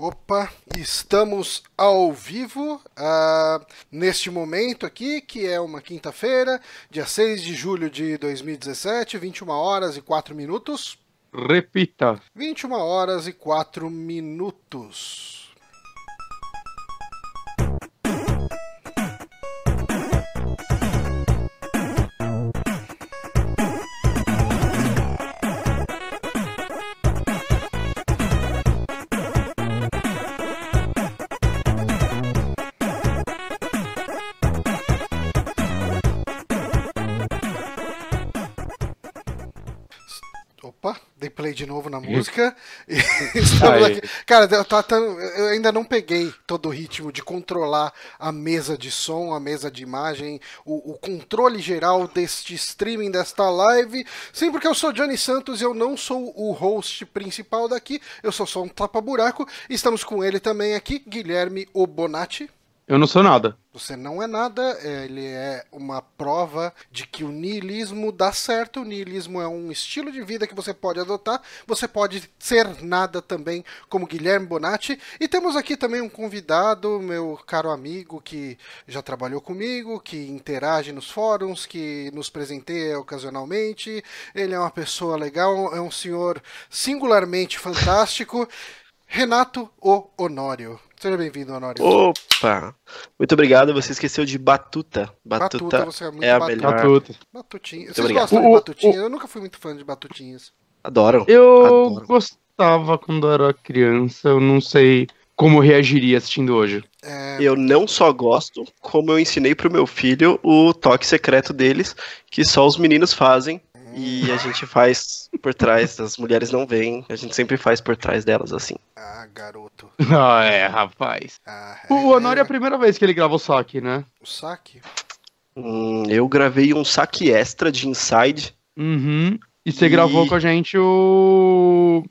Opa, estamos ao vivo uh, neste momento aqui, que é uma quinta-feira, dia 6 de julho de 2017, 21 horas e 4 minutos. Repita: 21 horas e 4 minutos. De novo na música. Cara, eu, tô, eu ainda não peguei todo o ritmo de controlar a mesa de som, a mesa de imagem, o, o controle geral deste streaming, desta live. Sim, porque eu sou Johnny Santos e eu não sou o host principal daqui, eu sou só um tapa-buraco. Estamos com ele também aqui, Guilherme Obonati. Eu não sou nada. Você não é nada, é, ele é uma prova de que o niilismo dá certo. O niilismo é um estilo de vida que você pode adotar. Você pode ser nada também, como Guilherme Bonatti. E temos aqui também um convidado, meu caro amigo, que já trabalhou comigo, que interage nos fóruns, que nos presenteia ocasionalmente. Ele é uma pessoa legal, é um senhor singularmente fantástico. Renato O Honório. Seja bem-vindo, Honório. Opa! Muito obrigado. Você esqueceu de Batuta. Batuta, Batuta é, é, a melhor. Batuta. Batutinha. Vocês obrigado. gostam de Batutinhas? Eu nunca fui muito fã de Batutinhas. Adoro. Eu Adoro. gostava quando era criança. Eu não sei como reagiria assistindo hoje. É... Eu não só gosto, como eu ensinei pro meu filho o toque secreto deles, que só os meninos fazem, e a gente faz por trás, as mulheres não veem, a gente sempre faz por trás delas assim. Ah, garoto. Ah, é, rapaz. Ah, é, o Honor é a primeira vez que ele grava o saque, né? O saque? Hum, eu gravei um saque extra de Inside. Uhum. E você e... gravou com a gente o.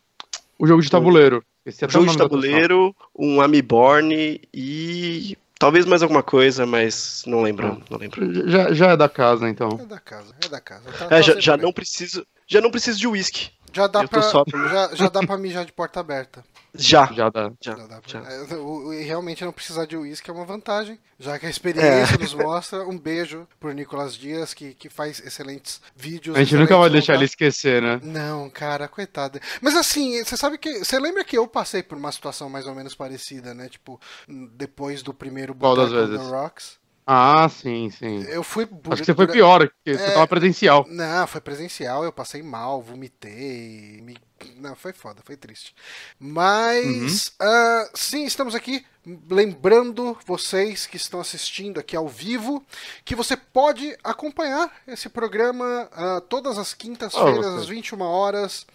O jogo de tabuleiro. Esse é o jogo de tabuleiro, um Amiborn e Talvez mais alguma coisa, mas não lembro. Não lembro. Já, já é da casa, então. É da casa, é da casa. Tá, é, já, já não preciso. Já não preciso de uísque. Já dá, pra, só... já, já dá pra mijar de porta aberta. Já. Já dá. Já, já dá pra... já. É, realmente não precisar de uísque é uma vantagem, já que a experiência é. nos mostra. Um beijo por Nicolas Dias, que, que faz excelentes vídeos. A gente nunca vai deixar ele esquecer, né? Não, cara, coitado. Mas assim, você sabe que. Você lembra que eu passei por uma situação mais ou menos parecida, né? Tipo, depois do primeiro Qual das vezes? Rocks. Ah, sim, sim. Eu fui. Acho que você foi pior, porque é... você tava presencial. Não, foi presencial, eu passei mal, vomitei, me não, foi foda, foi triste. Mas, uhum. uh, sim, estamos aqui lembrando vocês que estão assistindo aqui ao vivo que você pode acompanhar esse programa uh, todas as quintas-feiras, oh, às 21 horas.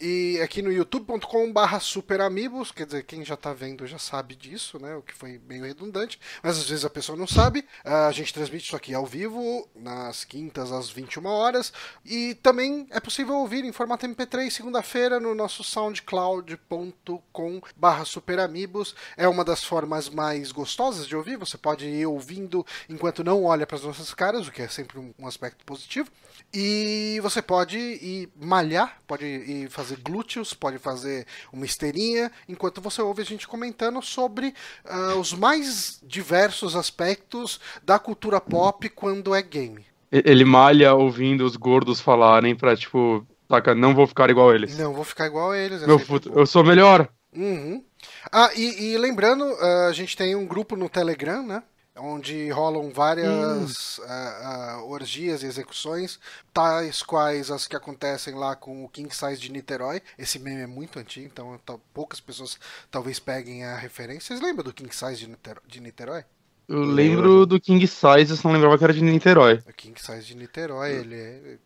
E aqui no youtube.com/barra superamigos, quer dizer, quem já está vendo já sabe disso, né? O que foi meio redundante, mas às vezes a pessoa não sabe. Uh, a gente transmite isso aqui ao vivo, nas quintas às 21 horas. E também é possível ouvir em formato MP3 segunda-feira no nosso soundcloud.com/barra superamigos. É uma das formas mais gostosas de ouvir. Você pode ir ouvindo enquanto não olha para as nossas caras, o que é sempre um aspecto positivo. E você pode ir malhar, pode ir fazer glúteos, pode fazer uma esteirinha, enquanto você ouve a gente comentando sobre uh, os mais diversos aspectos da cultura pop quando é game. Ele malha ouvindo os gordos falarem pra, tipo, saca, não vou ficar igual a eles. Não vou ficar igual a eles. É Meu futuro, eu sou melhor. Uhum. Ah, e, e lembrando, uh, a gente tem um grupo no Telegram, né? onde rolam várias hum. uh, uh, orgias e execuções, tais quais as que acontecem lá com o King Size de Niterói. Esse meme é muito antigo, então poucas pessoas talvez peguem a referência. Vocês lembram do King Size de, de Niterói? Eu lembro do King Size, eu só não lembrava que era de Niterói. O King Size de Niterói, hum. ele é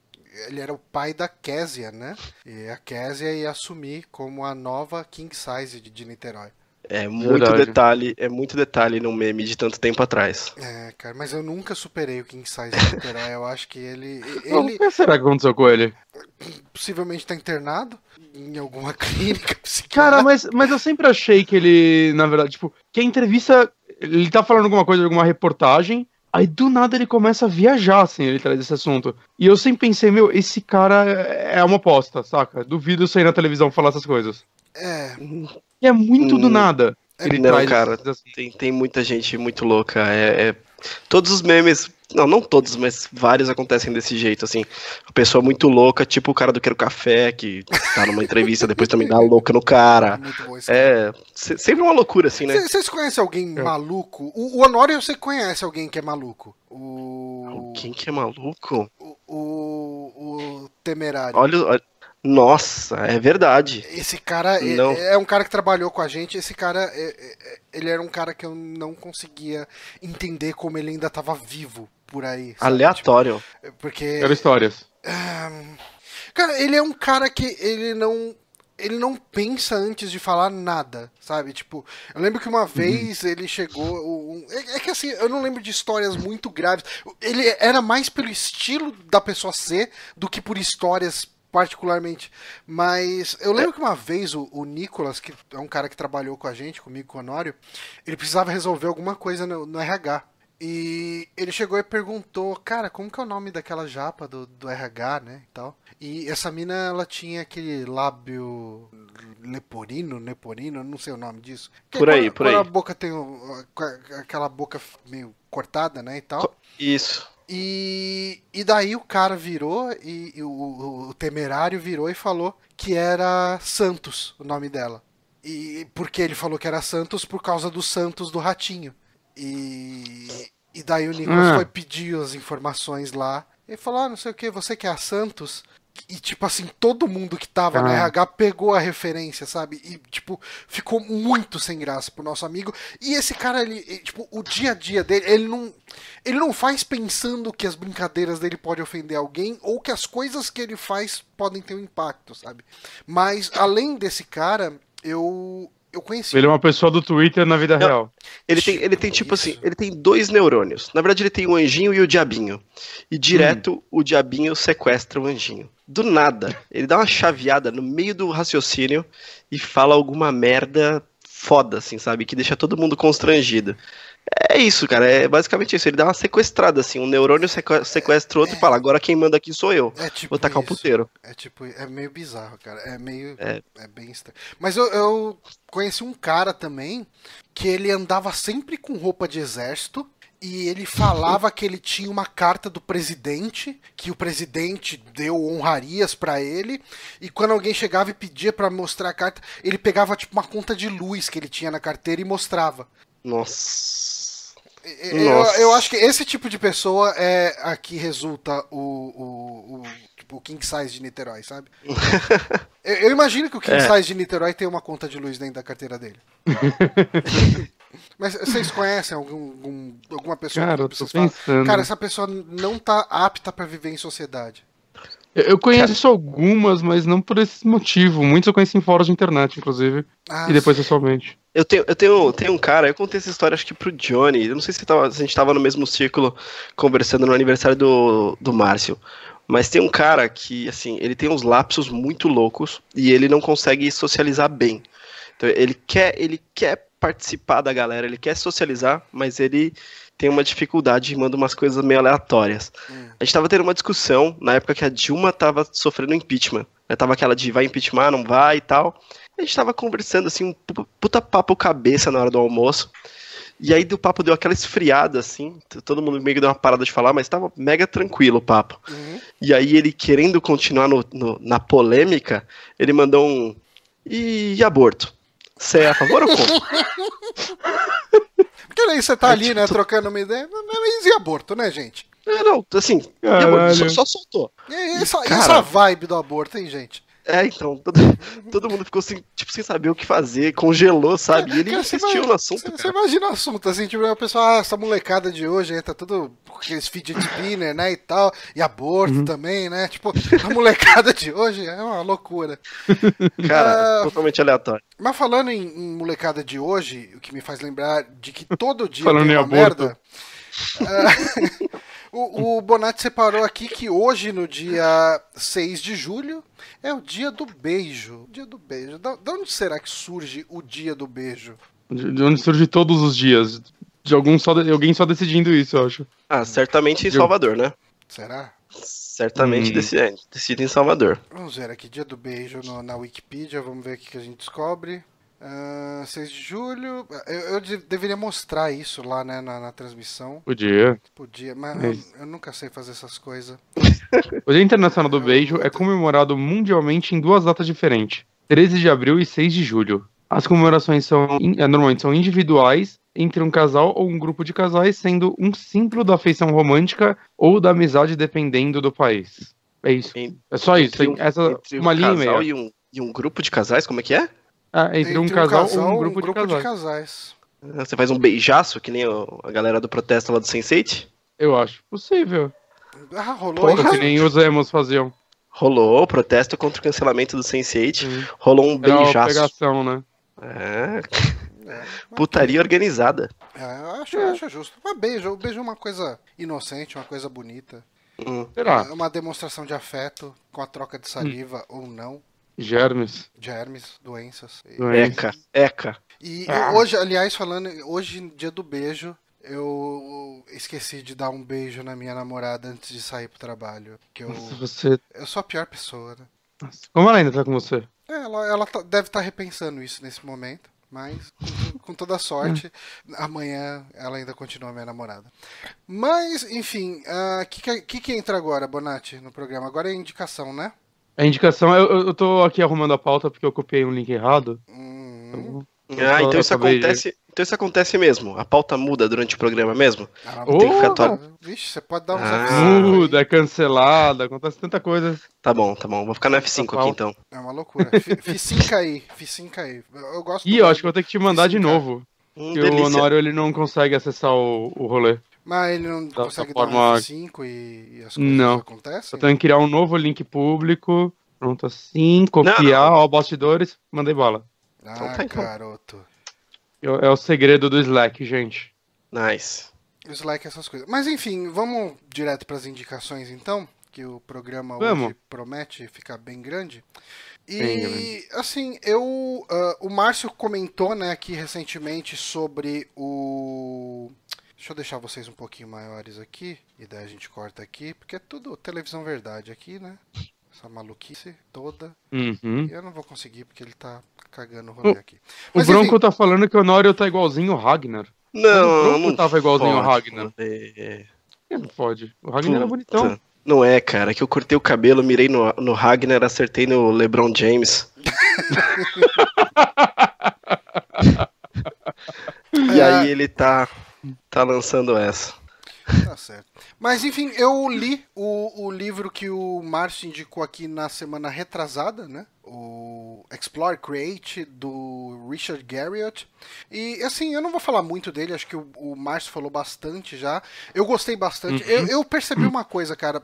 ele era o pai da Késia, né? E a Késia ia assumir como a nova King Size de, de Niterói. É muito Verdade. detalhe, é muito detalhe no meme de tanto tempo atrás. É, cara, mas eu nunca superei o King Size literal. eu acho que ele. ele... O que será que aconteceu com ele? Possivelmente tá internado em alguma clínica psiquiátrica. Cara, mas, mas eu sempre achei que ele, na verdade, tipo, que a entrevista. Ele tá falando alguma coisa, alguma reportagem. Aí do nada ele começa a viajar, assim, ele traz esse assunto. E eu sempre pensei, meu, esse cara é uma aposta, saca? Duvido sair na televisão falar essas coisas. É. E é muito do Hum, numa Ele não, cara, assim. tem, tem muita gente muito louca. É, é- Todos os memes. Não, não todos, mas vários acontecem desse jeito, assim. A pessoa muito louca, tipo o cara do Quero Café, que tá numa entrevista, depois também dá louca no cara. Muito bom cara. É. se- Sempre uma loucura, assim, né? Cê- Vocês conhecem alguém É. maluco? O, o Honório, você conhece alguém que é maluco? O. Quem que é maluco? O, o, o Temerário. Olha, olha. Nossa, é verdade. Esse cara é, Não. é um cara que trabalhou com a gente. Esse cara, é- é- ele era um cara que eu não conseguia entender como ele ainda tava vivo por aí. sabe? Aleatório. Tipo, porque. Quero histórias. Cara, ele é um cara que ele não. Ele não pensa antes de falar nada, sabe? Tipo, eu lembro que uma vez ele chegou. um- é, é que assim, eu não lembro de histórias muito graves. Ele era mais pelo estilo da pessoa ser do que por histórias particularmente. Mas eu lembro que uma vez o, o Nicolas, que é um cara que trabalhou com a gente, comigo, com o Honório, ele precisava resolver alguma coisa no, no RH. E ele chegou e perguntou, cara, como que é o nome daquela japa do, do RH, né, e tal. E essa mina, ela tinha aquele lábio leporino, neporino, não sei o nome disso. É Por aí, quando- por quando aí. a boca tem aquela boca meio cortada, né, e tal. Isso. E, e daí o cara virou, e, e o, o- temerário virou e falou que era Santos, o nome dela. E porque ele falou que era Santos por causa do Santos do Ratinho. E, e daí o Nicolas Ah. foi pedir as informações lá. E falou: ah, não sei o que, você que é a Santos. E, tipo assim, todo mundo que tava no Ah. RH pegou a referência, sabe? E, tipo, ficou muito sem graça pro nosso amigo. E esse cara, ele, ele, tipo, o dia a dia dele, ele não. Ele não faz pensando que as brincadeiras dele podem ofender alguém ou que as coisas que ele faz podem ter um impacto, sabe? Mas, além desse cara, eu. Eu conheci. Ele é uma pessoa do Twitter na vida Não. real. Ele tem, ele tem tipo assim, ele tem dois neurônios. Na verdade, ele tem o anjinho e o diabinho. E direto o diabinho sequestra o anjinho. Do nada, ele dá uma chaveada no meio do raciocínio e fala alguma merda foda, assim, sabe? Que deixa todo mundo constrangido. É isso, cara. É basicamente isso. Ele dá uma sequestrada, assim. Um neurônio sequ- sequestra o outro e fala: agora quem manda aqui sou eu. É tipo Vou tacar o isso. puteiro. É tipo, é meio bizarro, cara. É meio. É. É, bem estranho. Mas eu, eu conheci um cara também que ele andava sempre com roupa de exército. E ele falava que ele tinha uma carta do presidente, que o presidente deu honrarias pra ele, e quando alguém chegava e pedia pra mostrar a carta, ele pegava tipo uma conta de luz que ele tinha na carteira e mostrava. Nossa. Eu, Nossa. eu acho que esse tipo de pessoa é a que resulta o, o, o, tipo, o King Size de Niterói, sabe? eu, eu imagino que o King É. Size de Niterói tem uma conta de luz dentro da carteira dele. Mas vocês conhecem algum, algum- alguma pessoa Cara, que vocês falam. Cara, essa pessoa não tá apta pra viver em sociedade. Eu- conheço algumas, mas não por esse motivo. Muitos eu conheci em fóruns de internet, inclusive. Ah, e depois pessoalmente. Eu tenho, eu tenho, tenho um cara, eu contei essa história acho que pro Johnny. Eu não sei se, tava- se a gente tava no mesmo círculo conversando no aniversário do, do Márcio. Mas tem um cara que, assim, ele tem uns lapsos muito loucos e ele não consegue socializar bem. Então, ele quer, ele quer participar da galera, ele quer socializar, mas ele tem uma dificuldade e manda umas coisas meio aleatórias. Hum. A gente tava tendo uma discussão na época que a Dilma tava sofrendo impeachment. Né? Tava aquela de vai impeachment, não vai e tal. A gente tava conversando assim, um pu- puta papo cabeça na hora do almoço. E aí o papo deu aquela esfriada, assim. Todo mundo meio que deu uma parada de falar, mas tava mega tranquilo o papo. Uhum. E aí ele, querendo continuar no- no- na polêmica, ele mandou um. E, aborto? Você é a favor ou contra? Porque aí você tá É, ali, tipo, né, trocando uma ideia. Mas e aborto, né, gente? É, não, assim, aborto, só, só soltou. E essa, e Cara. essa vibe do aborto, hein, gente? É, então, todo, todo mundo ficou assim, tipo, sem saber o que fazer, congelou, sabe? E ele Cara, insistiu vai- no assunto, Você, imagina o assunto, assim, tipo, a pessoa, ah, essa molecada de hoje aí tá tudo com aqueles fidget spinner, né, e tal, e aborto Uhum. também, né, tipo, a molecada de hoje é uma loucura. Cara, Ah. totalmente aleatório. Mas falando em, em molecada de hoje, o que me faz lembrar de que todo dia Falando tem em uma aborto. merda... ah, o, o Bonatti separou aqui que hoje, no dia 6 de julho, é o dia do beijo. Dia do beijo. Da, de onde será que surge o dia do beijo? De de onde surge todos os dias. De algum só de- alguém só decidindo isso, eu acho. Ah, certamente em Salvador, né? Será? Certamente Hum. decide, decide em Salvador. Vamos ver aqui, dia do beijo no- na Wikipedia, vamos ver o que a gente descobre. Uh, 6 de julho. Eu, eu de- deveria mostrar isso lá, né, na, na transmissão. Podia. Podia, mas Mas- eu, eu nunca sei fazer essas coisas. O Dia Internacional do Beijo é comemorado mundialmente em duas datas diferentes: 13 de abril e 6 de julho. As comemorações são eh, normalmente são individuais entre um casal ou um grupo de casais, sendo um símbolo da afeição romântica ou da amizade, dependendo do país. É isso. En- É só isso. Entre um- essa entre uma um linha e casal meia. e um, e um grupo de casais, como é que é? Ah, entre, um casal, ou um grupo, de casais. casais. Ah, Você faz um beijaço, que nem a galera do protesto lá do Sense8? Eu acho possível. Ah, rolou Porra. Que nem os emos faziam. Rolou protesto contra o cancelamento do Sense8. Sim. Rolou um Era uma beijaço. pegação, né? É, É, putaria organizada. é, eu acho, eu acho justo. Mas beijo, o beijo é uma coisa inocente, uma coisa bonita. Hum. Será? É uma demonstração de afeto com a troca de saliva ou não. Germes. Germes, doenças. Doença. Eca, eca. E Ah. hoje, aliás, falando, hoje, dia do beijo, eu esqueci de dar um beijo na minha namorada antes de sair pro trabalho. Que eu, Nossa, você. eu sou a pior pessoa, né? Nossa, Como ela ainda tá com você? É, Ela, ela tá- deve estar repensando isso nesse momento, mas com, com toda sorte, amanhã ela ainda continua minha namorada. Mas, enfim, o que, que, que que entra agora, Bonatti, no programa? Agora é indicação, né? A indicação, eu, eu- eu tô aqui arrumando a pauta porque eu copiei um link errado. Hum, Então, Ah, então isso acabei de- acontece. Então isso acontece mesmo. A pauta muda durante o programa mesmo. ah, Tem que ficar atual- Vixe, você pode dar uns Ah. F5. Muda, é cancelada, acontece tanta coisa. Tá bom, tá bom. Vou ficar no F5 aqui pauta. então. É uma loucura. Fi- Ficinca aí, ficinca aí. Eu, gosto Ih, do eu acho que vou ter que te mandar de novo. Hum, Porque o. Honório ele não consegue acessar o, o rolê. Mas ele não Da- consegue da dar um forma- F5 e, e as coisas Não. acontecem? Eu tenho que criar um novo link público. Pronto, assim, copiar, ó, bastidores, mandei bala. Ah, Então tá, então. garoto. Eu- É o segredo do Slack, gente. Nice. O Slack, essas coisas. Mas enfim, vamos direto para as indicações então, que o programa Vamos. hoje promete ficar bem grande. E Bem grande. assim, eu. ah, o Márcio comentou né, aqui recentemente sobre o. Deixa eu deixar vocês um pouquinho maiores aqui, e daí a gente corta aqui, porque é tudo televisão verdade aqui, né? Essa maluquice toda. Uhum. E eu não vou conseguir porque ele tá cagando o rolê aqui. O Mas, Bronco enfim, tá falando que o Honório tá igualzinho o Ragnar. Não, o Bronco não tava igualzinho ao pode, Ragnar. é. Ele não pode. O Ragnar é Puta. bonitão. Não é, cara, que eu cortei o cabelo, mirei no, no Ragnar, acertei no LeBron James. e É. aí ele tá, tá lançando essa. Tá certo. Mas enfim, eu li o, o livro que o Márcio indicou aqui na semana retrasada, né? O Explore Create, do Richard Garriott. E assim, eu não vou falar muito dele, acho que o, o Márcio falou bastante já. Eu gostei bastante. Eu, eu percebi uma coisa, cara.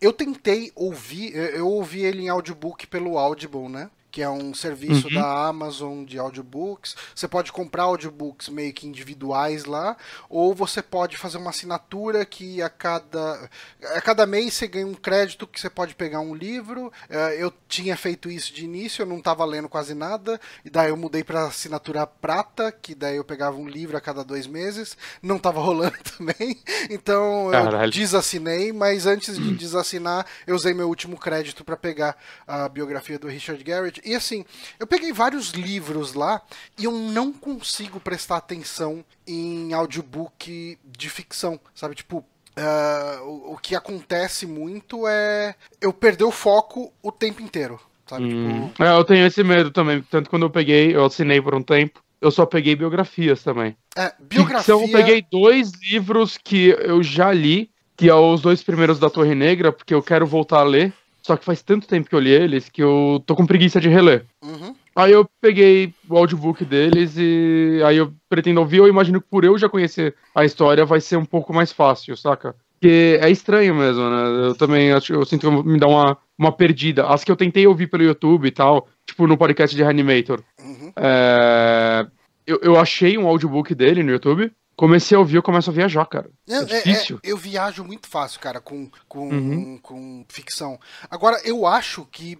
Eu tentei ouvir, eu, eu ouvi ele em audiobook pelo Audible, né? Que é um serviço Uhum. da Amazon de audiobooks. Você pode comprar audiobooks meio que individuais lá, ou você pode fazer uma assinatura que a cada, a cada mês você ganha um crédito que você pode pegar um livro. Eh, Eu tinha feito isso de início, eu não estava lendo quase nada, e daí eu mudei para assinatura prata, que daí eu pegava um livro a cada dois meses. Não estava rolando também, então eu Caralho. desassinei, mas antes de desassinar, eu usei meu último crédito para pegar a biografia do Richard Garrett. E assim, eu peguei vários livros lá e eu não consigo prestar atenção em audiobook de ficção, sabe? Tipo, ah, o, o que acontece muito é eu perder o foco o tempo inteiro, sabe? Hum. Tipo, É, eu tenho esse medo também. Tanto quando eu peguei, eu assinei por um tempo, eu só peguei biografias também. é, biografia. Ficção, eu peguei dois livros que eu já li, que é os dois primeiros da Torre Negra, porque eu quero voltar a ler. Só que faz tanto tempo que eu li eles que eu tô com preguiça de reler. Uhum. Aí eu peguei o audiobook deles e aí eu pretendo ouvir. Eu imagino que por eu já conhecer a história vai ser um pouco mais fácil, saca? Porque é estranho mesmo, né? Eu também acho, eu sinto que me dá uma, uma perdida. As que eu tentei ouvir pelo YouTube e tal, tipo no podcast de Reanimator, Uhum. é, eu, eu achei um audiobook dele no YouTube. Comecei a ouvir, eu começo a viajar, cara. É, É é- difícil. é- eu viajo muito fácil, cara, com, com, Uhum. com ficção. Agora, eu acho que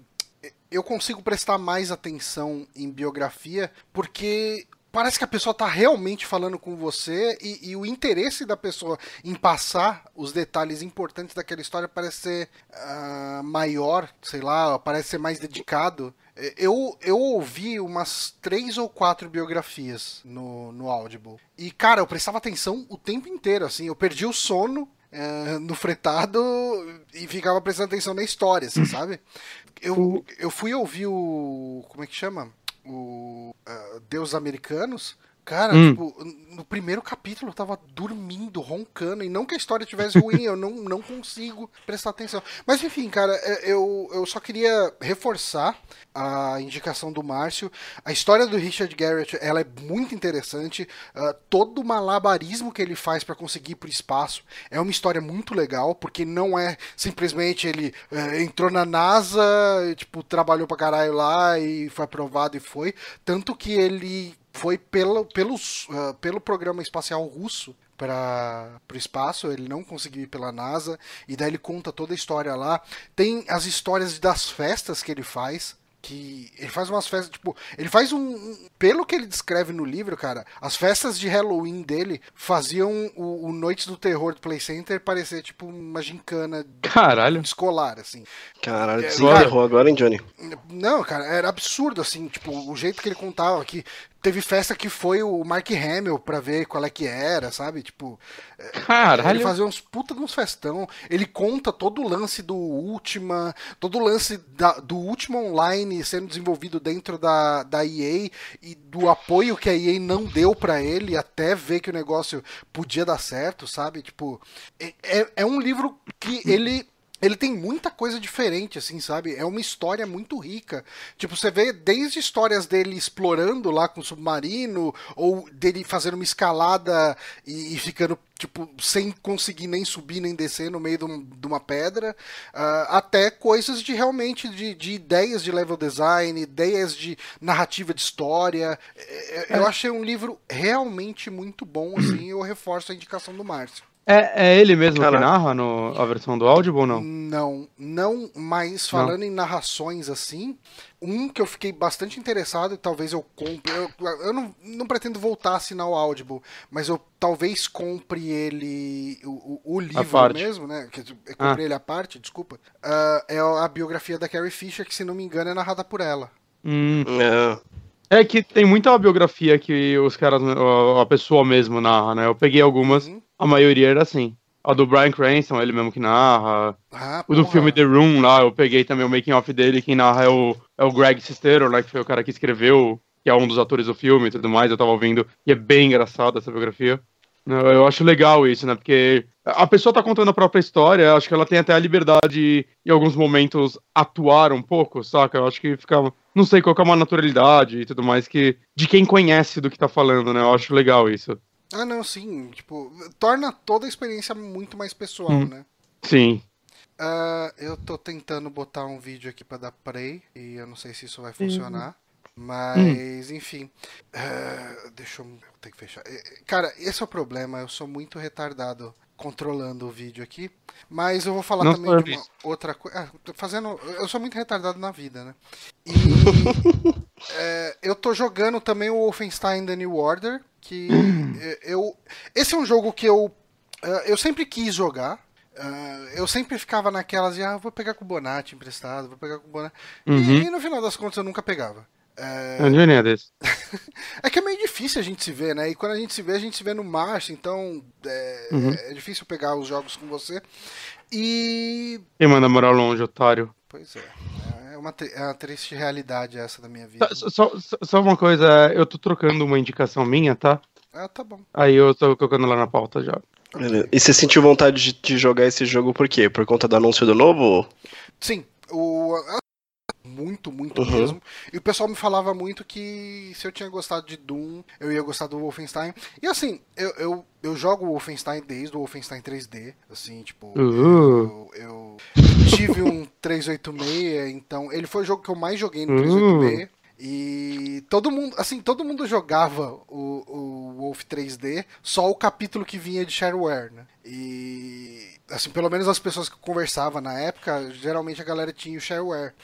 eu consigo prestar mais atenção em biografia porque parece que a pessoa tá realmente falando com você e, e o interesse da pessoa em passar os detalhes importantes daquela história parece ser ah, maior, sei lá, parece ser mais dedicado. Eu, eu ouvi umas três ou quatro biografias no, no Audible. E, cara, eu prestava atenção o tempo inteiro, assim. Eu perdi o sono é, no fretado e ficava prestando atenção na história, assim, sabe? Eu, eu fui ouvir o. Como é que chama? O. Uh, Deus Americanos. Cara, hum. tipo, no primeiro capítulo eu tava dormindo, roncando, e não que a história tivesse ruim, eu não, não consigo prestar atenção. Mas enfim, cara, é, eu, eu só queria reforçar a indicação do Márcio. A história do Richard Garrett, ela é muito interessante. Uh, todo o malabarismo que ele faz para conseguir ir pro espaço é uma história muito legal, porque não é simplesmente ele uh, entrou na NASA, tipo, trabalhou pra caralho lá e foi aprovado e foi. Tanto que ele foi pelo, pelos, uh, pelo programa espacial russo para o espaço, ele não conseguiu ir pela NASA, e daí ele conta toda a história lá. Tem as histórias das festas que ele faz, que ele faz umas festas, tipo, ele faz um, um, pelo que ele descreve no livro, cara, as festas de Halloween dele faziam o, o Noites do Terror do Play Center parecer tipo uma gincana Caralho. escolar, assim. Caralho, é, desenterrou agora, hein, Johnny? Não, cara, era absurdo, assim, tipo, o jeito que ele contava que teve festa que foi o Mark Hamill pra ver qual é que era, sabe? Tipo, Caralho. ele fazia uns puta de uns festão. Ele conta todo o lance do Ultima, todo o lance da, do Ultima Online sendo desenvolvido dentro da, da EA e do apoio que a EA não deu para ele até ver que o negócio podia dar certo, sabe? Tipo, é, é, é um livro que ele ele tem muita coisa diferente, assim, sabe? É uma história muito rica. Tipo, você vê desde histórias dele explorando lá com o submarino, ou dele fazendo uma escalada e, e ficando, tipo, sem conseguir nem subir nem descer no meio de, um, de uma pedra, uh, até coisas de realmente de, de, ideias de level design, ideias de narrativa de história. É, é. Eu achei um livro realmente muito bom, assim, eu reforço a indicação do Márcio. É, é ele mesmo Caraca. que narra no, a versão do Audible ou não? Não, não, mas falando não. em narrações assim, um que eu fiquei bastante interessado e talvez eu compre. Eu, eu não, não pretendo voltar a assinar o Audible, mas eu talvez compre ele, o, o livro mesmo, né? Que eu comprei ah. ele à parte, desculpa. Uh, é a biografia da Carrie Fisher, que se não me engano é narrada por ela. Hum. É. é que tem muita biografia que os caras, a pessoa mesmo narra, né? Eu peguei algumas. Uhum. A maioria era assim. A do Brian Cranston, ele mesmo que narra. Ah, o do filme The Room lá, eu peguei também o making off dele, quem narra é o, é o Greg Sestero, né, que foi o cara que escreveu, que é um dos atores do filme e tudo mais, eu tava ouvindo, e é bem engraçado essa biografia. Eu acho legal isso, né? Porque a pessoa tá contando a própria história, acho que ela tem até a liberdade, em alguns momentos, atuar um pouco, saca? Eu acho que fica. Não sei qual é uma naturalidade e tudo mais que. De quem conhece do que tá falando, né? Eu acho legal isso. Ah, não, sim. Tipo, torna toda a experiência muito mais pessoal, hum. né? Sim. Uh, eu tô tentando botar um vídeo aqui para dar play e eu não sei se isso vai funcionar. Mas, hum. enfim. Uh, deixa eu. Tem que fechar. Eh, cara, esse é o problema. Eu sou muito retardado controlando o vídeo aqui. Mas eu vou falar não também de uma outra coisa. Ah, fazendo. Eu sou muito retardado na vida, né? E. é, eu tô jogando também o Wolfenstein The New Order que eu esse é um jogo que eu eu sempre quis jogar eu sempre ficava naquelas de ah, vou pegar com o Bonatti emprestado, vou pegar com o Bonatti. Uhum. E, e, no final das contas eu nunca pegava. É, é desse. é que é meio difícil a gente se ver, né? E quando a gente se vê, a gente se vê no março, então é, uhum. é difícil pegar os jogos com você. E. Quem manda morar longe, otário? Pois é. É uma, é uma triste realidade essa da minha vida. Só, só, só, uma coisa, eu tô trocando uma indicação minha, tá? Ah, tá bom. Aí eu tô colocando lá na pauta já. E você sentiu vontade de, de, jogar esse jogo por quê? Por conta do anúncio do novo? Sim. O, muito, muito uhum. mesmo. E o pessoal me falava muito que se eu tinha gostado de Doom, eu ia gostar do Wolfenstein. E assim, eu, eu, eu jogo o Wolfenstein desde o Wolfenstein 3D, assim, tipo, uhum. eu, eu, tive um 386, então ele foi o jogo que eu mais joguei no 386. Uhum. E todo mundo, assim, todo mundo jogava o, o Wolf 3D, só o capítulo que vinha de shareware, né? E assim, pelo menos as pessoas que conversavam na época, geralmente a galera tinha o shareware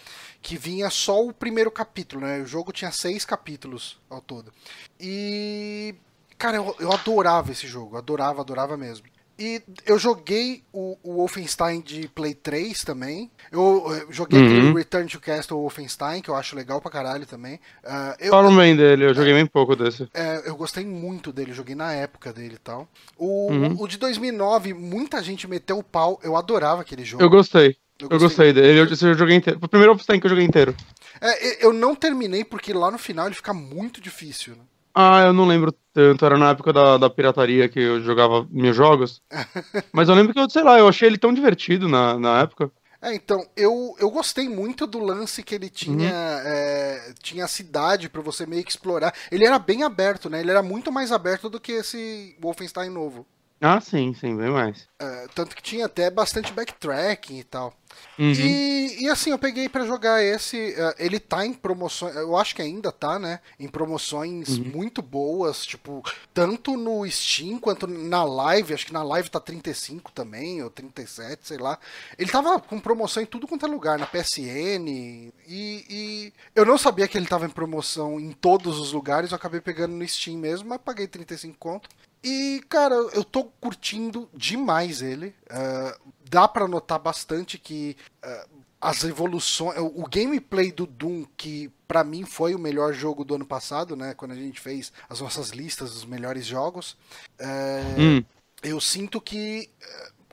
que vinha só o primeiro capítulo, né? O jogo tinha seis capítulos ao todo. E. Cara, eu, eu adorava esse jogo, adorava, adorava mesmo. E eu joguei o, o Wolfenstein de Play 3 também. Eu, eu joguei Uhum. o Return to Castle Wolfenstein, que eu acho legal pra caralho também. Ah, eu, Falam bem dele, eu joguei bem pouco desse. é, eu gostei muito dele, joguei na época dele e tal. O, Uhum. o de 2009, muita gente meteu o pau, eu adorava aquele jogo. Eu gostei. Eu gostei dele. Eu, eu joguei inteiro. Foi o primeiro Wolfenstein que eu joguei inteiro. É, eu não terminei porque lá no final ele fica muito difícil. né? Ah, eu não lembro tanto. Era na época da, da pirataria que eu jogava meus jogos. Mas eu lembro que, eu, sei lá, eu achei ele tão divertido na, na época. É, então, eu, eu gostei muito do lance que ele tinha Uhum. é, tinha a cidade pra você meio que explorar. Ele era bem aberto, né? Ele era muito mais aberto do que esse Wolfenstein novo. Ah, sim, sim, bem mais. É, tanto que tinha até bastante backtracking e tal. Uhum. E, e assim, eu peguei pra jogar esse. eh, ele tá em promoções. Eu acho que ainda tá, né? Em promoções Uhum. muito boas. Tipo, tanto no Steam quanto na live. Acho que na live tá 35 também, ou 37, sei lá. Ele tava com promoção em tudo quanto é lugar, na PSN. E, e eu não sabia que ele tava em promoção em todos os lugares. Eu acabei pegando no Steam mesmo, mas paguei 35 conto. E, cara, eu tô curtindo demais ele. Ah, dá pra notar bastante que ah, as evoluções. O o gameplay do Doom, que pra mim foi o melhor jogo do ano passado, né? Quando a gente fez as nossas listas dos melhores jogos. eh, Hum. eu sinto que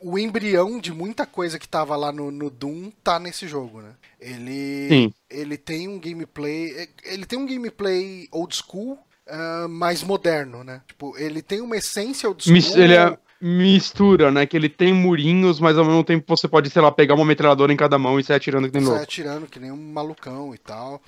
o embrião de muita coisa que tava lá no, no Doom tá nesse jogo, né? Ele, Sim. ele tem um gameplay. Ele tem um gameplay old school. Ah, mais moderno, né? Tipo, ele tem uma essência old school. Ele é mistura, né? Que ele tem murinhos, mas ao mesmo tempo você pode, sei lá, pegar uma metralhadora em cada mão e sair atirando que nem sai louco. atirando que nem um malucão e tal.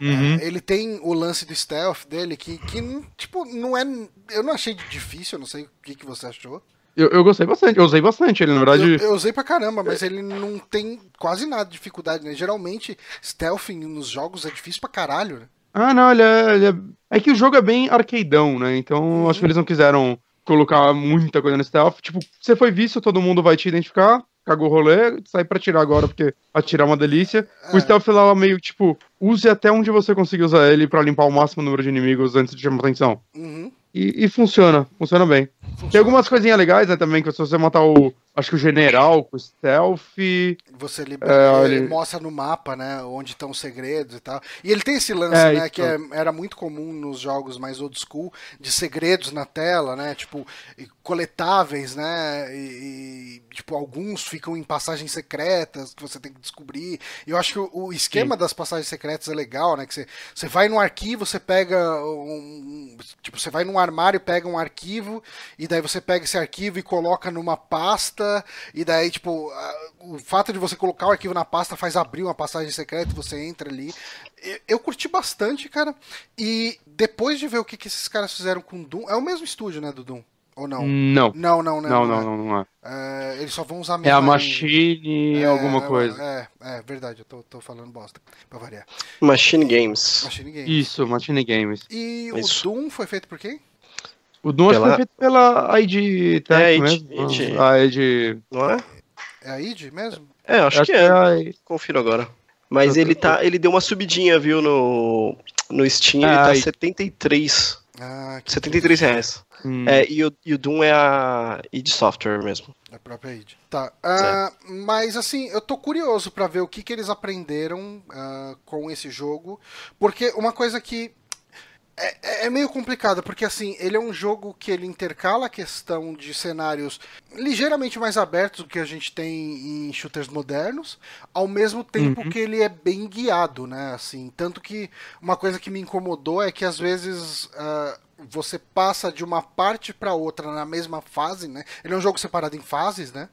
Uhum. É, ele tem o lance do stealth dele que, que, tipo, não é. Eu não achei difícil, eu não sei o que, que você achou. Eu, eu gostei bastante, eu usei bastante ele, na Eu, verdade. eu usei pra caramba, mas ele não tem quase nada de dificuldade, né? Geralmente, stealth nos jogos é difícil pra caralho, né? Ah, não, ele é, ele é. É que o jogo é bem arcadeão, né? Então acho que eles não quiseram colocar muita coisa no stealth. Tipo, você foi visto, todo mundo vai te identificar, cagou o rolê, sai pra atirar agora, porque atirar é uma delícia. O É. stealth lá meio, tipo, use até onde você conseguir usar ele pra limpar o máximo número de inimigos antes de chamar atenção. Uhum. E, e funciona, funciona bem. Tem algumas coisinhas legais, né, também, que se você matar o. Acho que o general com stealth. Você libera, É, ele ele- mostra no mapa, né, onde estão os segredos e tal. E ele tem esse lance, É, né, isso. que é- era muito comum nos jogos mais old school, de segredos na tela, né, tipo, coletáveis, né, e, e, tipo, alguns ficam em passagens secretas que você tem que descobrir. Eu acho que o, o esquema das passagens secretas é legal, né, que você, você vai num arquivo, você pega um, tipo, você vai num armário e pega um arquivo, e daí você pega esse arquivo e coloca numa pasta, e daí, tipo, o fato de você colocar o arquivo na pasta faz abrir uma passagem secreta e você entra ali. Eu, eu curti bastante, cara. E depois de ver o que, que esses caras fizeram com Doom, é o mesmo estúdio, né, do Doom? Ou não? Não. Não, não, não. Não, não, é. não, não é. É, eles só vão usar É a Machine É, alguma é, coisa. É, é, verdade, eu tô, tô falando bosta, pra variar. Machine Games. Machine Games. Isso, Machine Games. E Isso. o Doom foi feito por quem? O Doom acho que Pela- foi feito pela ID Tech É, ID mesmo. ID. A ID. Não é? É a id mesmo? É, acho, que é. a- Confiro agora. Mas Eu ele tô- tá. Ele deu uma subidinha, viu, no, no Steam, ele Ah, tá aí. 73. Ah, que 73 reais. Hum. É, e o, e o Doom é a id Software mesmo. A própria id. Tá. ah, mas assim, eu tô curioso pra ver o que, que eles aprenderam ah, com esse jogo. Porque uma coisa que. É, é meio complicado, porque assim, ele é um jogo que ele intercala a questão de cenários ligeiramente mais abertos do que a gente tem em shooters modernos, ao mesmo tempo que ele é bem guiado, né? Assim, tanto que uma coisa que me incomodou é que às vezes ah, você passa de uma parte para outra na mesma fase, né? Ele é um jogo separado em fases, né?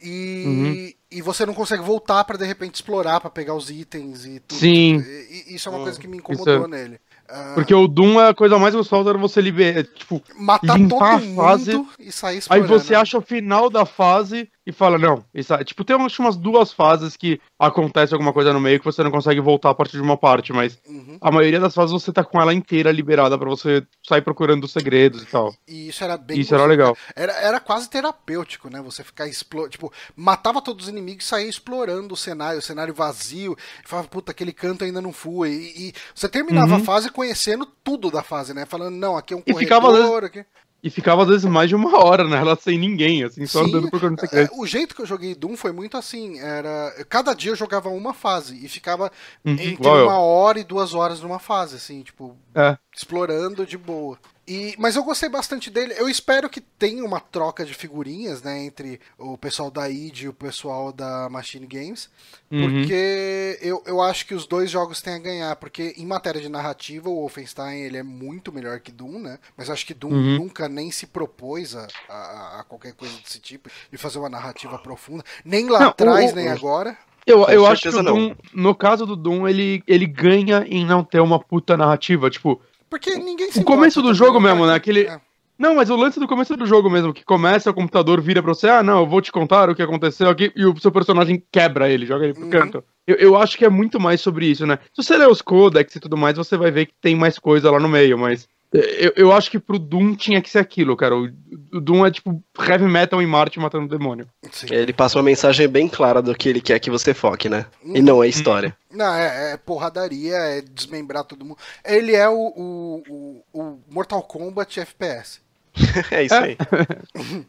E, e você não consegue voltar para de repente explorar, para pegar os itens e tudo. Sim. E- isso é uma coisa que me incomodou é- nele. Ah, Porque o Doom é a coisa mais gostosa era você liberar. Tipo, matar todo a fase, mundo e sair aí explorando. você acha o final da fase e fala, não. Isso, é- tipo, tem umas, umas duas fases que acontece alguma coisa no meio que você não consegue voltar a partir de uma parte, mas Uhum. a maioria das fases você tá com ela inteira liberada pra você sair procurando os segredos e tal. E isso era bem Isso era legal. Era, era quase terapêutico, né? Você ficar explorando. Tipo, matava todos os inimigos e saía explorando o cenário, o cenário vazio. E falava, puta, aquele canto ainda não fui. E, e você terminava Uhum. a fase conhecendo tudo da fase, né? Falando, não, aqui é um E ficava, corredor. Aqui... e ficava às vezes mais de uma hora nela sem ninguém, assim, só Sim, andando procurando é, segredo. o jeito que eu joguei Doom foi muito assim, era cada dia eu jogava uma fase e ficava Uhum, entre igual eu. uma hora e duas horas numa fase, assim, tipo, É. explorando de boa. E, mas eu gostei bastante dele. Eu espero que tenha uma troca de figurinhas, né, entre o pessoal da id e o pessoal da Machine Games, Uhum. porque eu, eu acho que os dois jogos têm a ganhar, porque em matéria de narrativa o Wolfenstein ele é muito melhor que Doom, né? Mas eu acho que Doom Uhum. nunca nem se propôs a, a, a qualquer coisa desse tipo, de fazer uma narrativa profunda, nem lá Não, atrás, o- nem agora. Eu, eu acho que o. Doom, no caso do Doom, ele, ele ganha em não ter uma puta narrativa. Tipo, Porque ninguém se O começo do jogo né, mesmo, né? Aquele- É. Não, mas o lance do começo do jogo mesmo, que começa, o computador vira pra você, ah, não, eu vou te contar o que aconteceu aqui, e o seu personagem quebra ele, joga ele pro Uhum. canto. Eu, eu acho que é muito mais sobre isso, né? Se você ler os codex e tudo mais, você vai ver que tem mais coisa lá no meio, mas eu, eu acho que pro Doom tinha que ser aquilo, cara. O, o Doom é tipo heavy metal em Marte matando demônio. Sim. Ele passa uma mensagem bem clara do que ele quer que você foque, né? E não é história. Não, é, é porradaria, é desmembrar todo mundo. Ele é o, o, o, o Mortal Kombat FPS. É isso aí.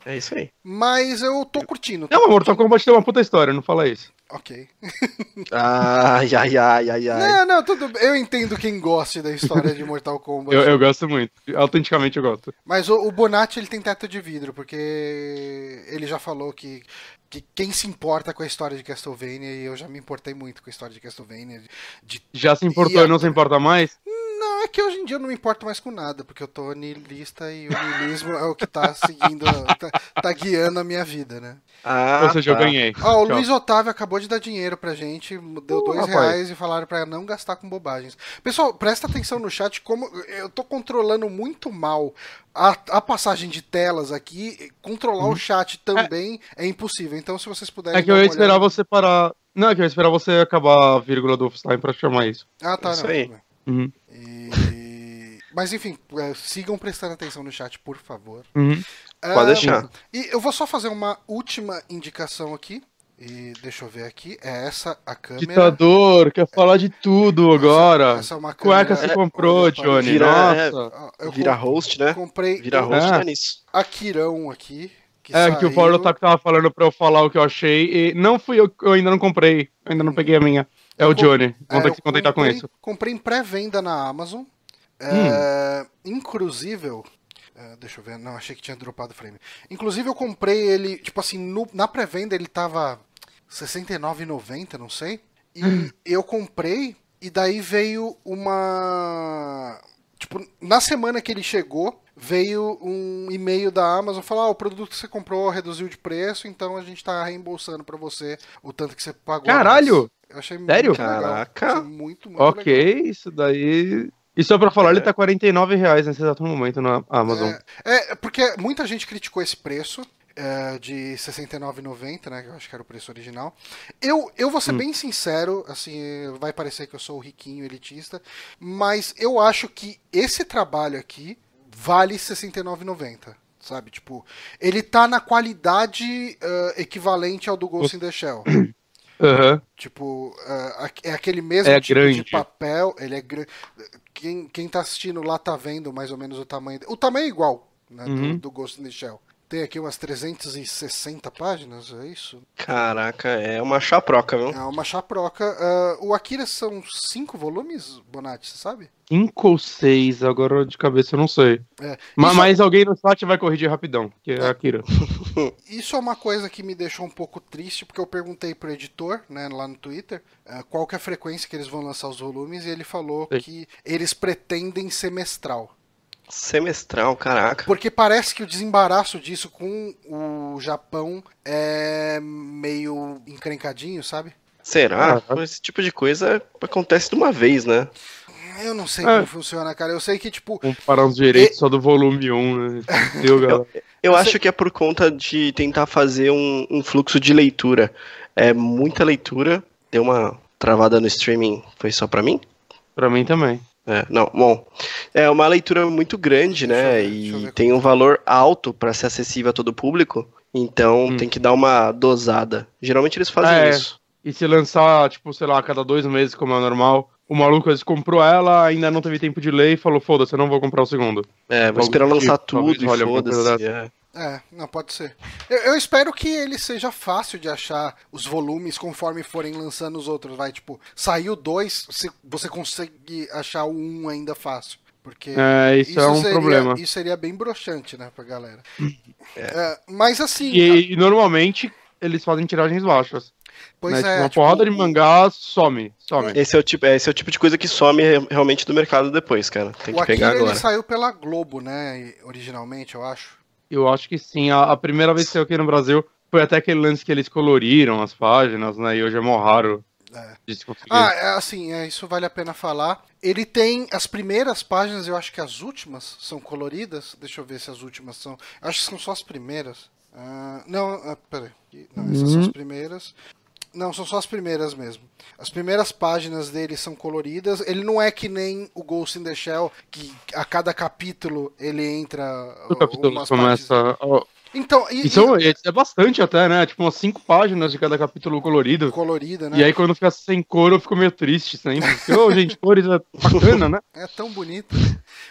É isso aí. Mas eu tô curtindo. tô Não, mas Mortal curtindo. Kombat tem uma puta história, não fala isso. Ok. Ai, ai, ai, ai, ai. Não, não, tudo bem. Eu entendo quem goste da história de Mortal Kombat. Eu, eu gosto muito. Autenticamente eu gosto. Mas o, o Bonatti ele tem teto de vidro, porque ele já falou que, que quem se importa com a história de Castlevania, e eu já me importei muito com a história de Castlevania. De... Já se importou E e, a- não se importa mais? Não, é que hoje em dia eu não me importo mais com nada, porque eu tô niilista e o niilismo é o que tá seguindo, tá, tá guiando a minha vida, né? Ah, Ou seja, eu tá. ganhei. Ó, o Tchau. Luiz Otávio acabou de dar dinheiro pra gente, deu Uh, dois rapaz. reais e falaram pra não gastar com bobagens. Pessoal, presta atenção no chat, como eu tô controlando muito mal a, a passagem de telas aqui, controlar o chat também é. impossível. Então, se vocês puderem. Uhum. É que eu ia esperar olhada- você parar. Não, é que eu ia esperar você acabar a vírgula do Wolfenstein pra chamar isso. Ah, tá, Isso não. aí. Uhum. E- Mas enfim, é, sigam prestando atenção no chat, por favor. Uhum. Pode Ah, deixar. E eu vou só fazer uma última indicação aqui. E deixa eu ver aqui. É essa a câmera. Ditador, quer falar de tudo agora. Essa é uma câmera. Cueca você É, comprou, pode- Johnny. Vira- Nossa. Ah, eu Vira host, né? comprei Vira o host, Ah. tá nisso. Akirão aqui. Que É, que o saiu. Paulo Otaku tava falando pra eu falar o que eu achei. E não fui eu, eu ainda não comprei. Eu ainda não peguei a minha. É o Johnny. É, Vamos que se contentar com isso. Hum. Comprei em pré-venda na Amazon. É, Inclusive, é, deixa eu ver, não, achei que tinha dropado o frame. Inclusive, eu comprei ele, tipo assim, no- na pré-venda ele tava R$69,90, não sei. E Hum. eu comprei, e daí veio uma. Tipo, na semana que ele chegou, veio um e-mail da Amazon falando: ah, o produto que você comprou reduziu de preço, então a gente tá reembolsando pra você o tanto que você pagou. a mais." Caralho! Eu achei Sério? muito legal. Caraca. Achei muito, muito legal. Ok, isso daí. E só pra falar, É. ele tá 49 reais nesse exato momento na Amazon. É, é, porque muita gente criticou esse preço é, de R$ 69,90, né? Que eu acho que era o preço original. Eu, eu vou ser bem sincero, assim, vai parecer que eu sou o riquinho elitista, mas eu acho que esse trabalho aqui vale R$ 69,90. Sabe, tipo, ele tá na qualidade eh, equivalente ao do Ghost in the Shell. Aham. Tipo, é, a- é aquele mesmo É tipo grande. de papel, ele é grande. Quem, quem tá assistindo lá tá vendo mais ou menos o tamanho. O tamanho é igual, né, do- Uhum. do, Ghost in the Shell. Tem aqui umas 360 páginas, é isso? Caraca, é uma chaproca, viu? É uma chaproca. Ah, o Akira são cinco volumes, Bonatti, você sabe? Cinco ou seis, agora de cabeça eu não sei. É. Ma- Isso- Mas alguém no chat vai corrigir rapidão, que é a Akira. Isso é uma coisa que me deixou um pouco triste, porque eu perguntei pro editor, né, lá no Twitter, ah, qual que é a frequência que eles vão lançar os volumes, e ele falou Sei. que eles pretendem semestral. Semestral, caraca. Porque parece que o desembaraço disso com o Japão é meio encrencadinho, sabe? Será? Ah, Esse tipo de coisa acontece de uma vez, né? Eu não sei É. como funciona, cara. Eu sei que, tipo, Vamos parar uns direitos só do volume 1, né? Deu, galera. Eu Você- acho que é por conta de tentar fazer um, um fluxo de leitura. É muita leitura. Deu uma travada no streaming. Foi só pra mim? Pra mim também. É, não, bom. É uma leitura muito grande, Deixa eu né? ver, deixa eu e tem um valor alto pra ser acessível a todo público. Então Hum. tem que dar uma dosada. Geralmente eles fazem É. isso. E se lançar, tipo, sei lá, a cada dois meses, como é normal, o maluco às comprou ela, ainda não teve tempo de ler e falou, foda-se, eu não vou comprar o segundo. É, vou esperar lançar tipo, tudo e foda-se. é. É, não, pode ser. Eu, eu espero que ele seja fácil de achar os volumes conforme forem lançando os outros. Vai, tipo, saiu dois, se- você consegue achar o um ainda fácil. Porque É, isso, é um seria, problema. Isso seria bem broxante, né, pra galera. É, mas assim, E, e normalmente eles fazem tiragens baixas. pois né? é. Tipo, uma tipo, porrada de mangá some, some. Esse é, o tipo, é, esse é o tipo de coisa que some re- realmente do mercado depois, cara. Tem O que Akira pegar ele agora. saiu pela Globo, né, originalmente, eu acho. Eu acho que sim. A, a primeira vez que saiu aqui no Brasil foi até aquele lance que eles coloriram as páginas, né? E hoje é mó raro É. de se conseguir. Ah, é, assim, é, isso vale a pena falar. Ele tem as primeiras páginas, eu acho que as últimas são coloridas. Deixa eu ver se as últimas são. Eu acho que são só as primeiras. Ah, não, ah, peraí. Não, essas são as primeiras. Não, são só as primeiras mesmo. As primeiras páginas dele são coloridas. Ele não é que nem o Ghost in the Shell, que a cada capítulo ele entra. o capítulo começa. ó, partes- Então, e, E são, é bastante até, né? Tipo, umas cinco páginas de cada capítulo colorido. e colorida, né? E aí, quando fica sem cor, eu fico meio triste sempre. Porque, ô, gente, cores é bacana, né? É tão bonito.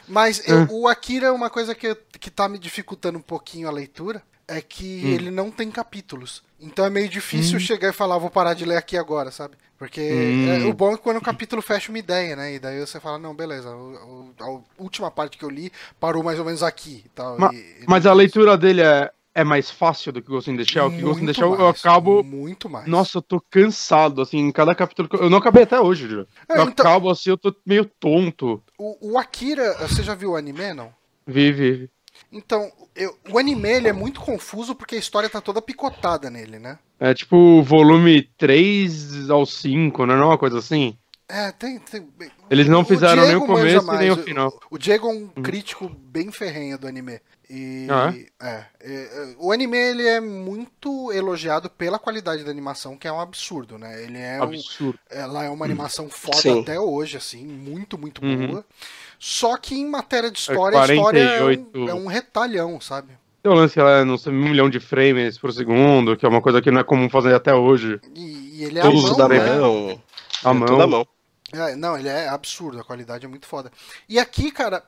Mas eu- o Akira é uma coisa que, que tá me dificultando um pouquinho a leitura. É que Hum. ele não tem capítulos. Então é meio difícil chegar e falar, vou parar de ler aqui agora, sabe? Porque Hum. é, o bom é que quando o capítulo fecha uma ideia, né? E daí você fala, não, beleza, o- o- a última parte que eu li parou mais ou menos aqui tal. Ma- E- e- Mas a leitura dele é, é mais fácil do que Ghost in the Shell. Que Ghost in the Shell eu mais, acabo. Muito mais. Nossa, eu tô cansado, assim, em cada capítulo. Eu eu não acabei até hoje, já. É, Eu então- acabo assim, eu tô meio tonto. O, o Akira, você já viu o anime, não? Vive. Então, eu- o anime ele é muito confuso porque a história tá toda picotada nele, né? É tipo volume 3 ao 5, não é uma coisa assim? É, tem. tem Eles não o fizeram nem o Diego manja começo e nem o final. O Diego é um crítico bem ferrenho do anime. E Ah, é, é, é, o anime ele é muito elogiado pela qualidade da animação, que é um absurdo, né? Ele é um, Absurdo. ela é uma animação foda Sim. até hoje, assim, muito, muito Uhum. boa. Só que em matéria de história, a história é 48. um, é um retalhão, sabe? Tem o lance, ela é, não sei, um milhão de frames por segundo, que é uma coisa que não é comum fazer até hoje. E, e ele é Todos os mão, da né? Não, A é mão. a mão. É, não, ele é absurdo, a qualidade é muito foda. E aqui, cara,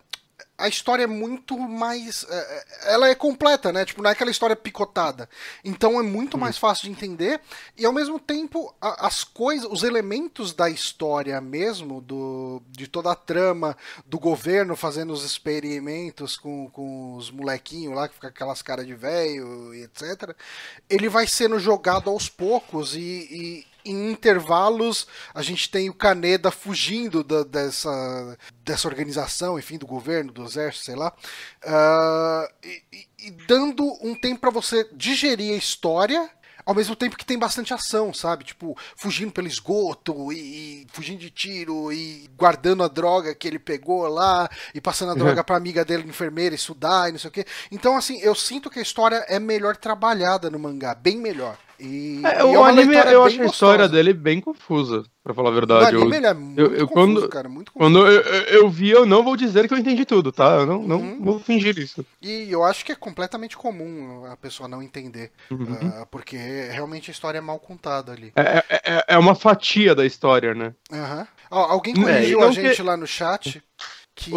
a história é muito mais. é, é, ela é completa, né? Tipo, não é aquela história picotada. Então é muito mais fácil de entender. E ao mesmo tempo, as coisas, os elementos da história mesmo, do, de toda a trama, do governo fazendo os experimentos com, com os molequinhos lá, que fica aquelas caras de velho e etc. Ele vai sendo jogado aos poucos e- e em intervalos a gente tem o Kaneda fugindo da- dessa, dessa organização, enfim, do governo, do exército, sei lá, ah, e, e- dando um tempo para você digerir a história. Ao mesmo tempo que tem bastante ação, sabe? Tipo, fugindo pelo esgoto e, e fugindo de tiro e guardando a droga que ele pegou lá e passando a droga pra amiga dele, enfermeira, estudar e não sei o quê. Então, assim, eu sinto que a história é melhor trabalhada no mangá, bem melhor. E, É, e o uma anime, eu acho a história gostosa. dele bem confusa, pra falar a verdade. Eu- anime ele é muito eu- eu confuso, quando- cara, muito confuso. Quando eu, eu, eu vi, eu não vou dizer que eu entendi tudo, tá? Eu não, não Uhum. vou fingir isso. E eu acho que é completamente comum a pessoa não entender, Uhum. ah, porque realmente a história é mal contada ali. É, é- é, é uma fatia da história, né? Ó, alguém É, corrigiu a gente que- lá no chat que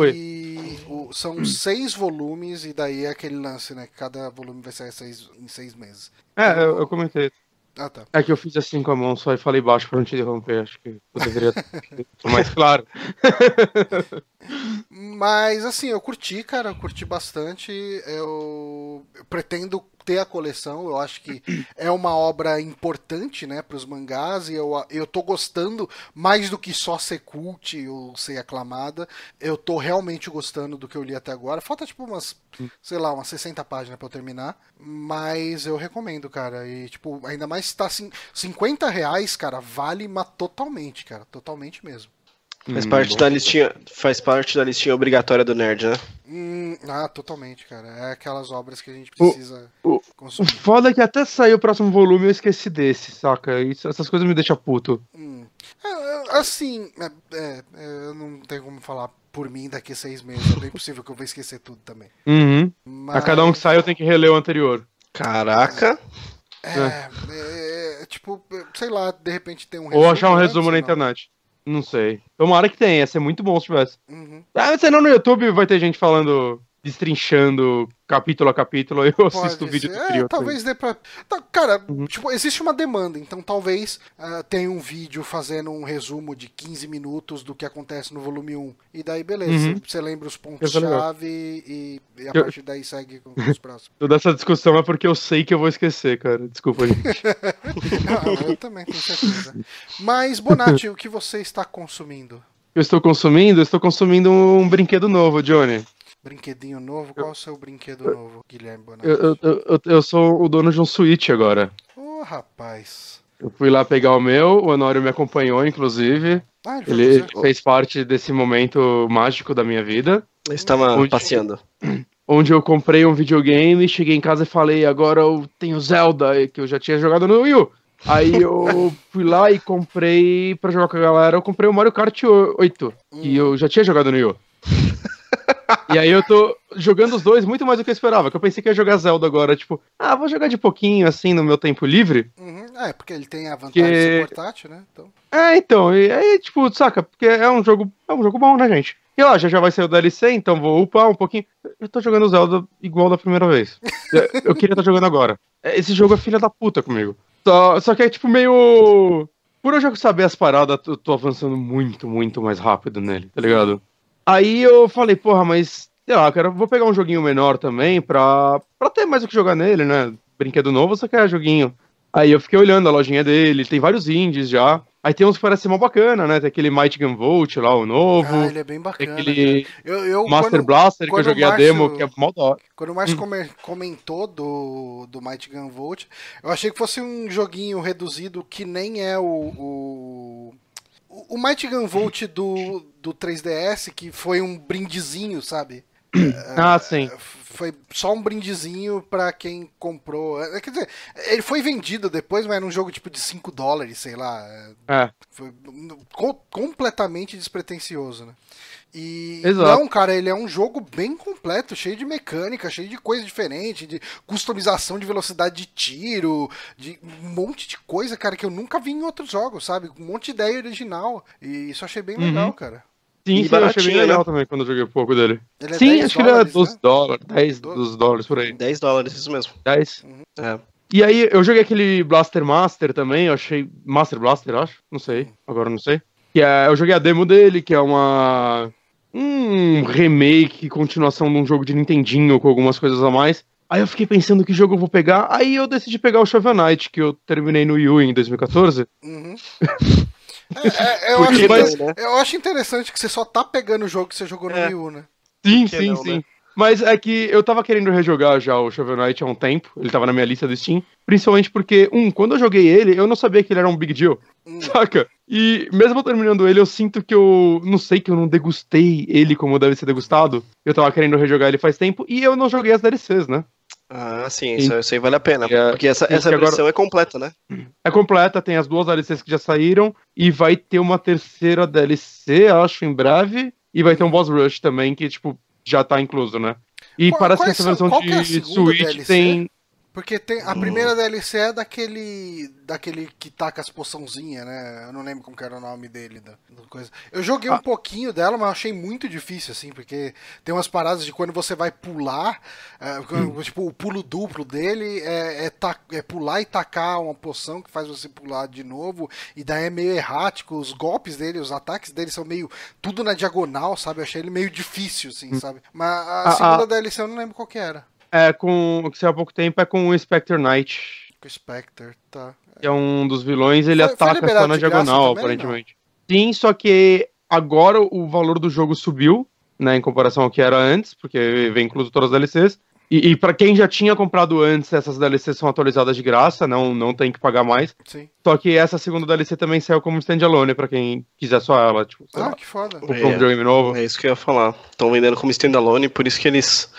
o- são seis volumes e daí é aquele lance, né? que Cada volume vai sair seis, em seis meses. É, eu, eu comentei. Ah, tá. É que eu fiz assim com a mão só e falei baixo pra não te interromper. Acho que eu deveria ter mais claro. Mas assim, eu curti, cara, eu curti bastante. Eu, eu pretendo ter a coleção, eu acho que é uma obra importante, né, para os mangás e eu, eu tô gostando mais do que só ser cult ou ser aclamada. Eu tô realmente gostando do que eu li até agora. Falta tipo umas, sei lá, umas 60 páginas para eu terminar, mas eu recomendo, cara. E tipo, ainda mais tá assim, 50 reais, cara, vale mas totalmente, cara, totalmente mesmo. Faz Hum, parte bom. da listinha, faz parte da listinha obrigatória do nerd, né? Hum, ah, totalmente, cara. É aquelas obras que a gente O- precisa o- O consumir. foda é que até sair o próximo volume eu esqueci desse, saca? Isso, essas coisas me deixam puto. Hum. É, é, Assim, é, é, é, eu não tenho como falar por mim daqui a seis meses. É bem possível que eu vou esquecer tudo também. Uhum. Mas, A cada um que sai eu tenho que reler o anterior. Caraca. É, é, é, tipo, sei lá, de repente tem um Ou achar um antes resumo na ou não. internet. Não sei. Tomara que tenha, ia ser muito bom se tivesse. Uhum. Ah, senão no YouTube vai ter gente falando, destrinchando capítulo a capítulo, eu assisto o vídeo do É, trio. talvez dê pra. Tá, cara, Uhum. tipo, existe uma demanda, então talvez ah, tenha um vídeo fazendo um resumo de 15 minutos do que acontece no volume 1. E daí, beleza, Uhum. você lembra os é pontos-chave e, e a Eu- partir daí segue com os próximos. Toda essa discussão é porque eu sei que eu vou esquecer, cara. Desculpa, gente. Eu também, tenho certeza. Mas, Bonatti, o que você está consumindo? eu estou consumindo, eu estou consumindo um brinquedo novo, Johnny. Brinquedinho novo? Qual é o seu brinquedo novo, Guilherme Bonatti? Eu, eu, eu, eu- eu sou o dono de um Switch agora. Ô, rapaz. Eu fui lá pegar o meu, o Honório me acompanhou, inclusive. Ah, ele foi Ele fazer? fez parte desse momento mágico da minha vida. Eu estava Onde- passeando. Onde eu comprei um videogame, cheguei em casa e falei, agora eu tenho Zelda, que eu já tinha jogado no Wii U. Aí eu fui lá e comprei, pra jogar com a galera, eu comprei o Mario Kart 8, que eu já tinha jogado no Wii U. E aí eu tô jogando os dois muito mais do que eu esperava, que eu pensei que ia jogar Zelda agora, tipo, ah, vou jogar de pouquinho, assim, no meu tempo livre. Uhum. É, porque ele tem a vantagem de Que- ser portátil, né? Então... É, então, e aí, tipo, saca, porque é um jogo, é um jogo bom, né, gente? E lá, já já vai ser o DLC, então vou upar um pouquinho. Eu tô jogando Zelda igual da primeira vez. Eu- queria estar jogando agora. Esse jogo é filha da puta comigo. Só, só que é tipo meio. Por eu já saber as paradas, eu tô avançando muito, muito mais rápido nele, tá ligado? Aí eu falei, porra, mas, sei lá, eu quero, vou pegar um joguinho menor também pra, pra ter mais o que jogar nele, né? Brinquedo novo, só quer joguinho. Aí eu fiquei olhando a lojinha dele, tem vários indies já. Aí tem uns que parecem mó bacana, né? Tem aquele Might Gun Volt lá, o novo. Ah, ele é bem tem bacana. aquele. Eu, eu, Master quando, Blaster que eu joguei o a demo, Márcio- que é mó da hora. quando o Márcio come- comentou do, do Might Gun Volt, eu achei que fosse um joguinho reduzido que nem é o. O, o Might Gun Volt do, do 3DS, que foi um brindezinho, sabe? Ah, sim. Foi só um brindezinho pra quem comprou. É, Quer dizer, ele foi vendido depois, mas era um jogo tipo de 5 dólares, sei lá. É. Foi co- completamente despretensioso, né? E Exato. não, cara, ele é um jogo bem completo, cheio de mecânica, cheio de coisa diferente, de customização de velocidade de tiro, de um monte de coisa, cara, que eu nunca vi em outros jogos, sabe? Um monte de ideia original. E isso eu achei bem Uhum. legal, cara. Sim, E sim, eu achei bem legal né? também quando eu joguei um pouco dele. Ele é sim, 10 acho que ele é dólares, 12 né? dólares, 10 Doze. dos dólares por aí. 10 dólares, isso mesmo. 10. É. E aí, eu joguei aquele Blaster Master também, eu achei. Master Blaster, acho? Não sei, agora eu não sei. Que é, eu joguei a demo dele, que é uma. Um remake, continuação de um jogo de Nintendinho com algumas coisas a mais. Aí eu fiquei pensando que jogo eu vou pegar. Aí eu decidi pegar o Shovel Knight, que eu terminei no Wii U em 2014. Uhum. É, é, eu, acho, mas- inter- eu acho interessante que você só tá pegando o jogo que você jogou no É. Wii U, né? Sim, sim, não, sim. né? Mas é que eu tava querendo rejogar já o Shovel Knight há um tempo. Ele tava na minha lista do Steam. Principalmente porque, um, quando eu joguei ele, eu não sabia que ele era um big deal. Hum. Saca? E mesmo terminando ele, eu sinto que eu. Não sei que eu não degustei ele como deve ser degustado. Eu tava querendo rejogar ele faz tempo. E eu não joguei as DLCs, né? Ah, sim, isso, isso aí vale a pena. É, Porque essa, essa que agora- versão é completa, né? É completa, tem as duas DLCs que já saíram. E vai ter uma terceira DLC, acho, em breve. E vai ter um boss rush também, que, tipo, já tá incluso, né? E Qual- parece que essa são- versão é de segunda Switch DLC? tem. Porque tem, a primeira DLC é daquele daquele que taca as poçãozinhas, né? Eu não lembro como era o nome dele. Da, da coisa. Eu joguei um Ah. pouquinho dela, mas eu achei muito difícil, assim, porque tem umas paradas de quando você vai pular, é, quando- tipo, o pulo duplo dele é, é, ta- é pular e tacar uma poção que faz você pular de novo, e daí é meio errático, os golpes dele, os ataques dele são meio tudo na diagonal, sabe? Eu achei ele meio difícil, assim, sabe? Mas a A- segunda a- DLC eu não lembro qual que era. É com. O que saiu há pouco tempo é com o Spectre Knight. Com o Spectre, tá. Que é um dos vilões, ele Foi- foi ataca liberado só na diagonal, também, aparentemente. Sim, só que agora o valor do jogo subiu, né, em comparação ao que era antes, porque vem incluso todas as DLCs. E, e para quem já tinha comprado antes, essas DLCs são atualizadas de graça, não, não tem que pagar mais. Sim. Só que essa segunda DLC também saiu como standalone, pra quem quiser só ela, tipo, Ah, lá, que foda. comprou um É. videogame novo. É isso que eu ia falar. Estão vendendo como standalone, por isso que eles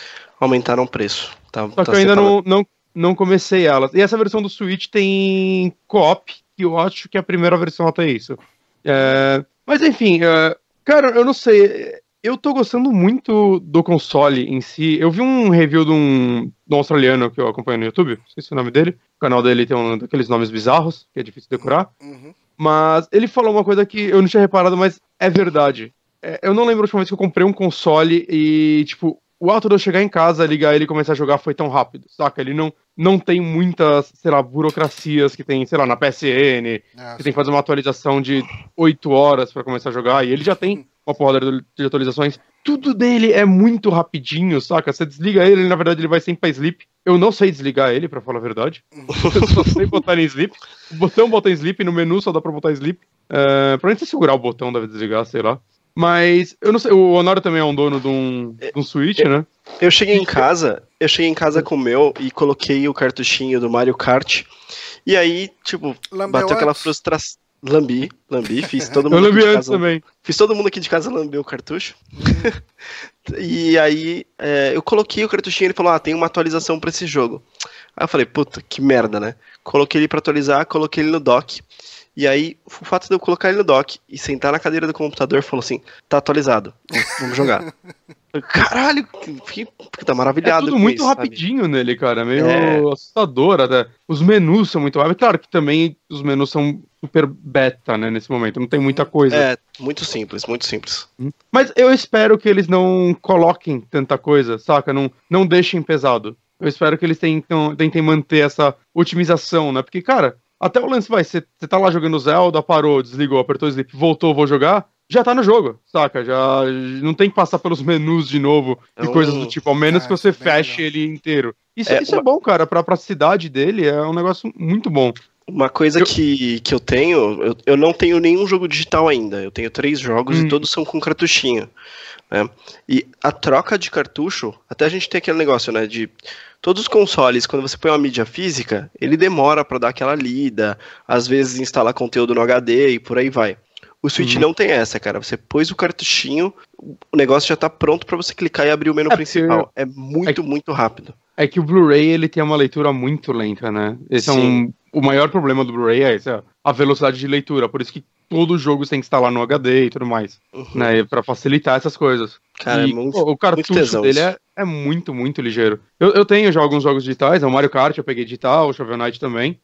aumentaram o preço. Tá, Só que eu ainda não, não, não comecei ela. E essa versão do Switch tem co-op, que eu acho que a primeira versão até isso. É, mas enfim, é, cara, eu não sei. eu tô gostando muito do console em si. Eu vi um review de um, de um australiano que eu acompanho no YouTube, não sei se é o nome dele. O canal dele tem um daqueles nomes bizarros, que é difícil decorar. Uhum. Mas ele falou uma coisa que eu não tinha reparado, mas é verdade. É, eu não lembro a última vez que eu comprei um console e, tipo, o ato de eu chegar em casa, ligar ele e começar a jogar foi tão rápido, saca? Ele não, não tem muitas, sei lá, burocracias que tem, sei lá, na PSN, ah, que tem que fazer uma atualização de 8 horas para começar a jogar, e ele já tem uma porrada de atualizações. Tudo dele é muito rapidinho, saca? Você desliga ele, na verdade ele vai sempre pra sleep. Eu não sei desligar ele, para falar a verdade. Eu só sei botar em sleep. O botão bota em sleep, no menu só dá pra botar sleep. Uh, pra gente segurar o botão deve desligar, sei lá. Mas eu não sei, o Honório também é um dono de um, de um Switch, eu, né? Eu cheguei em casa, eu cheguei em casa com o meu e coloquei o cartuchinho do Mario Kart. E aí, tipo, Lambeu bateu aquela frustração. Lambi, lambi, fiz todo mundo. Eu lambi antes casa, também. Fiz todo mundo aqui de casa lamber o cartucho. e aí é, eu coloquei o cartuchinho e ele falou: Ah, tem uma atualização para esse jogo. Aí eu falei, puta, que merda, né? Coloquei ele para atualizar, coloquei ele no dock. E aí, o fato de eu colocar ele no dock e sentar na cadeira do computador falou assim: tá atualizado, vamos jogar. Caralho, fiquei tá maravilhado. É tudo muito isso, rapidinho sabe? nele, cara. Meio é... assustador até. Os menus são muito rápidos. Claro que também os menus são super beta, né, nesse momento. Não tem muita coisa. É, muito simples, muito simples. Hum. Mas eu espero que eles não coloquem tanta coisa, saca? Não, não deixem pesado. Eu espero que eles tentem, tentem manter essa otimização, né? Porque, cara, até o lance vai, você tá lá jogando Zelda, parou, desligou, apertou o sleep, voltou, vou jogar, já tá no jogo, saca? Já não tem que passar pelos menus de novo e coisas do tipo, ao menos é, que você feche legal. ele inteiro. Isso é, isso é bom, cara, pra, pra cidade dele é um negócio muito bom. Uma coisa eu... que, que eu tenho, eu, eu não tenho nenhum jogo digital ainda. Eu tenho três jogos hum. e todos são com cartuchinho. Né? E a troca de cartucho, até a gente tem aquele negócio, né? De todos os consoles, quando você põe uma mídia física, ele demora para dar aquela lida, às vezes instalar conteúdo no HD e por aí vai. O Switch uhum. não tem essa, cara. Você pôs o cartuchinho, o negócio já tá pronto para você clicar e abrir o menu é principal. É muito, é muito rápido. É que o Blu-ray ele tem uma leitura muito lenta, né? Esse Sim. é um, o maior problema do Blu-ray é esse, a velocidade de leitura. Por isso que todo jogo tem que instalar no HD e tudo mais, uhum. né? Para facilitar essas coisas. Cara, e, é muito, o cartucho dele é, é, muito, muito ligeiro. Eu, eu tenho já alguns jogos digitais, é o Mario Kart eu peguei digital, o Shovel Knight também.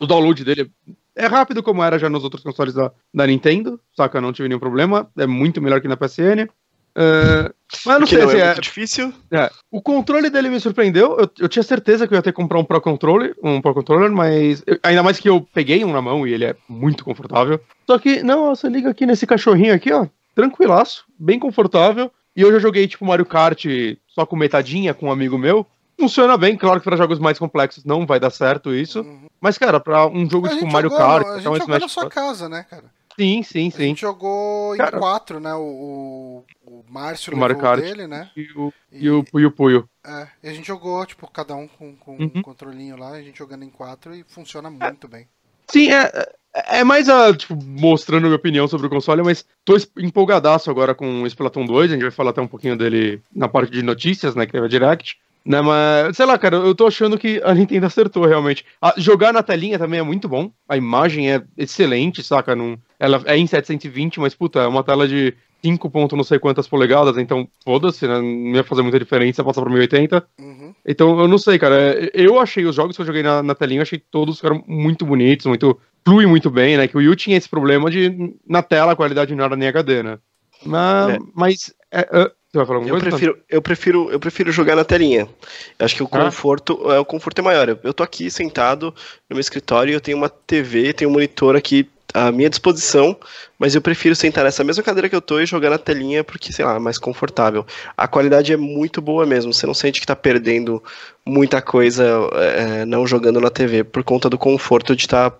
O download dele é rápido como era já nos outros consoles da, da Nintendo, saca? Não tive nenhum problema, é muito melhor que na PSN. Uh, mas não sei não é, é, muito difícil. É, o controle dele me surpreendeu. Eu, eu, tinha certeza que eu ia ter que comprar um Pro Controller, um Pro Controller, mas eu, ainda mais que eu peguei um na mão e ele é muito confortável. Só que, não, você liga aqui nesse cachorrinho aqui, ó, tranquilaço, bem confortável. E eu já joguei tipo Mario Kart só com metadinha com um amigo meu. Funciona bem, claro que para jogos mais complexos não vai dar certo isso. Uhum. Mas, cara, para um jogo tipo Mario jogou, Kart, a gente um jogou na sua casa, né, cara? Sim, sim, sim. A gente jogou Cara, em quatro, né? O, o Márcio o Mario Kart dele, né? E o, e, e o Puyo Puyo. É, e a gente jogou, tipo, cada um com, com uhum. um controlinho lá, a gente jogando em quatro e funciona muito é. bem. Sim, é, é, é mais a, tipo, mostrando minha opinião sobre o console, mas tô empolgadaço agora com o Splatoon 2, a gente vai falar até um pouquinho dele na parte de notícias, né, que teve a Direct. Né, mas, sei lá, cara, eu tô achando que a Nintendo acertou realmente. A, jogar na telinha também é muito bom. A imagem é excelente, saca? Num, ela é em 720, mas, puta, é uma tela de 5 ponto não sei quantas polegadas, então foda-se, né? Não ia fazer muita diferença passar pra 1080. Uhum. Então, eu não sei, cara. Eu achei os jogos que eu joguei na, na telinha, eu achei todos ficaram muito bonitos, muito. flui muito bem, né? Que o Yu tinha esse problema de na tela a qualidade não era nem HD, né? Mas. É. mas é, é, você vai falar alguma eu coisa? Prefiro, eu, prefiro, eu prefiro jogar na telinha. Eu acho que o ah. conforto, ah. é, o conforto é maior. Eu tô aqui sentado no meu escritório e eu tenho uma TV, tenho um monitor aqui à minha disposição, mas eu prefiro sentar nessa mesma cadeira que eu tô e jogar na telinha porque, sei lá, é mais confortável. A qualidade é muito boa mesmo, você não sente que tá perdendo muita coisa é, não jogando na TV por conta do conforto de estar tá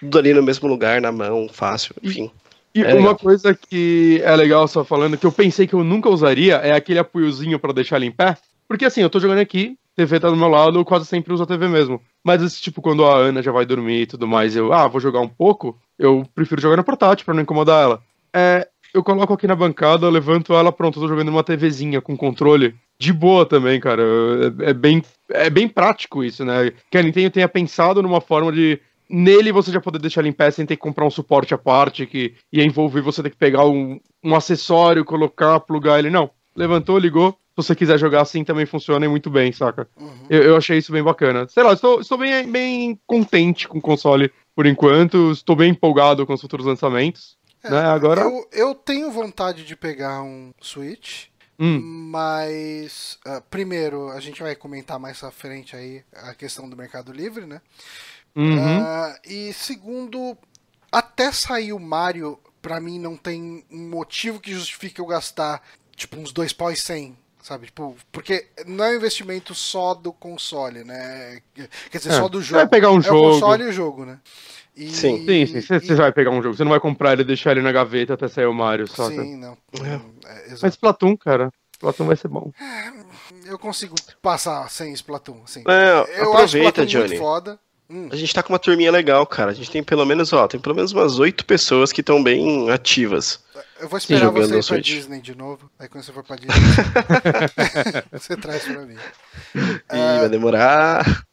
tudo ali no mesmo lugar, na mão, fácil, enfim. E é uma coisa que é legal só falando, que eu pensei que eu nunca usaria, é aquele apoiozinho para deixar ele em pé. Porque assim, eu tô jogando aqui, TV tá do meu lado, eu quase sempre uso a TV mesmo. Mas esse tipo, quando a Ana já vai dormir e tudo mais, eu, ah, vou jogar um pouco, eu prefiro jogar no portátil para não incomodar ela. É, eu coloco aqui na bancada, levanto ela, pronto, eu tô jogando uma TVzinha com controle. De boa também, cara. É, é, bem, é bem prático isso, né? Que a Nintendo tenha pensado numa forma de nele você já poder deixar ele em pé sem ter que comprar um suporte à parte que ia envolver você ter que pegar um, um acessório, colocar, plugar ele. Não. Levantou, ligou. Se você quiser jogar assim, também funciona e muito bem, saca? Uhum. Eu, eu, achei isso bem bacana. Sei lá, estou, estou bem, bem contente com o console por enquanto. Estou bem empolgado com os futuros lançamentos. É, né? Agora... Eu, eu tenho vontade de pegar um Switch. Hum. Mas, uh, primeiro, a gente vai comentar mais à frente aí a questão do Mercado Livre, né? Uhum. Uh, e segundo, até sair o Mario, pra mim não tem um motivo que justifique eu gastar, tipo, uns dois pau e cem sabe? Tipo, porque não é um investimento só do console, né? Quer dizer, é, só do jogo. Vai pegar um é jogo. o console e o jogo, né? E, sim, sim, sim. Você, e... vai pegar um jogo. Você não vai comprar ele e deixar ele na gaveta até sair o Mario, só. Sim, não. É. É, Mas Splatoon, cara. Splatoon vai ser bom. É, eu consigo passar sem Splatoon, assim. É, eu aproveita, acho Johnny. Muito foda. Hum. A gente tá com uma turminha legal, cara. A gente tem pelo menos, ó, tem pelo menos umas oito pessoas que estão bem ativas. Eu vou esperar você ir pra Disney de novo. Aí quando você for pra Disney, você traz pra mim. Ih, uh, vai demorar.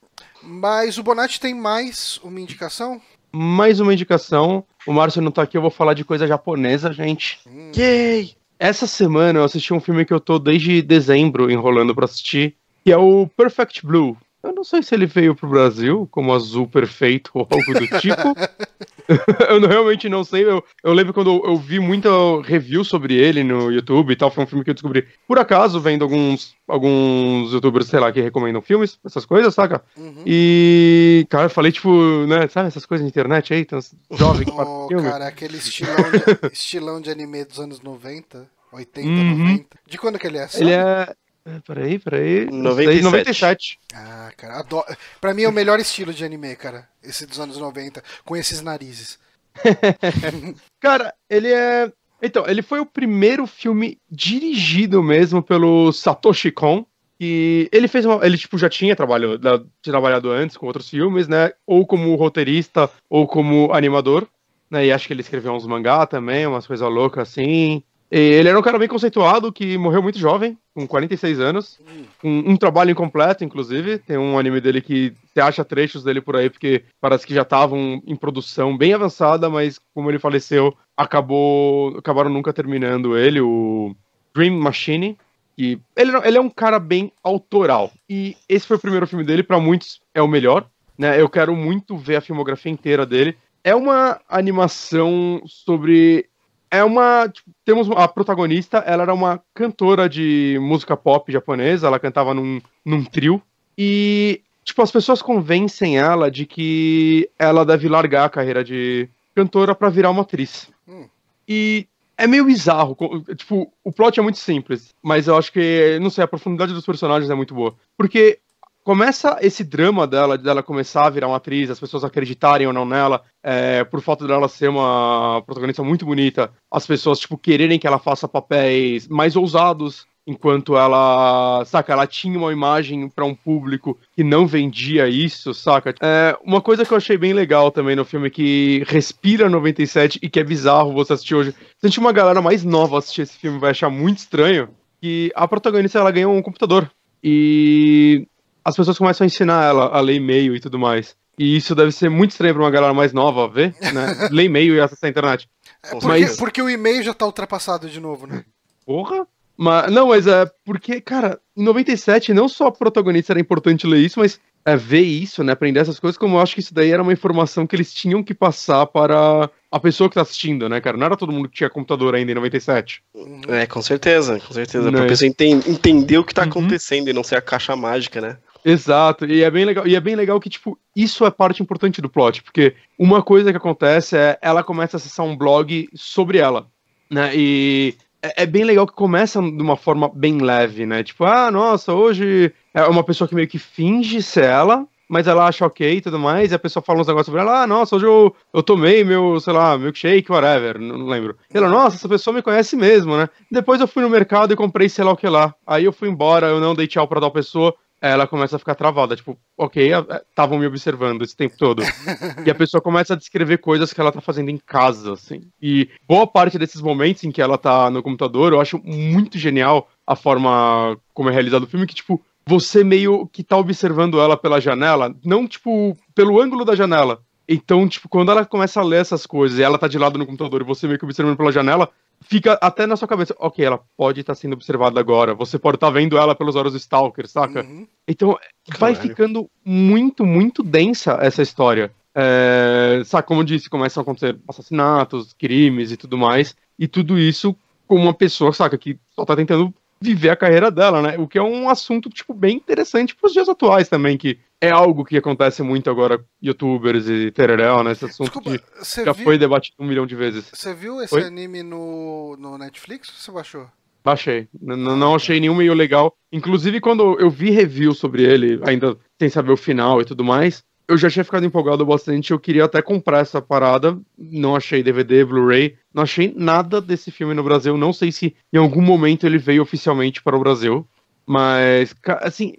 Mas o Bonatti tem mais uma indicação? mais uma indicação. O Márcio não tá aqui, eu vou falar de coisa japonesa, gente. Hum. Yay! Essa semana eu assisti um filme que eu tô desde dezembro enrolando pra assistir, que é o Perfect Blue. Eu não sei se ele veio pro Brasil como azul perfeito ou algo do tipo. eu não, realmente não sei. Eu, eu lembro quando eu, eu, vi muita review sobre ele no YouTube e tal. Foi um filme que eu descobri por acaso, vendo alguns, alguns youtubers, sei lá, que recomendam filmes, essas coisas, saca? Uhum. E, cara, eu falei, tipo, né, sabe essas coisas na internet aí? Tem uns jovens que oh, filme. Cara, aquele estilão de, estilão de anime dos anos 90, 80, uhum. 90. De quando que ele é? Sabe? Ele é. Peraí, peraí. 97. 97. Ah, cara, adoro. Pra mim é o melhor estilo de anime, cara. Esse dos anos 90, com esses narizes. cara, ele é. Então, ele foi o primeiro filme dirigido mesmo pelo Satoshi Kon. E ele fez uma. Ele, tipo, já tinha trabalhado, tinha trabalhado antes com outros filmes, né? Ou como roteirista, ou como animador. Né? E acho que ele escreveu uns mangá também, umas coisas loucas assim. Ele era um cara bem conceituado que morreu muito jovem, com 46 anos, com um trabalho incompleto, inclusive. Tem um anime dele que você acha trechos dele por aí, porque parece que já estavam em produção bem avançada, mas como ele faleceu, acabou acabaram nunca terminando ele, o Dream Machine. E ele, ele é um cara bem autoral. E esse foi o primeiro filme dele, para muitos é o melhor. Né? Eu quero muito ver a filmografia inteira dele. É uma animação sobre é uma. Tipo, temos a protagonista, ela era uma cantora de música pop japonesa, ela cantava num, num trio. E, tipo, as pessoas convencem ela de que ela deve largar a carreira de cantora para virar uma atriz. Hum. E é meio bizarro. Tipo, o plot é muito simples, mas eu acho que, não sei, a profundidade dos personagens é muito boa. Porque começa esse drama dela, dela começar a virar uma atriz, as pessoas acreditarem ou não nela, é, por falta dela ser uma protagonista muito bonita, as pessoas, tipo, quererem que ela faça papéis mais ousados, enquanto ela, saca, ela tinha uma imagem para um público que não vendia isso, saca? É, uma coisa que eu achei bem legal também no filme que respira 97 e que é bizarro você assistir hoje. Se uma galera mais nova assistir esse filme vai achar muito estranho, que a protagonista ela ganha um computador. E as pessoas começam a ensinar ela a ler e-mail e tudo mais. E isso deve ser muito estranho pra uma galera mais nova ver, né? ler e-mail e acessar a internet. É porque, mas... porque o e-mail já tá ultrapassado de novo, né? Porra! Mas, não, mas é porque, cara, em 97 não só a protagonista era importante ler isso, mas é, ver isso, né, aprender essas coisas, como eu acho que isso daí era uma informação que eles tinham que passar para a pessoa que tá assistindo, né, cara? Não era todo mundo que tinha computador ainda em 97. É, com certeza, com certeza. Não, pra é. pessoa entender o que tá uhum. acontecendo e não ser a caixa mágica, né? Exato, e é bem legal, e é bem legal que, tipo, isso é parte importante do plot, porque uma coisa que acontece é ela começa a acessar um blog sobre ela, né? E é, é bem legal que começa de uma forma bem leve, né? Tipo, ah, nossa, hoje é uma pessoa que meio que finge ser ela, mas ela acha ok e tudo mais, e a pessoa fala uns negócios sobre ela, ah, nossa, hoje eu, eu tomei meu, sei lá, milkshake, whatever, não, lembro. E ela, nossa, essa pessoa me conhece mesmo, né? Depois eu fui no mercado e comprei sei lá o que lá. Aí eu fui embora, eu não dei tchau pra tal pessoa, ela começa a ficar travada, tipo, ok, estavam me observando esse tempo todo. e a pessoa começa a descrever coisas que ela tá fazendo em casa, assim. E boa parte desses momentos em que ela tá no computador, eu acho muito genial a forma como é realizado o filme, que, tipo, você meio que tá observando ela pela janela, não, tipo, pelo ângulo da janela. Então, tipo, quando ela começa a ler essas coisas e ela tá de lado no computador e você meio que observando pela janela, fica até na sua cabeça, ok, ela pode estar sendo observada agora, você pode estar vendo ela pelos olhos do Stalker, saca? Uhum. Então, vai Caralho. ficando muito, muito densa essa história. É, sabe, como eu disse, começam a acontecer assassinatos, crimes e tudo mais, e tudo isso com uma pessoa, saca, que só tá tentando viver a carreira dela, né? O que é um assunto, tipo, bem interessante pros dias atuais também, que é algo que acontece muito agora, youtubers e tererel, né? Esse assunto Desculpa, que já viu, foi debatido um milhão de vezes. você viu esse Oi? anime no, no Netflix ou você baixou? Baixei. N- n- não achei nenhum meio legal. Inclusive, quando eu vi review sobre ele, ainda sem saber o final e tudo mais, eu já tinha ficado empolgado bastante. Eu queria até comprar essa parada. Não achei DVD, Blu-ray. Não achei nada desse filme no Brasil. Não sei se em algum momento ele veio oficialmente para o Brasil. Mas, assim,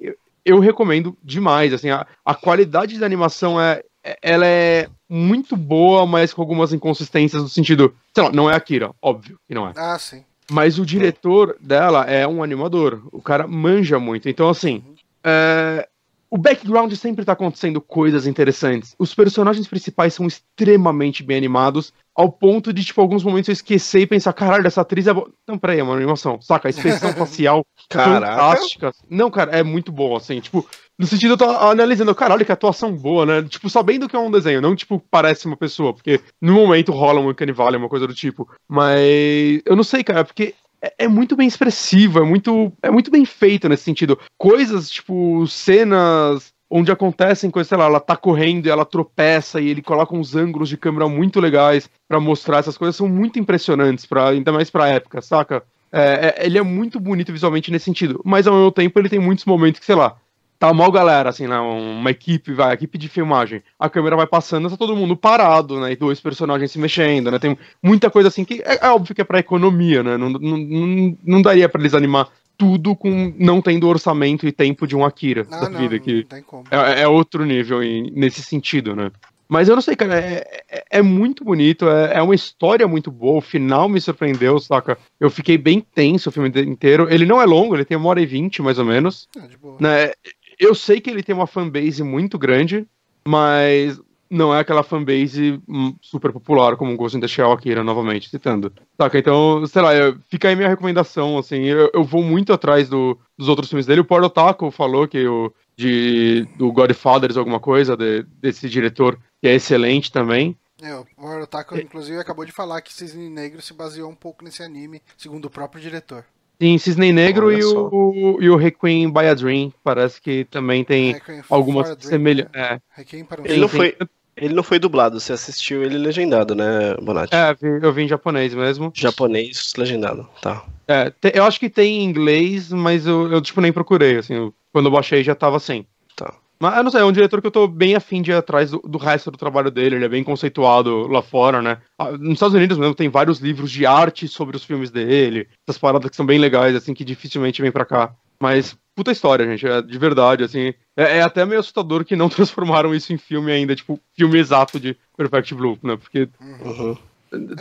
eu, recomendo demais. Assim, a, a qualidade da animação é. é- Ela é muito boa, mas com algumas inconsistências no sentido. Sei lá, não é Akira, óbvio que não é. Ah, sim. Mas o diretor dela é um animador. O cara manja muito. Então, assim, é, o background sempre tá acontecendo coisas interessantes. Os personagens principais são extremamente bem animados, ao ponto de, tipo, alguns momentos eu esquecer e pensar, caralho, essa atriz é boa. Não, peraí, é uma animação. Saca? A expressão facial fantástica. Não, cara, é muito bom, assim, tipo, no sentido eu tô analisando, caralho, que atuação boa, né? Tipo, sabendo que é um desenho, não, tipo, parece uma pessoa, porque no momento rola um Uncanny Valley, uma coisa do tipo. Mas eu não sei, cara, porque é, é muito bem expressivo, é muito, é muito bem feito nesse sentido. Coisas, tipo, cenas onde acontecem coisas, sei lá, ela tá correndo e ela tropeça e ele coloca uns ângulos de câmera muito legais pra mostrar. Essas coisas, são muito impressionantes, pra, ainda mais pra época, saca? É, é- ele é muito bonito visualmente nesse sentido, mas ao mesmo tempo ele tem muitos momentos que, sei lá, tá mal galera, assim, né, uma equipe, vai, equipe de filmagem, a câmera vai passando, tá todo mundo parado, né, e dois personagens se mexendo, né, tem muita coisa assim que é, é óbvio que é pra economia, né, não, não, não, não daria pra eles animar tudo com não tendo orçamento e tempo de um Akira Ah, da não, vida, não que tem como. é, é outro nível em- nesse sentido, né? Mas eu não sei, cara, é, é- é muito bonito, é, é uma história muito boa, o final me surpreendeu, saca? Eu fiquei bem tenso o filme inteiro. Ele não é longo, ele tem uma hora e vinte, mais ou menos. Ah, de boa. Né? Eu sei que ele tem uma fanbase muito grande, mas não é aquela fanbase hum, super popular como o Ghost in the Shell Akira, novamente, citando. Saca? Então, sei lá, eu- fica aí minha recomendação, assim, eu, eu vou muito atrás do- dos outros filmes dele. O Porto Taco falou que o de, do Godfathers, alguma coisa, de- desse diretor, que é excelente também. É, o Morotaco, inclusive, acabou de falar que Cisne Negro se baseou um pouco nesse anime, segundo o próprio diretor. Tem Cisne Negro Olha e só. o, e o Requiem by a Dream, parece que também tem algumas semelhanças. né? É, Requiem para um Ele não Sim, foi, ele não foi dublado, você assistiu ele legendado, né, Bonatti? é, vi- eu vi em japonês mesmo. Japonês legendado, tá. É, te- eu acho que tem em inglês, mas eu, eu, tipo, nem procurei, assim, eu- quando eu baixei já tava sem. Tá. Mas eu não sei, é um diretor que eu tô bem afim de ir atrás do, do resto do trabalho dele, ele é bem conceituado lá fora, né? Ah, Nos Estados Unidos mesmo tem vários livros de arte sobre os filmes dele, essas paradas que são bem legais, assim, que dificilmente vêm pra cá. Mas, puta história, gente, é de verdade, assim. É, é até meio assustador que não transformaram isso em filme ainda, tipo, filme exato de Perfect Blue, né? Porque, Uhum.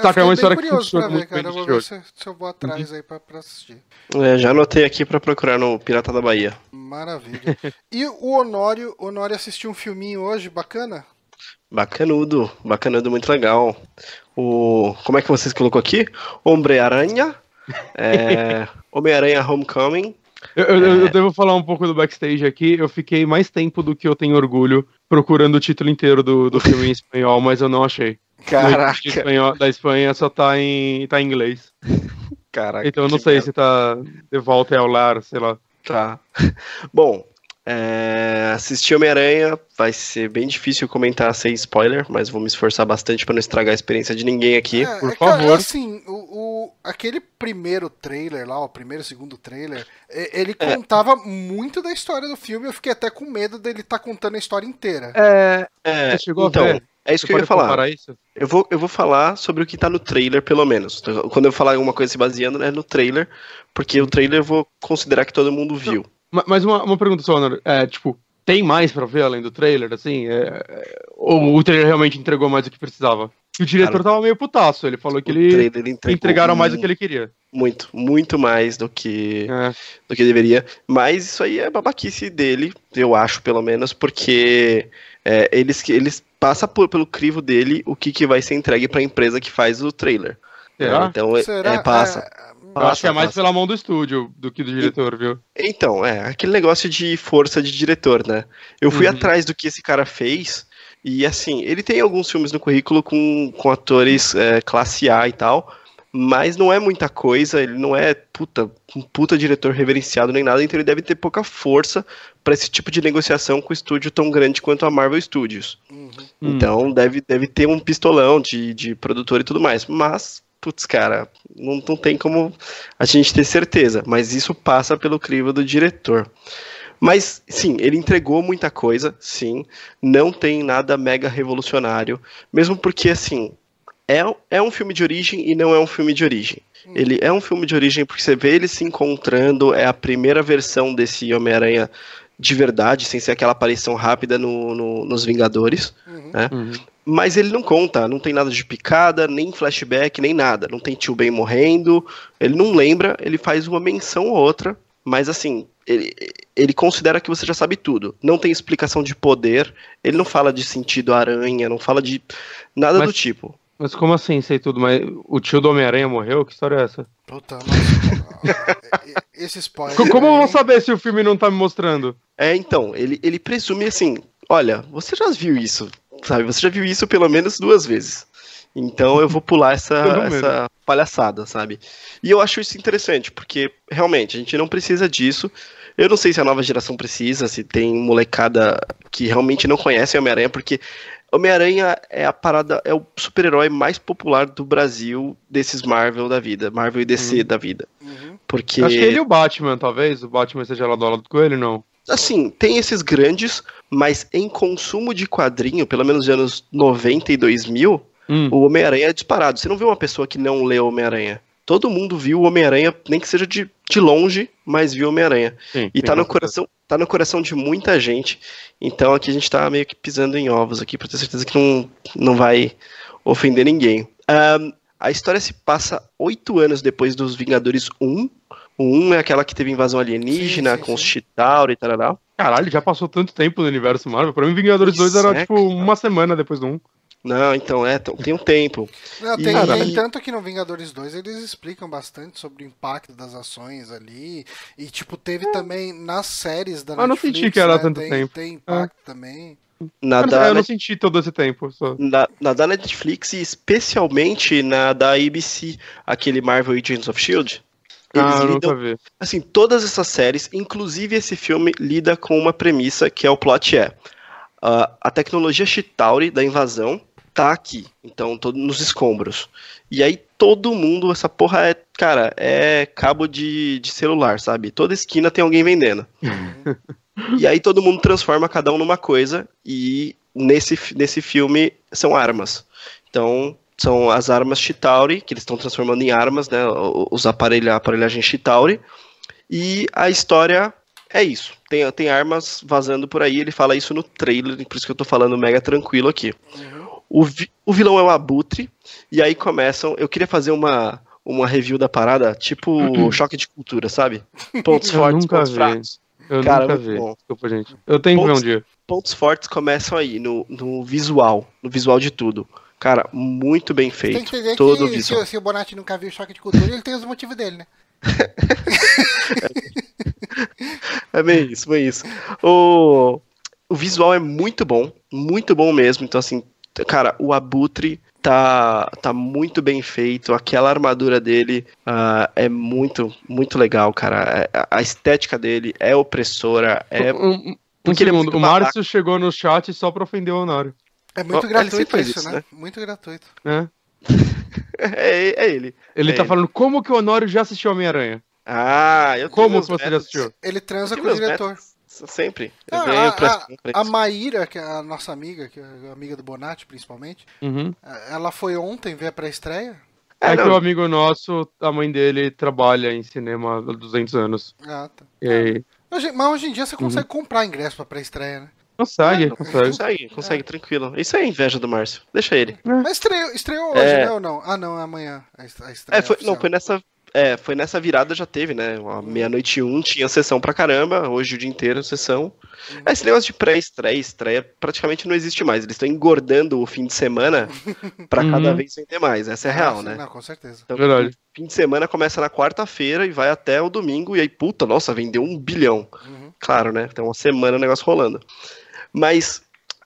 saca, é uma história que curioso pra funciona ver, muito bem cara. Eu de vou ver se, se eu vou atrás aí pra, pra assistir. É, já anotei aqui pra procurar no Pirata da Bahia. Maravilha. e o Honório, o Honório assistiu um filminho hoje, bacana? Bacanudo, bacanudo, muito legal. O. Como é que vocês colocou aqui? Homem-Aranha. É, Homem-Aranha Homecoming. Eu, eu- eu devo falar um pouco do backstage aqui. Eu fiquei mais tempo do que eu tenho orgulho procurando o título inteiro do, do filme em espanhol, mas eu não achei. O Caraca, espanhol da Espanha só tá em, tá em inglês. caraca. Então eu não sei se tá de volta ao lar, sei lá. Tá. Bom, é, assistir Homem-Aranha vai ser bem difícil comentar sem spoiler, mas vou me esforçar bastante pra não estragar a experiência de ninguém aqui. É, por é que, favor. assim, o, o- aquele primeiro trailer lá, o primeiro, segundo trailer, ele contava muito da história do filme. Eu fiquei até com medo dele estar contando a história inteira. É, É, então, a ver? é isso Você que eu ia falar. Eu vou, eu vou falar sobre o que tá no trailer, pelo menos. Quando eu falar alguma coisa se baseando, é no trailer, porque o trailer eu vou considerar que todo mundo viu. Ma- Mas uma, uma pergunta só, Honor. É, tipo, tem mais pra ver além do trailer, assim? É, é, ou o trailer realmente entregou mais do que precisava? E o diretor Cara, tava meio putaço, ele falou que ele entregaram mais do que ele queria. Muito, muito mais do que, É. do que deveria. Mas isso aí é babaquice dele, eu acho, pelo menos, porque é, eles, eles passam por- pelo crivo dele o que, que vai ser entregue pra empresa que faz o trailer. Será? Então, é- Será? é, passa. Eu acho que é mais passa. pela mão do estúdio do que do diretor, viu? Então, é, aquele negócio de força de diretor, né? Eu fui Uhum. atrás do que esse cara fez, e assim, ele tem alguns filmes no currículo com, com atores é, classe A e tal, mas não é muita coisa, ele não é puta, um puta diretor reverenciado nem nada, então ele deve ter pouca força pra esse tipo de negociação com um estúdio tão grande quanto a Marvel Studios. uhum. Hum. Então deve, deve ter um pistolão de, de produtor e tudo mais. Mas, putz, cara, não, não tem como a gente ter certeza. Mas isso passa pelo crivo do diretor. Mas, sim, ele entregou muita coisa, sim. Não tem nada mega revolucionário. Mesmo porque, assim, é, é um filme de origem e não é um filme de origem. Ele é um filme de origem porque você vê ele se encontrando, é a primeira versão desse Homem-Aranha de verdade, sem ser aquela aparição rápida no- no- nos Vingadores. Uhum. né? Uhum. Mas ele não conta, não tem nada de picada, nem flashback, nem nada. Não tem tio Ben morrendo, ele não lembra, ele faz uma menção ou outra, mas assim, ele, ele considera que você já sabe tudo. Não tem explicação de poder, ele não fala de sentido aranha, não fala de nada Mas- do tipo. Mas como assim, sei tudo? Mas o tio do Homem-Aranha morreu? Que história é essa? Puta, mas. Esse spoiler. Co- Como eu vou saber se o filme não tá me mostrando? É, então, ele, ele presume assim, olha, você já viu isso, sabe? Você já viu isso pelo menos duas vezes. Então eu vou pular essa, essa palhaçada, sabe? E eu acho isso interessante, porque realmente a gente não precisa disso. Eu não sei se a nova geração precisa, se tem molecada que realmente não conhece Homem-Aranha, porque Homem-Aranha é a parada, é o super-herói mais popular do Brasil desses Marvel da vida, Marvel e DC da vida. Uhum. Porque Acho que ele e o Batman, talvez. O Batman seja lá do lado com ele, não. Assim, tem esses grandes, mas em consumo de quadrinho, pelo menos de anos 90 e 2000, Hum. o Homem-Aranha é disparado. Você não vê uma pessoa que não lê Homem-Aranha. Todo mundo viu o Homem-Aranha, nem que seja de, de longe, mas viu o Homem-Aranha. E tá no coração, tá no coração de muita gente. Então aqui a gente tá meio que pisando em ovos aqui, pra ter certeza que não, não vai ofender ninguém. Ahn, a história se passa oito anos depois dos Vingadores 1. O 1 é aquela que teve invasão alienígena, Sim, sim, com os. Chitauri e tal. Caralho, já passou tanto tempo no universo Marvel. Pra mim, Vingadores 2 era é, tipo uma semana depois do 1. Não, então é, tem um tempo. Não, tem, e- tanto que no Vingadores 2 eles explicam bastante sobre o impacto das ações ali. E, tipo, teve também nas séries da Ah, não Netflix. senti que era né, tanto tem, tempo. Tem impacto também. Na Eu, da, não senti todo esse tempo. Só. na, na da Netflix e especialmente na da ABC, aquele Marvel Agents of Shield. Eles Ah, eu lidam nunca vi. Assim, todas essas séries, inclusive esse filme, lida com uma premissa que é o plot é ah, a tecnologia Chitauri da invasão tá aqui, então todo nos escombros. E aí todo mundo, essa porra é, cara, é cabo de, de celular, sabe? Toda esquina tem alguém vendendo. e aí todo mundo transforma cada um numa coisa e nesse, nesse filme são armas. Então são as armas Chitauri, que eles estão transformando em armas, né? Os aparelha, a aparelhagem Chitauri. E a história é isso. Tem, tem armas vazando por aí, ele fala isso no trailer, por isso que eu tô falando mega tranquilo aqui. Uhum. O, vi- o vilão é o Abutre, e aí começam. Eu queria fazer uma, uma review da parada, tipo choque de cultura, sabe? Pontos Eu fortes, nunca pontos vi. fracos. Eu Cara, nunca muito vi. bom. Desculpa, gente. Eu tenho que ver um Pontos- dia. Pontos fortes começam aí, no, no visual, no visual de tudo. Cara, muito bem Tem feito. que entender todo o que se, visual. o- se o Bonatti nunca viu choque de cultura, ele tem os motivos dele, né? É bem isso, bem isso. O, o visual é muito bom, muito bom mesmo. Então, assim, cara, o Abutre tá, tá muito bem feito. Aquela armadura dele ah, é muito, muito legal, cara. É- A estética dele é opressora. É, Um, um porque ele é muito o Márcio chegou no chat só pra ofender o Honório. É muito gratuito isso, isso, né? né? Muito gratuito. Né? é, é ele. Ele É tá ele. falando como que o Honório já assistiu Homem-Aranha. Ah, eu tenho Como meus que você já assistiu? Ele transa com o diretor. métodos, Sempre. Eu Ah, a, pra- a, a Maíra, que é a nossa amiga, que é amiga do Bonatti, principalmente, Uhum. ela foi ontem ver a pré-estreia. É, É, que o amigo nosso, a mãe dele, trabalha em cinema há 200 anos. Ah, tá. E Hoje- Mas hoje em dia Uhum. você consegue comprar ingresso pra pré-estreia, né? consegue, consegue. Consegue, consegue, tranquilo. Isso é inveja do Márcio. Deixa ele. Mas estreou, estreou hoje, É. né? Ou não? Ah, não, é amanhã. A est- a estreia É, foi, não, foi nessa. É, foi nessa virada já teve, né? Meia-noite e um tinha sessão pra caramba, hoje o dia inteiro sessão. Uhum. Esse negócio de pré-estreia, estreia praticamente não existe mais. Eles estão engordando o fim de semana para uhum. cada vez vender mais. Essa é a real, ah, sim, né? Não, com certeza. Então, Verdade. fim de semana começa na quarta-feira e vai até o domingo, e aí, puta, nossa, vendeu um bilhão. Uhum. Claro, né? Tem uma semana o negócio rolando. Mas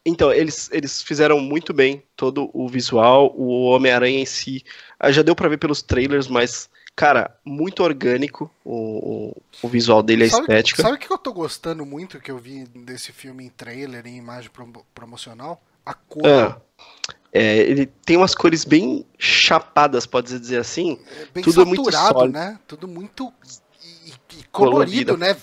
então, eles, eles fizeram muito bem todo o visual, o Homem-Aranha em si. Ah, já deu para ver pelos trailers, mas, cara, muito orgânico o, o, visual dele, a sabe, estética. Sabe o que eu tô gostando muito que eu vi desse filme em trailer, em imagem promocional? A cor. Ah, é, ele tem umas cores bem chapadas, pode dizer assim. É bem Tudo saturado, muito sólido. né? Tudo muito e, e colorido, colorido, né?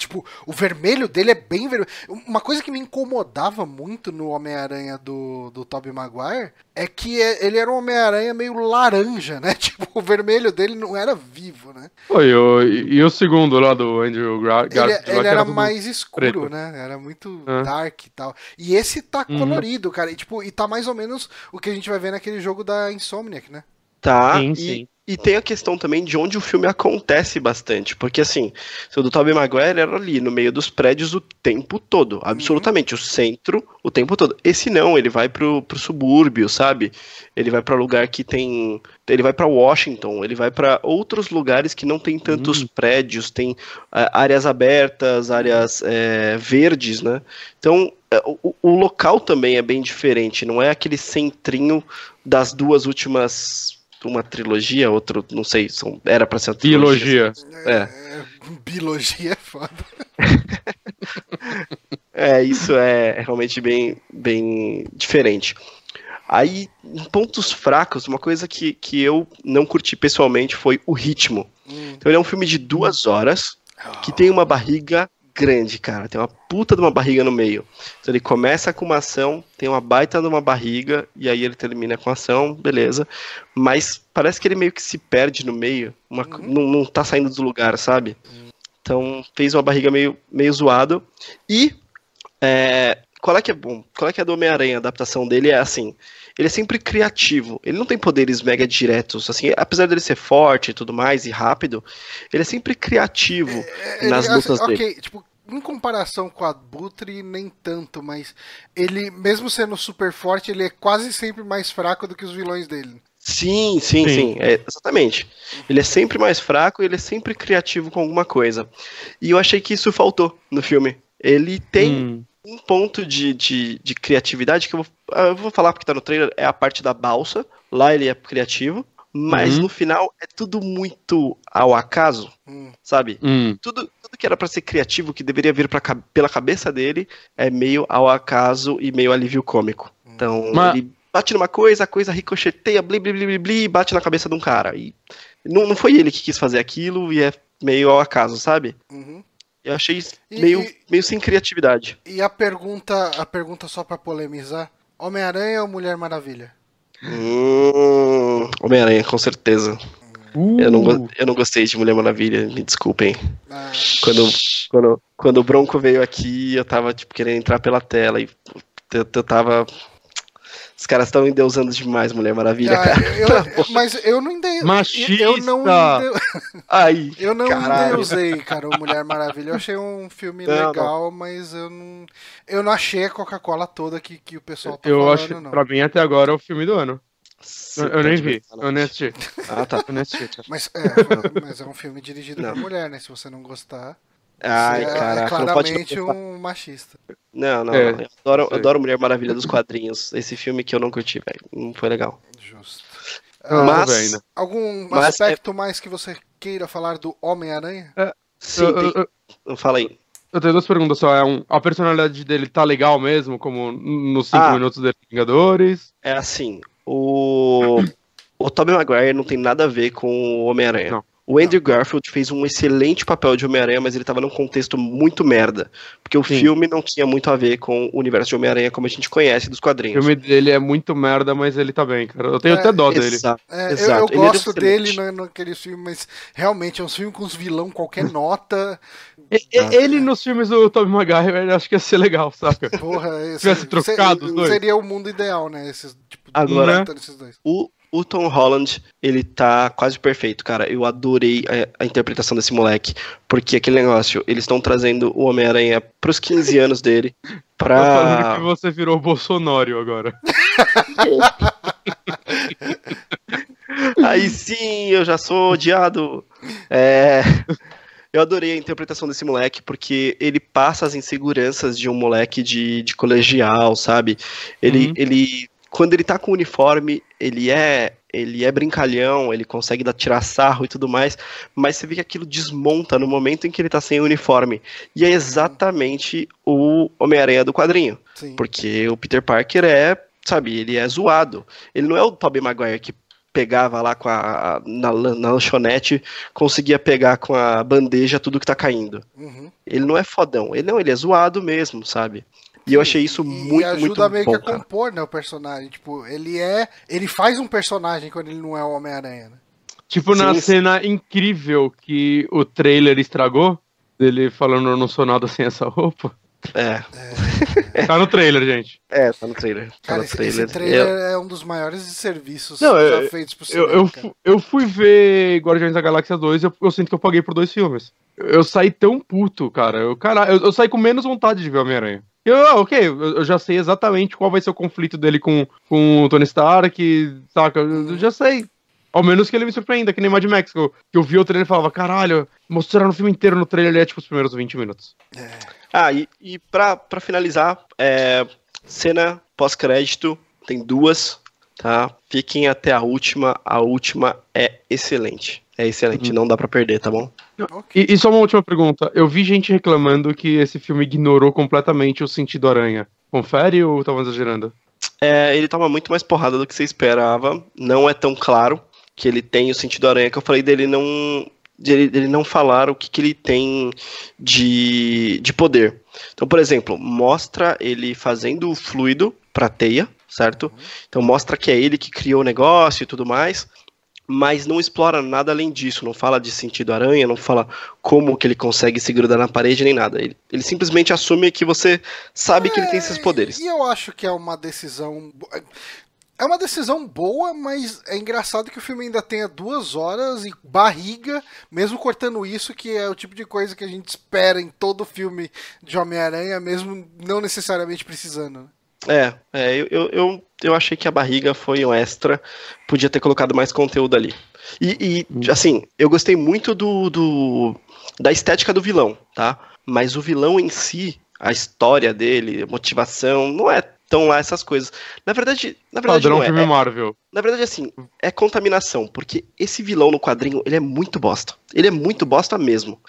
Tipo, o vermelho dele é bem vermelho. Uma coisa que me incomodava muito no Homem-Aranha do, do Tobey Maguire é que é, ele era um Homem-Aranha meio laranja, né? Tipo, o vermelho dele não era vivo, né? Oi, o, e o segundo lá do Andrew Garfield? Ele, ele era, era mais escuro, preto. né? Era muito é. dark e tal. E esse tá uhum. colorido, cara. E, tipo, e tá mais ou menos o que a gente vai ver naquele jogo da Insomniac, né? Tá, sim, e, sim. E tem a questão também de onde o filme acontece bastante. Porque, assim, o do Tobey Maguire era ali, no meio dos prédios o tempo todo. Uhum. Absolutamente. Uhum. O centro, o tempo todo. Esse não, ele vai pro, pro subúrbio, sabe? Ele vai para lugar que tem. Ele vai para Washington, ele vai para outros lugares que não tem tantos uhum. prédios, tem uh, áreas abertas, áreas é, verdes, né? Então, é, o, o local também é bem diferente. Não é aquele centrinho das duas últimas uma trilogia, outro, não sei, são, era pra ser uma trilogia. Biologia. É. é. Biologia é foda. é, isso é realmente bem, bem diferente. Aí, em pontos fracos, uma coisa que, que eu não curti pessoalmente foi o ritmo. Hum. Então, ele é um filme de duas horas, que tem uma barriga grande, cara. Tem uma puta de uma barriga no meio. Então ele começa com uma ação, tem uma baita de uma barriga, e aí ele termina com a ação, beleza. Mas parece que ele meio que se perde no meio, uma, uhum. não, não tá saindo do lugar, sabe? Uhum. Então fez uma barriga meio, meio zoado. E é, qual é que é bom? Qual é que é do Homem-Aranha? A adaptação dele é assim ele é sempre criativo. Ele não tem poderes mega diretos, assim, apesar dele ser forte e tudo mais e rápido, ele é sempre criativo é, nas ele, lutas assim, dele. Ok, tipo, em comparação com a Butre, nem tanto, mas ele, mesmo sendo super forte, ele é quase sempre mais fraco do que os vilões dele. Sim, sim, sim, sim é, exatamente. Ele é sempre mais fraco e ele é sempre criativo com alguma coisa. E eu achei que isso faltou no filme. Ele tem hum um ponto de, de, de, criatividade que eu vou, ah, eu vou falar porque tá no trailer, é a parte da balsa. Lá ele é criativo. Mas uhum. no final é tudo muito ao acaso, hum. sabe? Hum. Tudo, tudo que era para ser criativo, que deveria vir pra, pela cabeça dele, é meio ao acaso e meio alívio cômico. Hum. Então, Mas... ele bate numa coisa, a coisa ricocheteia, bli, bli, bli, bli, bate na cabeça de um cara. E não, não foi ele que quis fazer aquilo e é meio ao acaso, sabe? Uhum. Eu achei meio, e, meio sem criatividade. E a pergunta, a pergunta só para polemizar: Homem-Aranha ou Mulher Maravilha? Hum, Homem-Aranha, com certeza. Uh. Eu, não, eu não gostei de Mulher Maravilha, me desculpem. Ah. Quando, quando, quando o Bronco veio aqui, eu tava tipo, querendo entrar pela tela e eu, eu tava os caras estão endeusando demais Mulher Maravilha, ah, cara. Eu, mas eu não endeusei. Machista! Eu não endeu... Ai, eu não caralho. endeusei, cara, o Mulher Maravilha. Eu achei um filme não, legal, não. mas eu não, eu não achei a Coca-Cola toda que, que o pessoal tá eu falando, acho, não. Pra mim, até agora, é o filme do ano. Eu, eu, nem vi, eu nem assisti. Ah, tá. Eu nem assisti. Tá. Mas, é, mas é um filme dirigido por mulher, né? Se você não gostar. Ai, é, caraca, é claramente um machista. Não, não, é, não. Eu, adoro, eu adoro Mulher Maravilha dos quadrinhos. Esse filme que eu não curti, velho. Não foi legal. Justo. Mas, uh, algum mas aspecto é... mais que você queira falar do Homem-Aranha? É, Sim, eu, tem... eu, Fala aí. Eu tenho duas perguntas só. É um, a personalidade dele tá legal mesmo, como nos cinco ah, minutos de Vingadores? É assim, o... o Tobey Maguire não tem nada a ver com o Homem-Aranha. O Andrew Garfield fez um excelente papel de Homem-Aranha, mas ele estava num contexto muito merda. Porque o Sim. filme não tinha muito a ver com o universo de Homem-Aranha como a gente conhece dos quadrinhos. O filme dele é muito merda, mas ele tá bem, cara. Eu tenho é, até dó dele. Exato. É, exato. Eu, eu gosto é dele no, naquele filme, mas realmente é um filme com os vilão qualquer nota. Ele nos filmes do Tobey Maguire, acho que ia ser legal, saca? Porra, esse, tivesse trocado os dois. Seria o mundo ideal, né? Esses, tipo, Agora, né? o o Tom Holland, ele tá quase perfeito, cara. Eu adorei a, a interpretação desse moleque. Porque aquele negócio, eles estão trazendo o Homem-Aranha pros 15 anos dele. Pra... que você virou Bolsonaro agora. Aí sim, eu já sou odiado. É. Eu adorei a interpretação desse moleque, porque ele passa as inseguranças de um moleque de, de colegial, sabe? Ele, uhum. ele. Quando ele tá com o uniforme, ele é. Ele é brincalhão, ele consegue dar, tirar sarro e tudo mais, mas você vê que aquilo desmonta no momento em que ele tá sem o uniforme. E é exatamente o Homem-Aranha do quadrinho. Sim. Porque o Peter Parker é sabe, ele é zoado. Ele não é o Tobey Maguire que pegava lá com a, na, na lanchonete, conseguia pegar com a bandeja tudo que tá caindo. Uhum. Ele não é fodão, ele não, ele é zoado mesmo, sabe? E eu achei isso muito, e ajuda meio bom, que a compor, né, o personagem. Tipo, ele é. Ele faz um personagem quando ele não é o Homem-Aranha, né? Tipo, na Sim. cena incrível que o trailer estragou, dele falando eu não sou nada sem essa roupa. É. é. Tá no trailer, gente. É, tá no trailer. Tá cara, no esse, trailer. esse trailer eu... é um dos maiores serviços Não, já eu, feitos por cinema, eu, eu, eu, fui ver Guardiões da Galáxia 2 e eu, eu sinto que eu paguei por dois filmes. Eu, saí tão puto, cara. Eu, cara, eu, saí com menos vontade de ver Homem-Aranha. Eu, ah, ok, eu, já sei exatamente qual vai ser o conflito dele com, com o Tony Stark, saca? Eu já sei. Ao menos que ele me surpreenda, que nem Mad Max, que eu, que eu vi o trailer e falava, caralho, mostraram o filme inteiro no trailer, é tipo os primeiros 20 minutos. É. Ah, e, e pra, pra finalizar, é, cena pós-crédito, tem duas, tá? Fiquem até a última, a última é excelente. É excelente, uhum. não dá para perder, tá bom? E, e, só uma última pergunta. Eu vi gente reclamando que esse filme ignorou completamente o sentido aranha. Confere ou tava exagerando? É, ele toma muito mais porrada do que você esperava. Não é tão claro que ele tem o sentido aranha que eu falei dele não dele, não falar o que, que ele tem de, de poder. Então, por exemplo, mostra ele fazendo o fluido para teia, certo? Uhum. Então mostra que é ele que criou o negócio e tudo mais, mas não explora nada além disso, não fala de sentido aranha, não fala como que ele consegue se grudar na parede nem nada. Ele, ele simplesmente assume que você sabe é, que ele tem esses poderes. E eu acho que é uma decisão é uma decisão boa, mas é engraçado que o filme ainda tenha duas horas e barriga, mesmo cortando isso, que é o tipo de coisa que a gente espera em todo filme de Homem-Aranha, mesmo não necessariamente precisando. É, é eu, eu, eu achei que a barriga foi um extra, podia ter colocado mais conteúdo ali. E, e hum. assim, eu gostei muito do, do da estética do vilão, tá? Mas o vilão em si, a história dele, a motivação, não é estão lá essas coisas. Na verdade, na verdade Padrão não é. filme é, Marvel. Na verdade, assim, é contaminação, porque esse vilão no quadrinho, ele é muito bosta. Ele é muito bosta mesmo.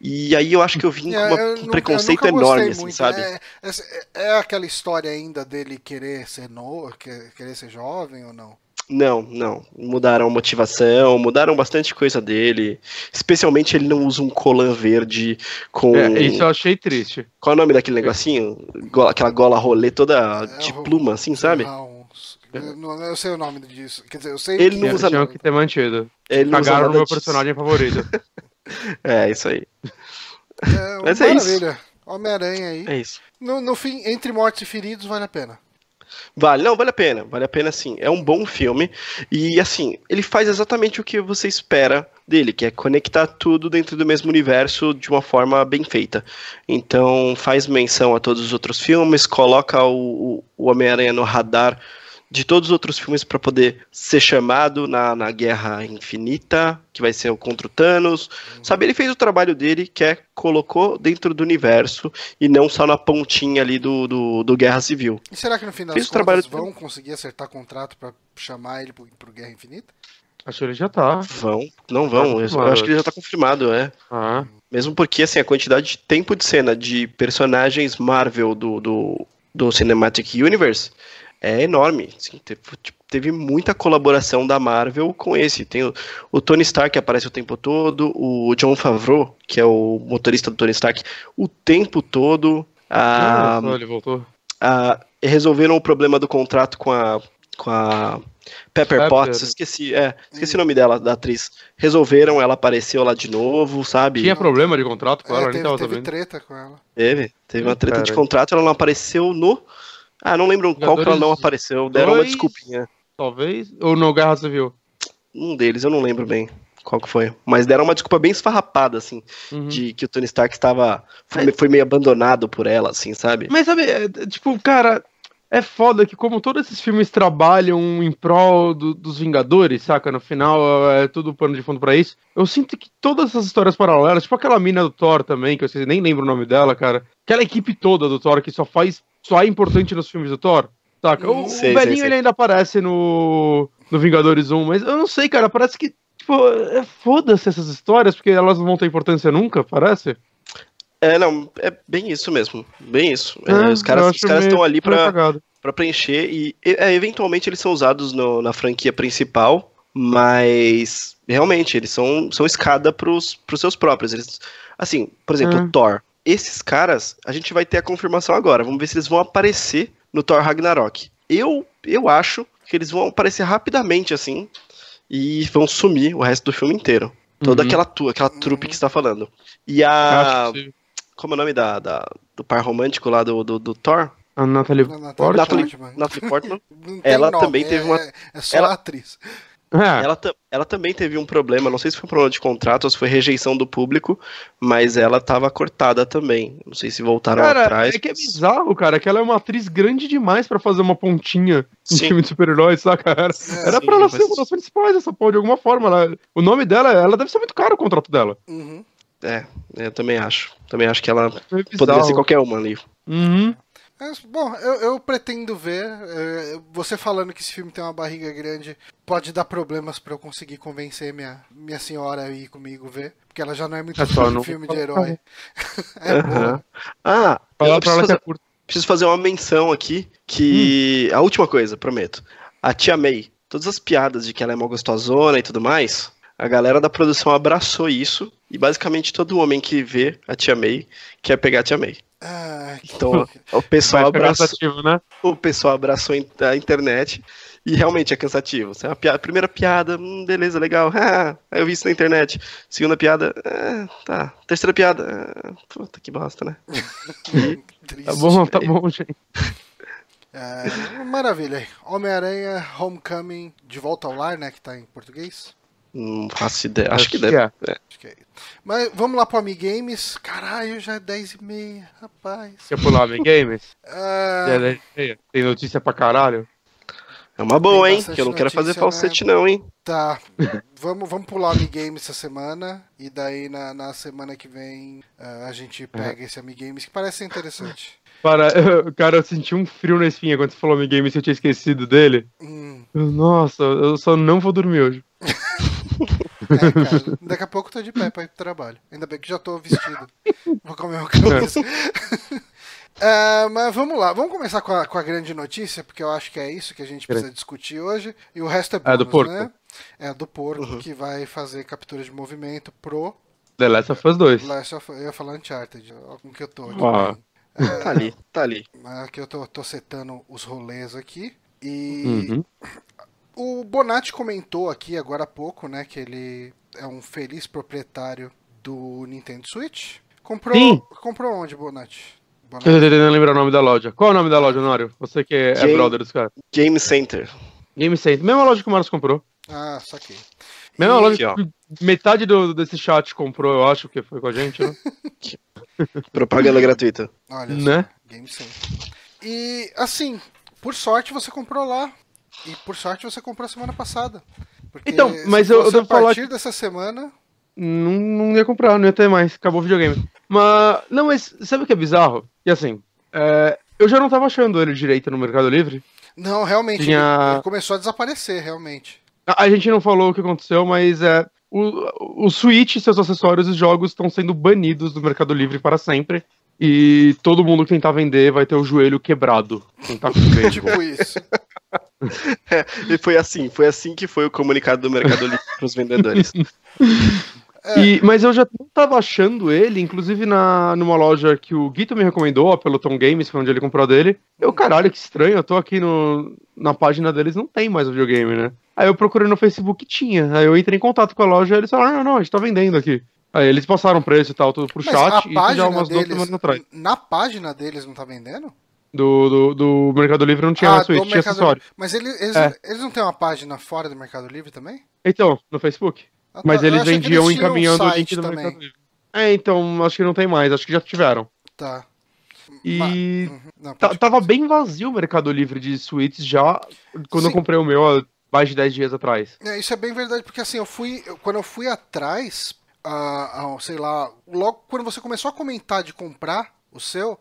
E aí eu acho que eu vim é, com uma, um preconceito enorme, assim, sabe? É, é, é, aquela história ainda dele querer ser novo, querer ser jovem ou não? Não, não. Mudaram a motivação, mudaram bastante coisa dele. Especialmente ele não usa um colan verde com. É, isso eu achei triste. Qual é o nome daquele negocinho? Aquela gola rolê toda é, de pluma, assim, sabe? Não, eu, eu sei o nome disso. Quer dizer, eu sei ele que... não usa. Tinha que ter mantido. Ele Cagaram no meu disso. personagem favorito. é, isso aí. É, Mas é isso. Homem-Aranha aí. É isso. No, no fim, entre mortos e feridos, vale a pena. Vale, não, vale a pena, vale a pena sim. É um bom filme e assim, ele faz exatamente o que você espera dele, que é conectar tudo dentro do mesmo universo de uma forma bem feita. Então, faz menção a todos os outros filmes, coloca o, o Homem-Aranha no radar de todos os outros filmes para poder ser chamado na, na Guerra Infinita, que vai ser o contra o Thanos. Uhum. Sabe, ele fez o trabalho dele, que é colocou dentro do universo e não só na pontinha ali do, do, do Guerra Civil. E será que no final das contas vão conseguir acertar contrato para chamar ele pro, pro Guerra Infinita? Acho que ele já tá. Vão, não vão. Tá eu, eu acho que ele já tá confirmado, é. Ah. Mesmo porque, assim, a quantidade de tempo de cena de personagens Marvel do, do, do Cinematic Universe é enorme. Assim, teve, teve, muita colaboração da Marvel com esse. Tem o, o, Tony Stark que aparece o tempo todo, o John Favreau, que é o motorista do Tony Stark, o tempo todo. A, ah, ele voltou. A, resolveram o problema do contrato com a, com a Pepper, Pepper. Potts, esqueci, é, esqueci hum. o nome dela, da atriz. Resolveram, ela apareceu lá de novo, sabe? Tinha problema de contrato com é, ela, teve, nem tava teve treta com ela. Teve, teve uma treta Cara. de contrato, ela não apareceu no ah, não lembro qual que ela não apareceu, deram dois, uma desculpinha. talvez? Ou no Guerra Civil? Um deles, eu não lembro bem qual que foi. Mas deram uma desculpa bem esfarrapada, assim, uhum. de que o Tony Stark estava. Foi, foi, meio abandonado por ela, assim, sabe? Mas sabe, é, tipo, cara, é foda que como todos esses filmes trabalham em prol do, dos Vingadores, saca? No final é tudo pano de fundo para isso. Eu sinto que todas essas histórias paralelas, tipo aquela mina do Thor também, que eu nem lembro o nome dela, cara. Aquela equipe toda do Thor que só faz. Só é importante nos filmes do Thor. Saca? O, sei, o velhinho sei, sei. ele ainda aparece no, no Vingadores 1, mas eu não sei, cara. Parece que. Tipo, é foda-se essas histórias, porque elas não vão ter importância nunca, parece. É, não, é bem isso mesmo. Bem isso. É, é, os caras estão ali pra, pra preencher e é, eventualmente eles são usados no, na franquia principal, mas realmente eles são, são escada pros, pros seus próprios. Eles, assim, por exemplo, é. Thor. Esses caras, a gente vai ter a confirmação agora. Vamos ver se eles vão aparecer no Thor Ragnarok. Eu, eu acho que eles vão aparecer rapidamente assim e vão sumir o resto do filme inteiro. Toda uhum. aquela, tu, aquela trupe que está falando. E a. Como é o nome da, da, do par romântico lá do, do, do Thor? A Natalie, Portman. Natalie, Natalie Portman. ela nome, também teve uma. É, é só ela, atriz. É. Ela, ela também teve um problema, não sei se foi um problema de contrato ou se foi rejeição do público, mas ela tava cortada também. Não sei se voltaram cara, atrás. É que é bizarro, cara, que ela é uma atriz grande demais para fazer uma pontinha em sim. filme de super-heróis, saca? Era, é, era sim, pra ela mas... ser uma das principais dessa porra, de alguma forma. Ela, o nome dela, ela deve ser muito caro o contrato dela. Uhum. É, eu também acho. Também acho que ela é poderia ser qualquer uma ali. Uhum. Mas, bom, eu, eu, pretendo ver. É, você falando que esse filme tem uma barriga grande pode dar problemas para eu conseguir convencer minha, minha senhora a ir comigo ver. Porque ela já não é muito é fã de filme de herói. é uhum. Ah, eu preciso fazer, preciso fazer uma menção aqui. Que. Hum. A última coisa, prometo. A tia May. Todas as piadas de que ela é mal gostosona e tudo mais. A galera da produção abraçou isso. E basicamente todo homem que vê a tia May quer pegar a tia May. Ah, então o pessoal abraçou, né? o pessoal abraçou a internet e realmente é cansativo. A, piada, a primeira piada, hum, beleza, legal, ah, eu vi isso na internet. Segunda piada, ah, tá. Terceira piada, ah, puta que bosta, né? tá bom, tá bom, gente. É, maravilha. Homem-Aranha, Homecoming, De Volta ao Lar, né? Que tá em português. Não faço ideia. Acho, Acho que, que, deve. É. É. Acho que é. Mas vamos lá pro Amigames. Caralho, já é 10 e meia, rapaz. Quer pular Amigames? Ah... É Tem notícia pra caralho? É uma boa, hein? Que eu não quero fazer falsete, né? não, hein? Tá. vamos, vamos pular Amigames essa semana. E daí na, na semana que vem uh, a gente pega esse Amigames que parece ser interessante. Para, eu, cara, eu senti um frio na espinha quando você falou Amigames e eu tinha esquecido dele. Hum. Nossa, eu só não vou dormir hoje. É, cara, daqui a pouco eu tô de pé pra ir pro trabalho. Ainda bem que já tô vestido. Vou comer uma cabeça. Uh, mas vamos lá, vamos começar com a, com a, grande notícia, porque eu acho que é isso que a gente precisa discutir hoje. E o resto é bônus, é do porco. né? É do porco uhum. que vai fazer captura de movimento pro The Last of Us 2. Last of, eu ia falar Uncharted, com que eu tô aqui. Ah. É, tá ali, tá ali. Aqui eu tô, tô setando os rolês aqui. E uhum. O Bonatti comentou aqui agora há pouco, né, que ele é um feliz proprietário do Nintendo Switch. Comprou, Sim. comprou onde, Bonatti? Bonatti? Eu tô tentando lembrar o nome da loja. Qual é o nome da loja, Nório? Você que é, é Game, é brother dos caras. Game Center. Game Center. Mesma loja que o Marcos comprou. Ah, saquei. Mesma e... loja que metade do, desse chat comprou, eu acho que foi com a gente, né? Propaganda gratuita. Olha né? Só, Game Center. E, assim, por sorte você comprou lá. E por sorte você comprou semana passada. Porque então, mas eu, eu devo falar. A partir dessa semana. Não, não ia comprar, não ia ter mais. Acabou o videogame. Mas. Não, mas sabe o que é bizarro? E assim. É, eu já não tava achando ele direito no Mercado Livre. Não, realmente. Tinha... Ele começou a desaparecer, realmente. A, a, gente não falou o que aconteceu, mas é. O, o Switch seus acessórios e jogos estão sendo banidos do Mercado Livre para sempre. E todo mundo que tentar vender vai ter o joelho quebrado. Quem tá com tipo isso. É, e foi assim, foi assim que foi o comunicado do Mercado Livre para os vendedores. É. E, mas eu já estava achando ele, inclusive na, numa loja que o Guito me recomendou, pelo Tom Games, foi onde ele comprou dele. Eu, caralho, que estranho, eu tô aqui no, na página deles, não tem mais o videogame, né? Aí eu procurei no Facebook e tinha. Aí eu entrei em contato com a loja e eles falaram: não, não, a gente tá vendendo aqui. Aí eles passaram preço e tal, tudo pro Mas chat, e já umas deles, duas semanas atrás. Na página deles não tá vendendo? Do, do, do Mercado Livre não tinha Ah, na Switch, tinha Mercado acessório. Livre. Mas ele- eles, É. eles não têm uma página fora do Mercado Livre também? Então, no Facebook. Ah, Mas tá. Eu eles vendiam eles encaminhando o link do também. Mercado Livre. É, então, acho que não tem mais, acho que já tiveram. Tá. E Uhum. Não, tava bem vazio o Mercado Livre de Switch já quando Sim. eu comprei o meu há mais de 10 dias atrás. É, isso é bem verdade, porque assim, eu fui. eu- quando eu fui atrás, ah, sei lá, logo quando você começou a comentar de comprar o seu,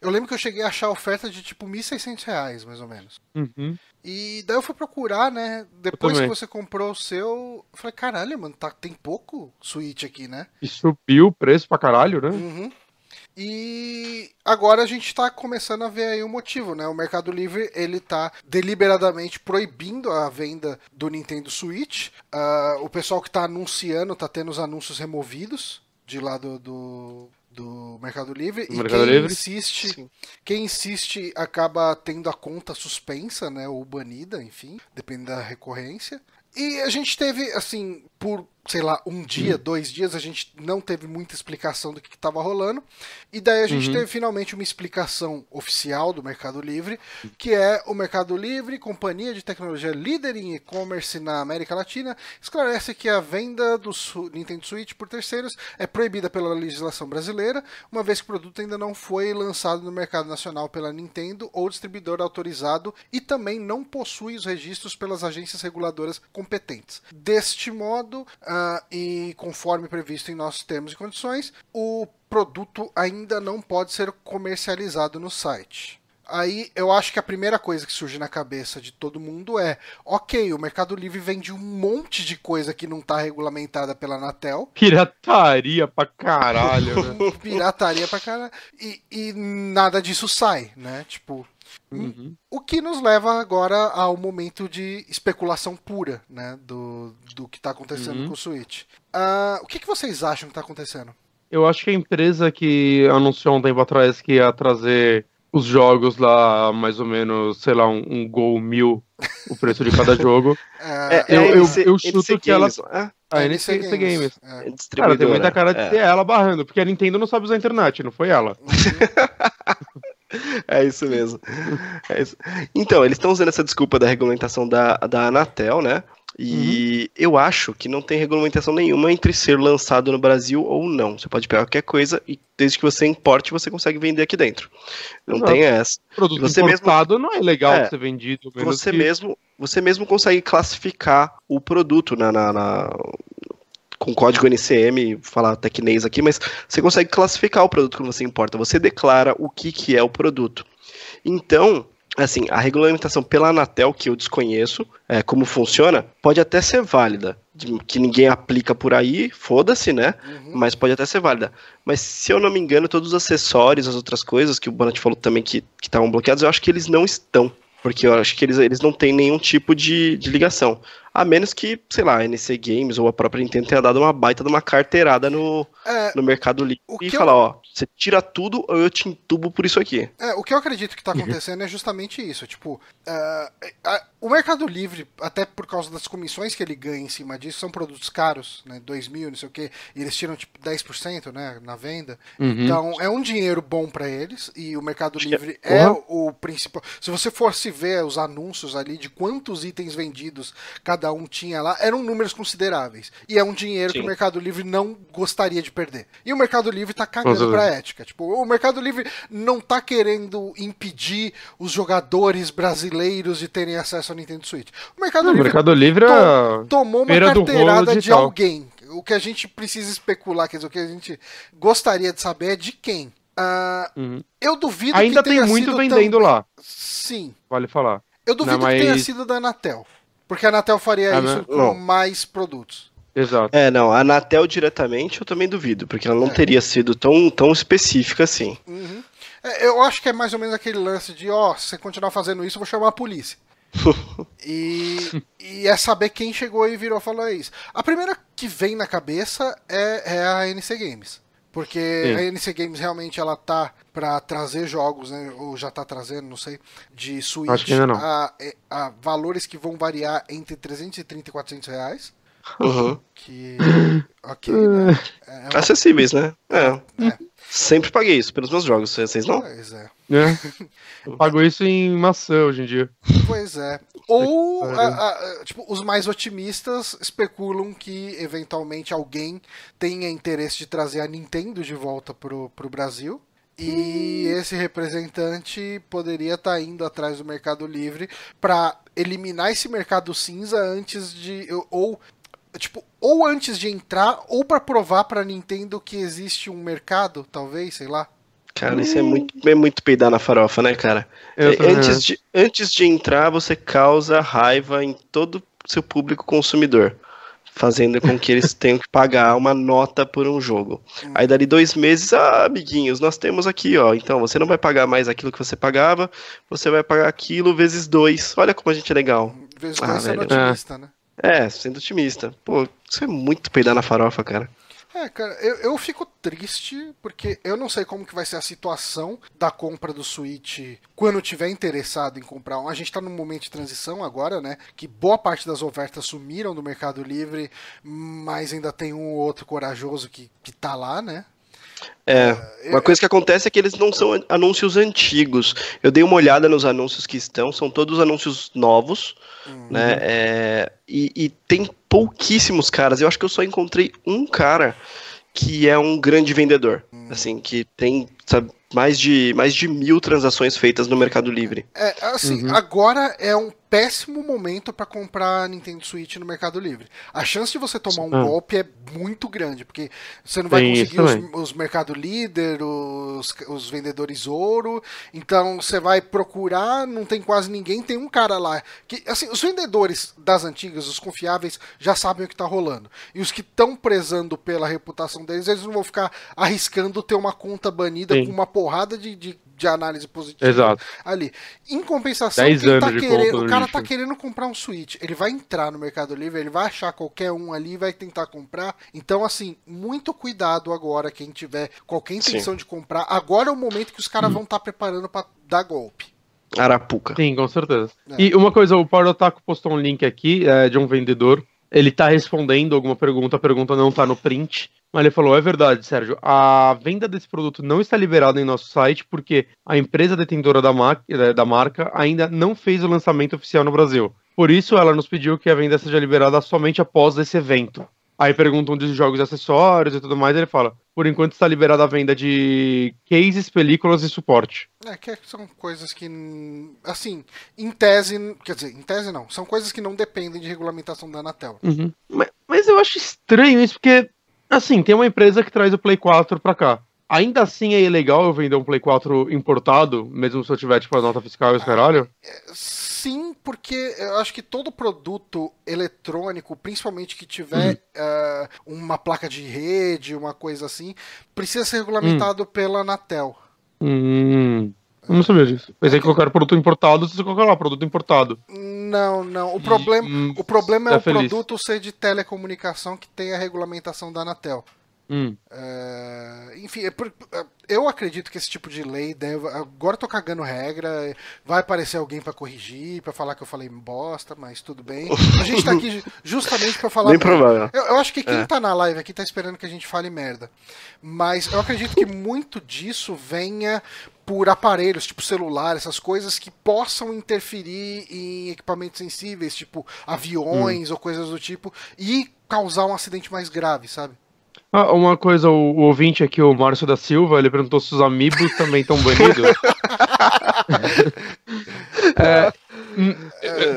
eu lembro que eu cheguei a achar oferta de tipo 1.600 reais, mais ou menos. Uhum. E daí eu fui procurar, né? Depois que você comprou o seu, eu falei, caralho, mano, tá, tem pouco Switch aqui, né? E subiu o preço pra caralho, né? Uhum. E agora a gente tá começando a ver aí o motivo, né? O Mercado Livre, ele tá deliberadamente proibindo a venda do Nintendo Switch. Ah, o pessoal que tá anunciando tá tendo os anúncios removidos de lá do, do, do Mercado Livre. Do e Mercado quem Livre? insiste, Sim. quem insiste acaba tendo a conta suspensa, né? Ou banida, enfim, depende da recorrência. E a gente teve, assim, por, sei lá, um dia, dois dias, a gente não teve muita explicação do que estava rolando. E daí a gente Uhum. teve finalmente uma explicação oficial do Mercado Livre, que é o Mercado Livre, companhia de tecnologia líder em e-commerce na América Latina, esclarece que a venda do Nintendo Switch por terceiros é proibida pela legislação brasileira, uma vez que o produto ainda não foi lançado no mercado nacional pela Nintendo ou distribuidor autorizado e também não possui os registros pelas agências reguladoras competentes. Deste modo, ah, e conforme previsto em nossos termos e condições, o produto ainda não pode ser comercializado no site. Aí eu acho que a primeira coisa que surge na cabeça de todo mundo é: ok, o Mercado Livre vende um monte de coisa que não está regulamentada pela Anatel, Pirataria pra caralho, né? pirataria pra caralho, e, e nada disso sai, né? Tipo, Uhum. o que nos leva agora ao momento de especulação pura, né? Do, do que está acontecendo Uhum. com o Switch. Ah, o que, que vocês acham que está acontecendo? Eu acho que a empresa que anunciou um tempo atrás que ia trazer os jogos lá, mais ou menos, sei lá, um, um Gol mil, o preço de cada jogo. É, Eu- é eu- NC eu chuto NC que ela- Games, é? A é NC NC Games. É. É Cara, tem muita cara de é. ser ela barrando, porque a Nintendo não sabe usar a internet, não foi ela. É isso mesmo. É isso. Então, eles estão usando essa desculpa da regulamentação da, da Anatel, né? E eu acho que não tem regulamentação nenhuma entre ser lançado no Brasil ou não. Você pode pegar qualquer coisa e desde que você importe, você consegue vender aqui dentro. Não Exato. tem essa. Produto Você mesmo- importado não é legal É. ser vendido. Você que- mesmo, você mesmo consegue classificar o produto na, na- na- com código NCM, falar tecnês aqui, mas você consegue classificar o produto quando você importa. Você declara o que, que é o produto. Então, assim, a regulamentação pela Anatel, que eu desconheço é, como funciona, pode até ser válida. Que ninguém aplica por aí, foda-se, né? Uhum. Mas pode até ser válida. Mas se eu não me engano, todos os acessórios, as outras coisas que o Bonatti falou também que que estavam bloqueados, eu acho que eles não estão. Porque eu acho que eles, eles não têm nenhum tipo de, de ligação. A menos que, sei lá, a NC Games ou a própria Nintendo tenha dado uma baita de uma carteirada no, É, no Mercado Livre O e falar, eu- ó, você tira tudo ou eu te entubo por isso aqui. É, o que eu acredito que está acontecendo é justamente isso. Tipo, a- o Mercado Livre, até por causa das comissões que ele ganha em cima disso, são produtos caros, né? 2 mil, não sei o quê, e eles tiram tipo 10% né, na venda. Uhum. Então é um dinheiro bom para eles, e o Mercado Acho que é- Livre é Porra. o principal. Se você fosse ver os anúncios ali de quantos itens vendidos cada um tinha lá, eram números consideráveis. E é um dinheiro que Sim. o Mercado Livre não gostaria de perder. E o Mercado Livre tá cagando pra ética. Tipo, o Mercado Livre não tá querendo impedir os jogadores brasileiros de terem acesso ao Nintendo Switch. O Mercado O Livre Mercado Livre é. tomou uma carteirada de alguém. O que a gente precisa especular, quer dizer, o que a gente gostaria de saber é de quem. Ah, Uhum. eu duvido Ainda que tem tenha muito sido vendendo tão- lá, Sim. vale falar. Eu duvido Não, que tenha mas- sido da Anatel. Porque a Anatel faria isso com não. mais produtos. Exato. É, não, a Anatel diretamente eu também duvido, porque ela não É. teria sido tão, tão específica assim. Uhum. É, eu acho que é mais ou menos aquele lance de, ó, se você continuar fazendo isso, eu vou chamar a polícia. e, e é saber quem chegou e virou e falou isso. A primeira que vem na cabeça é, é a NC Games. Porque Sim. a NC Games realmente ela tá pra trazer jogos, né? Ou já tá trazendo, não sei, de Switch Acho que ainda não. A, a valores que vão variar entre 330 e 400 reais. Uhum. Que. Ok. né? É, é uma- Acessíveis, né? É. É. Sempre paguei isso pelos meus jogos, vocês não? Pois é. Eu pago isso em maçã hoje em dia. Pois é. Ou, a- a- tipo, os mais otimistas especulam que eventualmente alguém tenha interesse de trazer a Nintendo de volta pro, pro Brasil. E esse representante poderia estar indo atrás do Mercado Livre para eliminar esse mercado cinza antes de. Ou, tipo, ou antes de entrar, ou para provar para Nintendo que existe um mercado, talvez, sei lá. Cara, isso é muito, é muito peidar na farofa, né, cara? É, antes, de, antes de entrar, você causa raiva em todo o seu público consumidor. Fazendo com que eles tenham que pagar uma nota por um jogo. Aí dali dois meses, ah, amiguinhos, nós temos aqui, ó. Então você não vai pagar mais aquilo que você pagava, você vai pagar aquilo vezes dois. Olha como a gente é legal. Vezes Ah, dois sendo velho. otimista, né? É, sendo otimista. Pô, isso é muito peidar na farofa, cara. É, cara, eu, eu fico triste porque eu não sei como que vai ser a situação da compra do Switch quando tiver interessado em comprar um. A gente tá num momento de transição agora, né? Que boa parte das ofertas sumiram do Mercado Livre, mas ainda tem um ou outro corajoso que, que tá lá, né? É, uma coisa que acontece é que eles não são anúncios antigos. Eu dei uma olhada nos anúncios que estão, são todos anúncios novos, né? É, e, e tem pouquíssimos caras. Eu acho que eu só encontrei um cara que é um grande vendedor, assim, que tem sabe, mais de mais de mil transações feitas no Mercado Livre. É, assim, agora é um péssimo momento pra comprar Nintendo Switch no Mercado Livre. A chance de você tomar um Ah. golpe é muito grande, porque você não vai Tem conseguir os, os Mercado Líder, os, os vendedores ouro, então você vai procurar, não tem quase ninguém, tem um cara lá. que Assim, os vendedores das antigas, os confiáveis, já sabem o que tá rolando. E os que estão prezando pela reputação deles, eles não vão ficar arriscando ter uma conta banida Sim. com uma porrada de, de, de análise positiva Exato. ali. Em compensação, 10 quem tá querendo, o cara lixo. tá querendo comprar um Switch, ele vai entrar no Mercado Livre, ele vai achar qualquer um ali e vai tentar comprar. Então, assim, muito cuidado agora, quem tiver qualquer intenção de comprar. Agora é o momento que os Hum. caras vão estar preparando pra dar golpe. Arapuca. Sim, com certeza. É. E uma coisa, o Power Otaku postou um link aqui é, de um vendedor. Ele tá respondendo alguma pergunta, a pergunta não tá no print. Mas ele falou: é verdade, Sérgio. A venda desse produto não está liberada em nosso site porque a empresa detentora da, ma- eh, da marca ainda não fez o lançamento oficial no Brasil. Por isso, ela nos pediu que a venda seja liberada somente após esse evento. Aí perguntam dos jogos e acessórios e tudo mais. Ele fala: por enquanto está liberada a venda de cases, películas e suporte. É, que são coisas que, assim, em tese, quer dizer, em tese não, são coisas que não dependem de regulamentação da Anatel. Mas, mas eu acho estranho isso, porque, assim, tem uma empresa que traz o Play 4 pra cá. Ainda assim é ilegal eu vender um Play 4 importado, mesmo se eu tiver, tipo, a nota fiscal e os caralho? Sim, porque eu acho que todo produto eletrônico, principalmente que tiver eh, uma placa de rede, uma coisa assim, precisa ser regulamentado pela Anatel. Hum. Eu não sabia disso. Pensei que qualquer produto importado, você colocar lá, produto importado. Não, não. O problema, hum, o problema é tá o feliz. produto ser de telecomunicação que tem a regulamentação da Anatel. Hum. É, enfim, é por- é, eu acredito que esse tipo de lei deve. Agora eu tô cagando regra, vai aparecer alguém pra corrigir, pra falar que eu falei bosta, mas tudo bem. A gente tá aqui ju- justamente pra falar. Provável. Eu, eu acho que quem É. tá na live aqui tá esperando que a gente fale merda. Mas eu acredito que muito disso venha por aparelhos, tipo celular, essas coisas que possam interferir em equipamentos sensíveis, tipo aviões ou coisas do tipo, e causar um acidente mais grave, sabe? Ah, uma coisa, o, o ouvinte aqui, o Márcio da Silva, ele perguntou se os amigos também estão banidos. é, hum,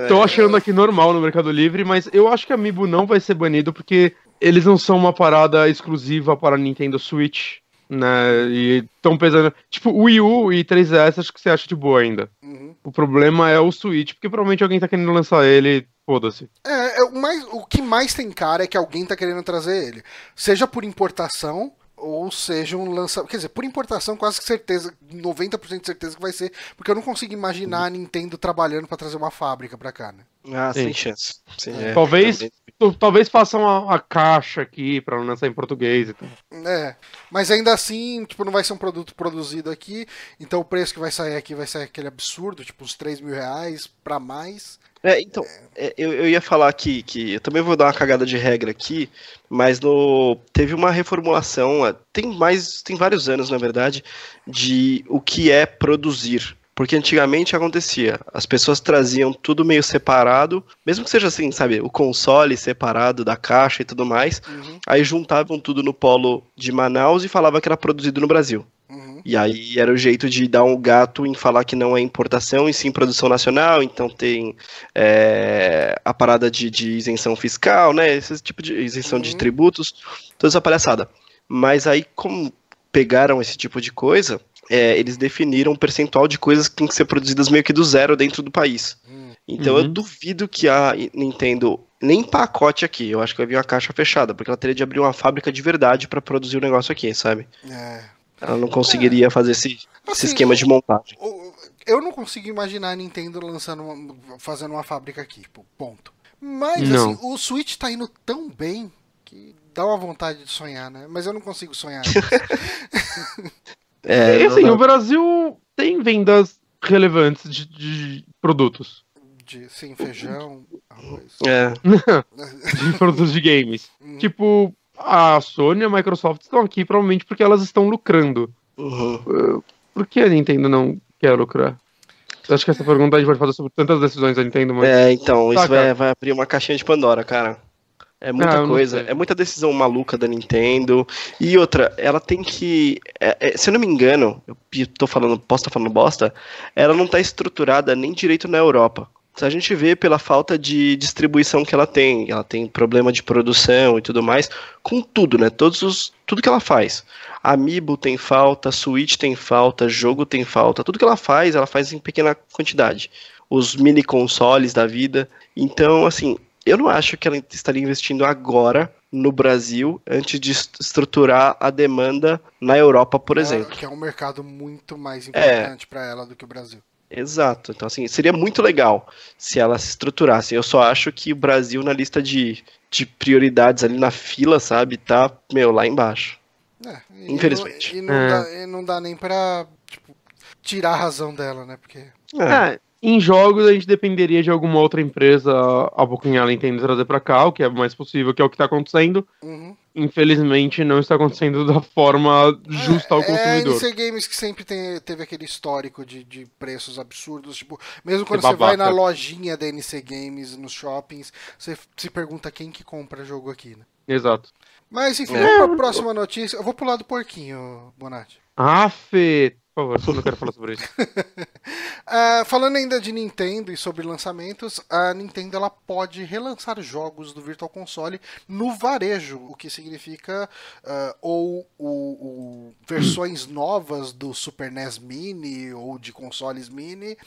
tô achando aqui normal no Mercado Livre, mas eu acho que Amiibo não vai ser banido porque eles não são uma parada exclusiva para Nintendo Switch, né? E tão pesando. Tipo, o Wii U e 3DS acho que você acha de boa ainda. Uhum. O problema é o Switch, porque provavelmente alguém tá querendo lançar ele, foda-se. É, é o, mais, o que mais tem cara é que alguém tá querendo trazer ele. Seja por importação, ou seja um lançamento. Quer dizer, por importação, quase que certeza, 90% de certeza que vai ser, porque eu não consigo imaginar a Nintendo trabalhando pra trazer uma fábrica pra cá, né? Ah, Sim. sem chance. Sim, É. é. Talvez- Também. Talvez façam a, a caixa aqui pra não lançar em português e tal. É, mas ainda assim, tipo, não vai ser um produto produzido aqui, então o preço que vai sair aqui vai ser aquele absurdo, tipo uns 3 mil reais pra mais. É, então, é, eu, eu ia falar aqui que eu também vou dar uma cagada de regra aqui, mas no teve uma reformulação, é, tem mais, tem vários anos, na verdade, de o que é produzir. Porque antigamente acontecia, as pessoas traziam tudo meio separado, mesmo que seja assim, sabe, o console separado da caixa e tudo mais, Uhum, aí juntavam tudo no polo de Manaus e falava que era produzido no Brasil. Uhum. E aí era o jeito de dar um gato em falar que não é importação e sim produção nacional, então tem é, a parada de, de isenção fiscal, né? Esse tipo de isenção de Uhum. tributos, toda essa palhaçada. Mas aí, como pegaram esse tipo de coisa, é, eles definiram um percentual de coisas que tem que ser produzidas meio que do zero dentro do país. Hum. Então eu Uhum. duvido que a Nintendo nem pacote aqui, eu acho que vai vir uma caixa fechada, porque ela teria de abrir uma fábrica de verdade para produzir o negócio aqui, sabe? É. Ela não conseguiria fazer esse, esse Assim, esquema de montagem. Eu não consigo imaginar a Nintendo lançando, uma- fazendo uma fábrica aqui, tipo, ponto. Mas Não. assim, o Switch tá indo tão bem que dá uma vontade de sonhar, né? Mas eu não consigo sonhar. É, e não assim, dá- o Brasil tem vendas relevantes de, de produtos. de sim, feijão, arroz. é, De produtos de games. Uhum. Tipo, a Sony e a Microsoft estão aqui provavelmente porque elas estão lucrando. uhum. Por que a Nintendo não quer lucrar? Eu acho que essa pergunta a gente pode fazer sobre tantas decisões da Nintendo, mas. É, então, Tá, isso vai, vai abrir uma caixinha de Pandora, cara. É Ah, muita não coisa, é muita decisão maluca da Nintendo. E outra, ela tem que. é, é, se eu não me engano, eu tô falando, posso estar falando bosta, ela não tá estruturada nem direito na Europa. Se a gente vê pela falta de distribuição que ela tem, ela tem problema de produção e tudo mais, com tudo, né? Todos os, tudo que ela faz. Amiibo tem falta, Switch tem falta, jogo tem falta, tudo que ela faz, ela faz em pequena quantidade. Os mini consoles da vida. Então, assim, eu não acho que ela estaria investindo agora no Brasil antes de est- estruturar a demanda na Europa, por É, exemplo. Que é um mercado muito mais É. importante pra ela do que o Brasil. Exato. Então, assim, seria muito legal se ela se estruturasse. Eu só acho que o Brasil, na lista de, de prioridades ali na fila, sabe, tá, meu, lá embaixo. É, e Infelizmente. não- E não, É. dá, e não dá nem pra tipo, tirar a razão dela, né? Porque. É, É, em jogos a gente dependeria de alguma outra empresa abocanhar a Nintendo e trazer pra cá, o que é mais possível, que é o que tá acontecendo. Uhum. Infelizmente não está acontecendo da forma justa ao É, consumidor. NC Games que sempre tem- teve aquele histórico de, de preços absurdos. Tipo, mesmo quando você vai na lojinha da NC Games, nos shoppings, você se pergunta quem que compra jogo aqui, né? Exato. Mas enfim, É. pra próxima notícia. Eu vou pular do porquinho, Bonatti. Afe, por favor, não quero falar sobre isso. Ah, falando ainda de Nintendo e sobre lançamentos, a Nintendo ela pode relançar jogos do Virtual Console no varejo, o que significa ah, ou o, o- versões novas do Super NES Mini ou de consoles Mini,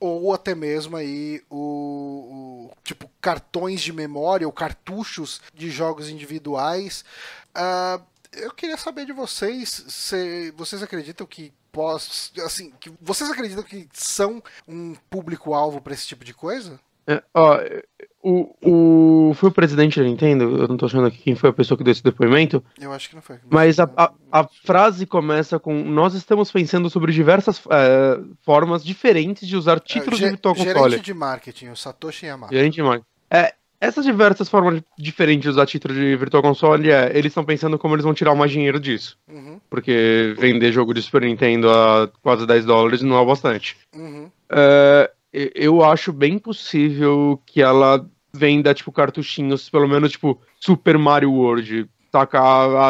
ou até mesmo aí o, o- tipo cartões de memória ou cartuchos de jogos individuais. Ah, eu queria saber de vocês, se vocês acreditam que pós, assim, que vocês acreditam que são um público-alvo para esse tipo de coisa? É, ó, o, o, foi o presidente da Nintendo, eu não tô achando aqui quem foi a pessoa que deu esse depoimento, Eu acho que não foi. mas a, a, a frase começa com: Nós estamos pensando sobre diversas é, formas diferentes de usar títulos É, de Virtual gerente Console. de marketing, o Satoshi Yamada. Gerente de marketing. É, essas diversas formas diferentes de usar título de Virtual Console, é, eles estão pensando como eles vão tirar mais dinheiro disso. Uhum, Porque vender jogo de Super Nintendo a quase 10 dólares não é o bastante. uhum. É, eu acho bem possível que ela venda, tipo, cartuchinhos, pelo menos, tipo, Super Mario World, saca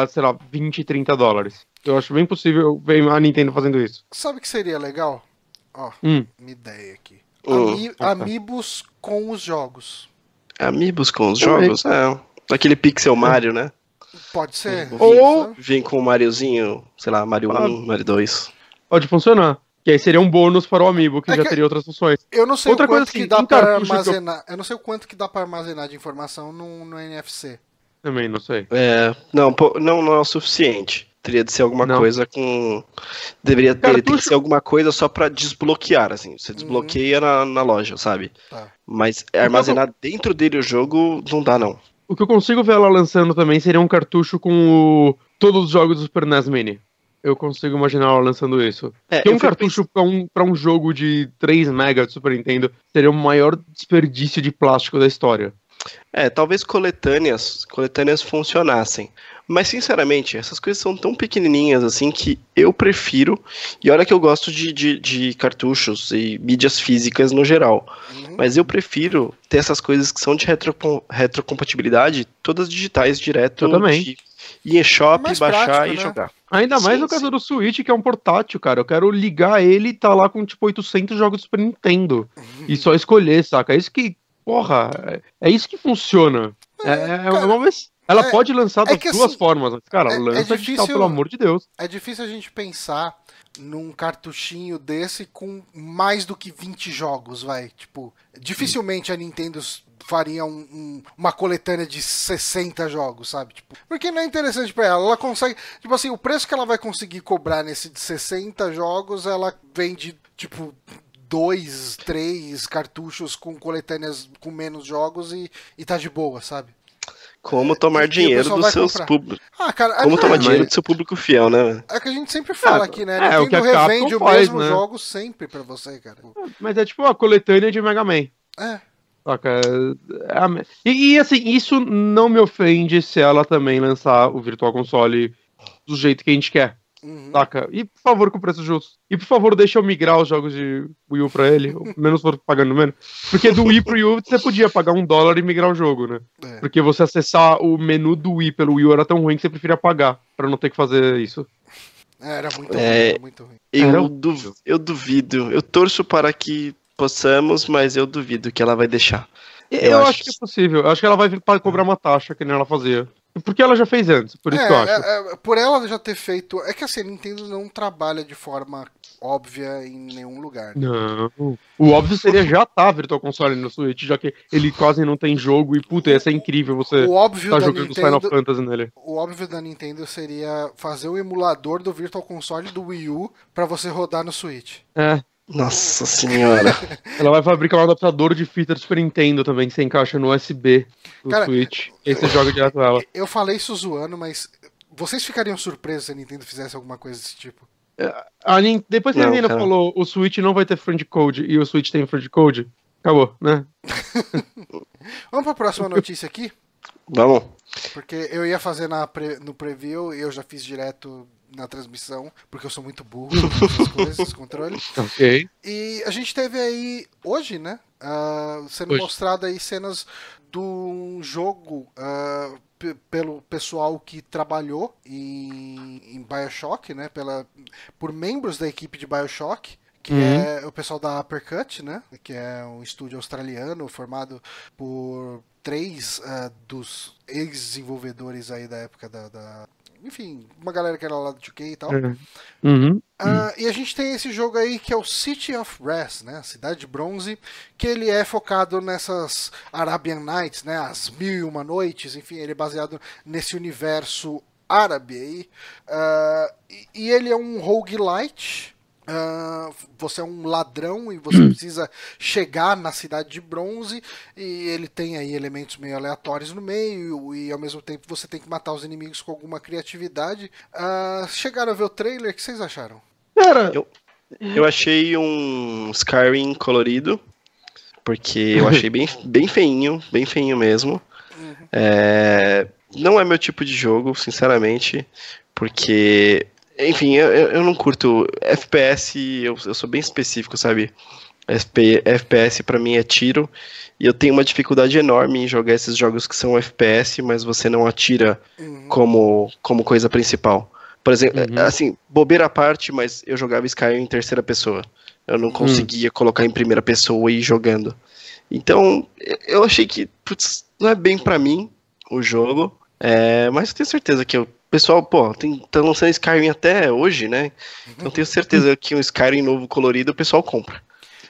a, sei lá, 20, 30 dólares. Eu acho bem possível ver a Nintendo fazendo isso. Sabe o que seria legal? Ó, Hum. uma ideia aqui. Hum. Ami Amiibos com os jogos. Amiibos com os Também. jogos? É. Aquele Pixel Mario, né? Pode ser? Ou-? Vem com o Mariozinho, sei lá, Mario Ah. 1, Mario 2. Pode funcionar. Que aí seria um bônus para o Amiibo, que É já que- teria outras funções. Eu não sei Outra o quanto coisa que assim, dá para que eu- armazenar. Eu... não sei o quanto que dá para armazenar de informação no, no NFC. Também, não sei. É, não, não é o suficiente. Teria de ser alguma Não. coisa com. Deveria ter, tem que ser alguma coisa só pra desbloquear, assim. Você desbloqueia na, na loja, sabe? Tá. Mas armazenar dentro dele o jogo não dá, não. O que eu consigo ver ela lançando também seria um cartucho com o- todos os jogos do Super NES Mini. Eu consigo imaginar ela lançando isso. É, um cartucho pra um, pra um jogo de 3 MB de Super Nintendo seria o maior desperdício de plástico da história. É, talvez coletâneas, coletâneas funcionassem. Mas, sinceramente, essas coisas são tão pequenininhas assim que eu prefiro. E olha que eu gosto de, de, de cartuchos e mídias físicas no geral. Uhum. Mas eu prefiro ter essas coisas que são de retro, retrocompatibilidade, todas digitais, direto. Eu também. de ir em shop, É baixar prático, e né? jogar. Ainda mais Sim, no caso sim. do Switch, que é um portátil, cara. Eu quero ligar ele e tá lá com tipo 800 jogos do Super Nintendo. E só escolher, saca? É isso que. Porra, é, é isso que funciona. É, é cara, uma vez. Ela é- pode lançar é das duas assim, formas. mas, Cara, é- é lança digital, difícil- pelo amor de Deus. É difícil a gente pensar num cartuchinho desse com mais do que 20 jogos, vai. Tipo, dificilmente a Nintendo faria um- um- uma coletânea de 60 jogos, sabe? Tipo, porque não é interessante pra ela. Ela consegue. Tipo assim, o preço que ela vai conseguir cobrar nesse de 60 jogos, ela vende, tipo. Dois, três cartuchos com coletâneas com menos jogos e, e tá de boa, sabe? Como tomar dinheiro dos seus públicos. Ah, cara, é, Como tomar mas- dinheiro do seu público fiel, né? é que a gente sempre fala É, aqui, né? é, o Nintendo que a Capcom revende o faz, mesmo né? jogo sempre pra você, cara. Mas é tipo uma coletânea de Mega Man. É. Saca? É a E, e, assim, isso não me ofende se ela também lançar o Virtual Console do jeito que a gente quer. Uhum. Saca? E por favor, com preço justo. E por favor, deixa eu migrar os jogos de Wii U pra ele. menos for pagando menos. Porque do Wii pro Wii U você podia pagar um dólar e migrar o jogo, né? É. Porque você acessar o menu do Wii pelo Wii U era tão ruim que você preferia pagar. Pra não ter que fazer isso. É, Era muito É. ruim, era muito ruim. Era Eu, horrível. duv- eu duvido. Eu torço para que possamos, mas eu duvido que ela vai deixar. Eu, Eu acho, acho que é possível. Eu acho que ela vai vir pra cobrar uma taxa que nem ela fazia. Porque ela já fez antes, por isso É, que eu acho. é, é, por ela já ter feito. É que assim, a Nintendo não trabalha de forma óbvia em nenhum lugar. né? Não. O óbvio seria já tá Virtual Console no Switch, já que ele quase não tem jogo e puta, ia ser incrível você O óbvio tá jogando Final Nintendo. Fantasy nele. O óbvio da Nintendo seria fazer o emulador do Virtual Console do Wii U pra você rodar no Switch. É. Nossa senhora. Ela vai fabricar um adaptador de fita do Super Nintendo também, que você encaixa no USB do Cara, Switch. E aí você joga direto ela. Eu falei isso zoando, mas vocês ficariam surpresos se a Nintendo fizesse alguma coisa desse tipo? A Nin- Depois que a Não, Nintendo cara. falou o Switch não vai ter friend code e o Switch tem friend code, acabou, né? Vamos pra próxima notícia aqui? Vamos. Porque eu ia fazer na pre- no preview e eu já fiz direto na transmissão, porque eu sou muito burro com essas coisas, esse controle. Ok. E a gente teve aí, hoje, né? ah, sendo Hoje. mostrado aí cenas do jogo pe- pelo pessoal que trabalhou em, em Bioshock, né? Pela, por membros da equipe de Bioshock. Que Uhum. é o pessoal da Uppercut, né? Que é um estúdio australiano formado por três ah, dos ex-desenvolvedores aí da época da, da- Enfim, uma galera que era lá do 2K e tal. É. Uhum. Ah, e a gente tem esse jogo aí que é o City of Brass, né? Cidade de Bronze, que ele é focado nessas Arabian Nights, né? As Mil e Uma Noites, enfim, ele é baseado nesse universo árabe aí. Ah, e, e ele é um roguelite. Ah, você é um ladrão e você precisa chegar na cidade de bronze e ele tem aí elementos meio aleatórios no meio e ao mesmo tempo você tem que matar os inimigos com alguma criatividade. Ah, chegaram a ver o trailer? O que vocês acharam? Cara, Eu- Eu achei um Skyrim colorido, porque eu achei bem, bem feinho, bem feinho mesmo. É, não é meu tipo de jogo, sinceramente, porque, enfim, eu, eu eu não curto FPS, eu, eu sou bem específico, sabe? FP, FPS pra mim é tiro, e eu tenho uma dificuldade enorme em jogar esses jogos que são FPS, mas você não atira Uhum. como, como coisa principal. Por exemplo, Uhum. assim, bobeira à parte, mas eu jogava Skyrim em terceira pessoa. Eu não conseguia colocar em primeira pessoa e ir jogando. Então, eu achei que, putz, não é bem pra mim o jogo, é, mas eu tenho certeza que o pessoal, pô, tem, tá lançando Skyrim até hoje, né? Então eu tenho certeza que um Skyrim novo colorido o pessoal compra.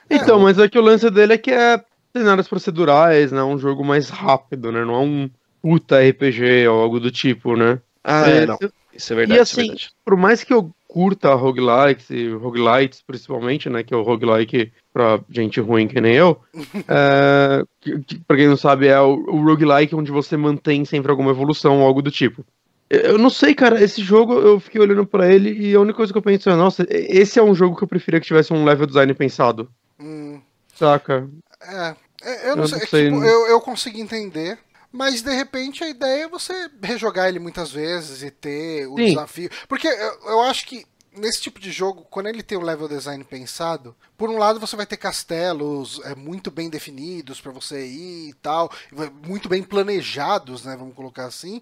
Então, mas é que o lance dele é que é cenários procedurais, né? Um jogo mais rápido, né? Não é um puta RPG ou algo do tipo, né? Ah, é, não. Eu, Isso é verdade. E é assim, verdade. por mais que eu curta roguelikes e roguelites, principalmente, né? Que é o roguelike pra gente ruim que nem eu. é, que, que, pra quem não sabe, é o, o roguelike onde você mantém sempre alguma evolução ou algo do tipo. Eu não sei, cara, esse jogo eu fiquei olhando para ele e a única coisa que eu penso é, nossa, esse é um jogo que eu preferia que tivesse um level design pensado. Hum, Saca? é, é, eu não Eu sei, não sei, tipo, não- eu, eu consigo entender. Mas de repente a ideia é você rejogar ele muitas vezes e ter o Sim. desafio. Porque eu, eu acho que nesse tipo de jogo, quando ele tem o level design pensado, por um lado você vai ter castelos é, muito bem definidos para você ir e tal, muito bem planejados, né? Vamos colocar assim.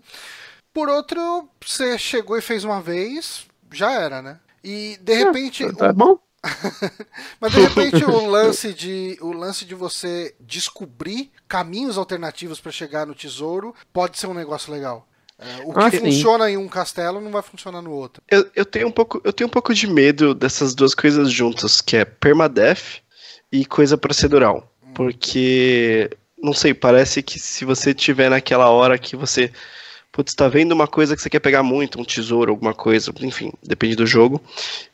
Por outro, você chegou e fez uma vez, já era, né? E de repente. Tá bom? Mas de repente o lance de o lance de você descobrir caminhos alternativos para chegar no tesouro pode ser um negócio legal. É, o que Ah, sim. funciona em um castelo não vai funcionar no outro. Eu, eu, tenho um pouco, eu tenho um pouco de medo dessas duas coisas juntas, que é permadeath e coisa procedural. Porque, não sei, parece que se você tiver naquela hora que você putz, tá vendo uma coisa que você quer pegar muito, um tesouro, alguma coisa, enfim, depende do jogo,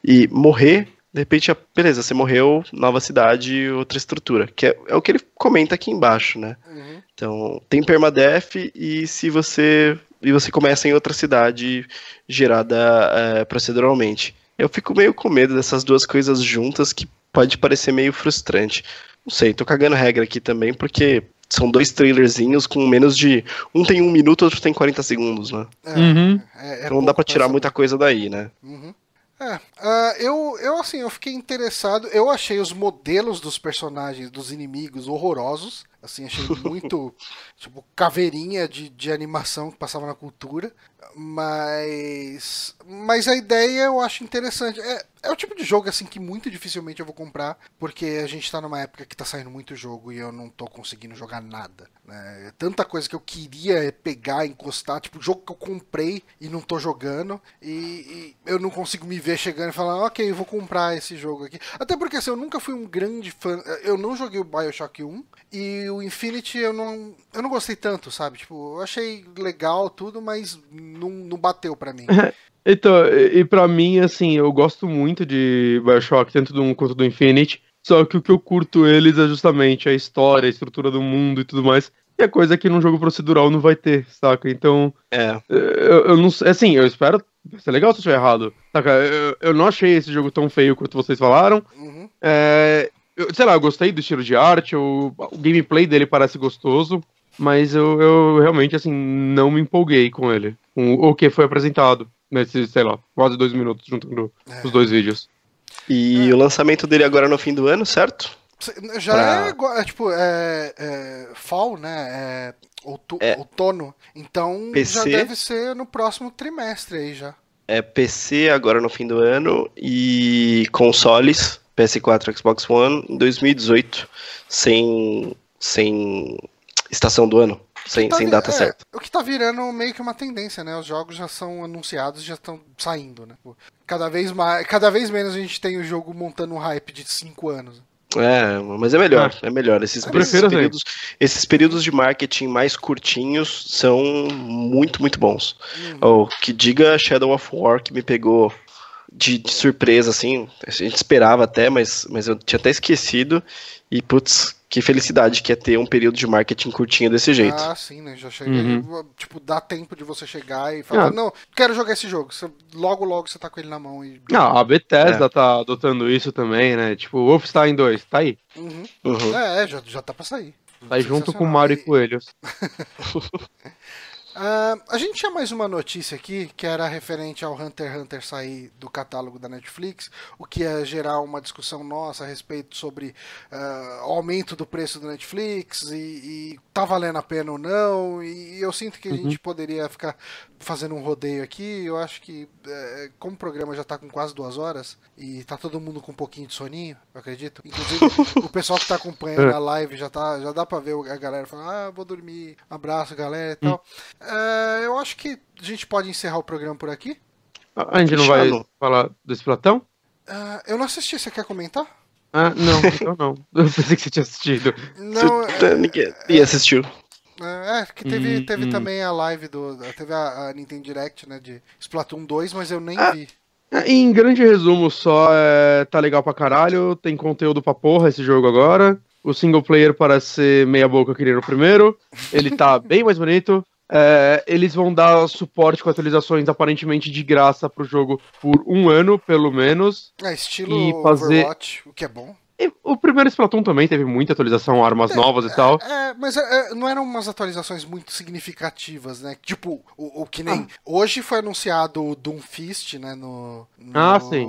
e morrer, de repente, ah, beleza, você morreu, nova cidade, outra estrutura, que é, é o que ele comenta aqui embaixo, né? Uhum. Então, tem permadeath e se você e você começa em outra cidade gerada eh, proceduralmente. Eu fico meio com medo dessas duas coisas juntas que pode parecer meio frustrante. Não sei, tô cagando regra aqui também porque são dois trailerzinhos com menos de um tem um minuto, outro tem 40 segundos, né? É, Uhum. é- é Então não dá pra tirar muita coisa daí, né? Uhum. É, ah, eu, eu assim, eu fiquei interessado. Eu achei os modelos dos personagens, dos inimigos, horrorosos. Assim, achei muito, tipo, caveirinha de, de animação que passava na cultura. Mas. Mas a ideia eu acho interessante. É, é o tipo de jogo, assim, que muito dificilmente eu vou comprar. Porque a gente tá numa época que tá saindo muito jogo e eu não tô conseguindo jogar nada. Né? É Tanta coisa que eu queria pegar, encostar. Tipo, jogo que eu comprei e não tô jogando. E, e eu não consigo me ver chegando e falar, ok, eu vou comprar esse jogo aqui. Até porque assim, eu nunca fui um grande fã. Eu não joguei o Bioshock 1 e o Infinity eu não, eu não gostei tanto, sabe? Tipo, eu achei legal tudo, mas não, não bateu pra mim. Então, e pra mim, assim, eu gosto muito de Bioshock, tanto do 1 quanto do Infinity. Só que o que eu curto eles é justamente a história, a estrutura do mundo e tudo mais. E é coisa que num jogo procedural não vai ter, saca? Então, É. eu, eu não sei. Assim, eu espero. Vai ser legal se eu estiver errado. Saca? Eu, eu não achei esse jogo tão feio quanto vocês falaram. Uhum. É, eu- sei lá, eu gostei do estilo de arte, o, o gameplay dele parece gostoso, mas eu, eu realmente, assim, não me empolguei com ele, com o que foi apresentado nesse, sei lá, quase dois minutos juntando É. os dois vídeos. E o lançamento dele agora no fim do ano, certo? Já Pra- é, igual- é, tipo, é, é fall, né? É, outu- É. outono. Então PC. já deve ser no próximo trimestre aí já. É PC agora no fim do ano e consoles, PS4 Xbox One, em 2018, sem, sem estação do ano, sem, Tá sem vi- data é, certa. O que tá virando meio que uma tendência, né? Os jogos já são anunciados, já estão saindo, né? Cada vez, mais, cada vez menos a gente tem o jogo montando um hype de 5 anos. É, mas é melhor, é melhor. Esses, esses períodos, esses períodos de marketing mais curtinhos são muito, muito bons. Uhum. Oh, que diga Shadow of War, que me pegou de, de surpresa, assim. A gente esperava até, mas, mas eu tinha até esquecido. E, putz, que felicidade que é ter um período de marketing curtinho desse jeito. Ah, sim, né? Já cheguei. Uhum. Tipo, dá tempo de você chegar e falar, Ah. não, quero jogar esse jogo. Você- logo, logo você tá com ele na mão e. Ah, a Bethesda É. tá adotando isso também, né? Tipo, o Wolfenstein 2, tá aí. Uhum. Uhum. É, é, já, já tá pra sair. Tá aí junto com Sensacional. Mario e E- Coelhos. Ah, a gente tinha mais uma notícia aqui que era referente ao Hunter x Hunter sair do catálogo da Netflix, o que ia gerar uma discussão nossa a respeito sobre o aumento do preço do Netflix e, e tá valendo a pena ou não. E eu sinto que a gente poderia ficar fazendo um rodeio aqui. Eu acho que, eh, como o programa já tá com quase duas horas e tá todo mundo com um pouquinho de soninho, eu acredito. Inclusive, o pessoal que tá acompanhando a live já, tá, já dá pra ver a galera falando: ah, vou dormir, abraço, galera e tal. É, eu acho que a gente pode encerrar o programa por aqui. A gente não vai falar desse Platão? Ah, eu não assisti, você quer comentar? Ah, não, então não. Eu pensei que você tinha assistido. Não, Você- é, Ninguém, assistiu. É, que teve, Hum, teve hum. também a live do. Teve a, a Nintendo Direct, né? De Splatoon 2, mas eu nem Ah. vi. É, Em grande resumo, só é, tá legal pra caralho, tem conteúdo pra porra esse jogo agora. O single player parece ser meia boca que nem no primeiro. Ele tá bem mais bonito. É, eles vão dar suporte com atualizações aparentemente de graça pro jogo por um ano, pelo menos. É, estilo E fazer- Overwatch, o que é bom. E o primeiro Splatoon também teve muita atualização, armas novas e tal. É, mas é, é, não eram umas atualizações muito significativas, né? Tipo, o, o que nem. Hoje foi anunciado o Doomfist, né? No, no, Ah, sim.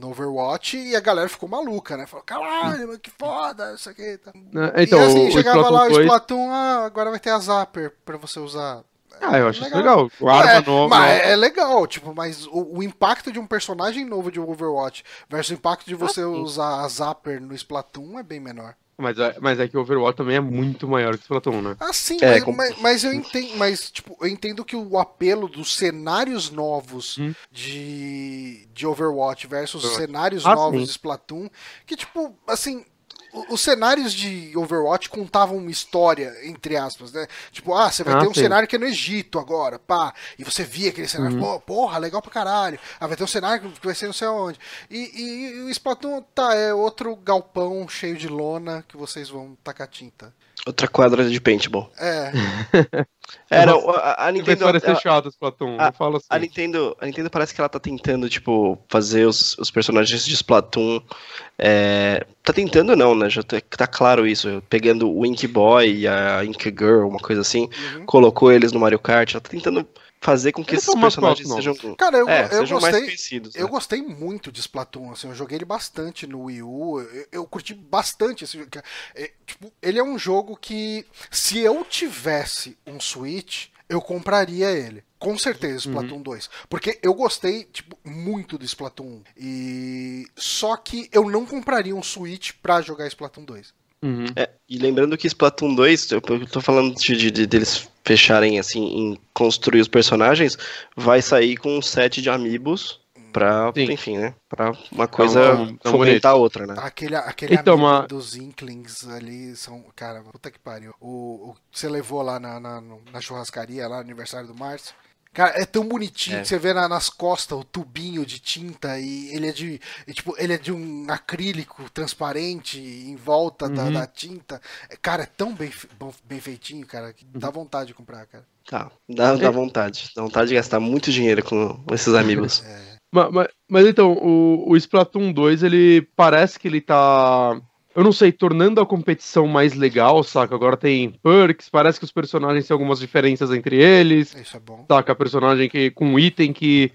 No Overwatch e a galera ficou maluca, né? Falou, caralho, que foda, isso aqui. Tá... É, Então, e assim, o chegava lá o 2 Splatoon, ah, agora vai ter a Zapper pra você usar. Ah, eu acho isso legal. O arma é, nova. Mas é legal, tipo, mas o, o impacto de um personagem novo de Overwatch versus o impacto de você sim. usar a Zapper no Splatoon é bem menor. Mas é, mas é que o Overwatch também é muito maior que o Splatoon, né? Ah, sim, É, mas, com- mas, mas eu entendo, mas tipo, eu entendo que o apelo dos cenários novos Hum. de, de Overwatch versus os cenários Ah, novos sim. de Splatoon, que tipo, assim, os cenários de Overwatch contavam uma história, entre aspas, né? Tipo, ah, você vai Ah, ter um sim. cenário que é no Egito agora, pá, e você via aquele cenário, Uhum. pô, porra, legal pra caralho. Ah, vai ter um cenário que vai ser não sei onde. E, e- e o Splatoon, tá, é outro galpão cheio de lona que vocês vão tacar tinta. Outra quadra de paintball. É, Era, a, a Vai Nintendo. parecer ela- chato Splatoon, a- não fala assim. A Nintendo, a Nintendo parece que ela tá tentando, tipo, fazer os, os personagens de Splatoon. é, Tá tentando não, né? Já tá, tá claro isso. Pegando o Ink Boy e a Ink Girl, uma coisa assim, uhum. colocou eles no Mario Kart. Ela tá tentando fazer com que Eles esses personagens sejam, Cara, eu, é, eu sejam mais gostei. conhecidos. Eu né? gostei muito de Splatoon, assim, eu joguei ele bastante no Wii U, eu, eu curti bastante esse jogo. É, tipo, ele é um jogo que, se eu tivesse um Switch, eu compraria ele. Com certeza, Uhum. Splatoon 2. Porque eu gostei, tipo, muito do Splatoon 1. E... Só que eu não compraria um Switch pra jogar Splatoon 2. Uhum. É, e lembrando que Splatoon 2, eu eu tô falando de, de- de- deles fecharem assim em construir os personagens, vai sair com um set de amiibos pra, Sim. enfim, né? Pra uma coisa tão- tão fomentar a outra, né? Aquele, aquele Então, amigo mas- dos Inklings ali são. Cara, puta que pariu. O, o que você levou lá na, na, na churrascaria, lá no aniversário do Márcio. Cara, é tão bonitinho É. que você vê na- nas costas o tubinho de tinta e ele é de. e, tipo, ele é de um acrílico transparente em volta da, Uhum. da tinta. É, Cara, é tão bem, bem feitinho, cara, que dá vontade de comprar, cara. Tá, dá, dá É. vontade. Dá vontade de gastar muito dinheiro com esses amigos. Ma- ma- Mas, então, o, o Splatoon 2, ele parece que ele tá. Eu não sei, tornando a competição mais legal, saca? Agora tem perks, parece que os personagens têm algumas diferenças entre eles. Isso é bom. Saca? Personagem que, com item que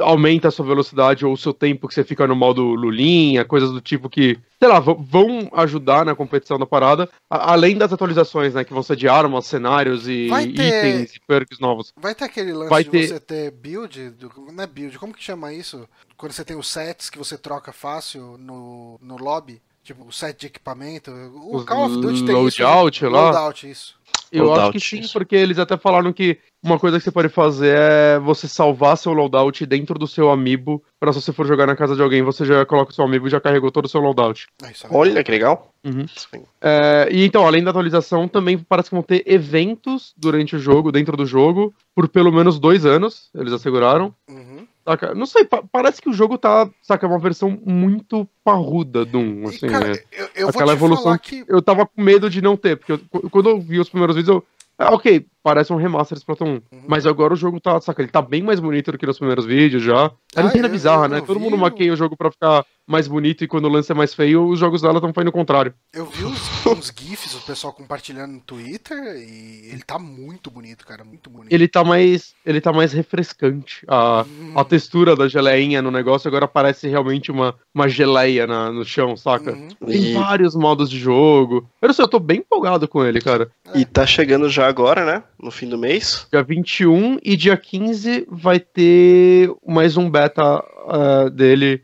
aumenta a sua velocidade ou o seu tempo que você fica no modo lulinha, coisas do tipo que, sei lá, vão ajudar na competição da parada, além das atualizações, né? Que vão ser de armas, cenários e ter- itens e perks novos. Vai ter aquele lance Vai de ter- você ter build, não é build, como que chama isso? Quando você tem os sets que você troca fácil no, no lobby, tipo o set de equipamento. O Os Call of Duty tem isso. loadout né? lá? Loadout, isso. Eu acho Loadout, que sim, isso. porque eles até falaram que uma coisa que você pode fazer é você salvar seu loadout dentro do seu amiibo, pra se você for jogar na casa de alguém, você já coloca o seu amiibo e já carregou todo o seu loadout. É isso. Olha que legal. Uhum. Isso aí. É, e então, além da atualização, também parece que vão ter eventos durante o jogo, dentro do jogo, por pelo menos dois anos, eles asseguraram. Uhum. Saca? Não sei, pa- parece que o jogo tá, saca, uma versão muito parruda do 1, E, assim, cara, né? eu, eu Aquela evolução falar que. Eu tava com medo de não ter, porque eu- qu- quando eu vi os primeiros vídeos, eu. Ah, ok, parece um remaster de Splatoon 1. Uhum. Mas agora o jogo tá, saca, ele tá bem mais bonito do que nos primeiros vídeos já. É Ah, Nintendo eu- bizarra, eu né? vi Todo mundo o- maqueia o jogo pra ficar mais bonito e quando lança é mais feio, os jogos dela estão fazendo o contrário. Eu vi uns, uns GIFs, o pessoal compartilhando no Twitter, e ele tá muito bonito, cara. Muito bonito. Ele tá mais. Ele tá mais refrescante. A, Hum, a textura da geleinha no negócio agora parece realmente uma, uma geleia na- no chão, saca? uhum. Tem E, vários modos de jogo. Eu não sei, eu tô bem empolgado com ele, cara. e tá chegando já agora, né? No fim do mês. Dia 21 e dia 15 vai ter mais um beta ah, dele.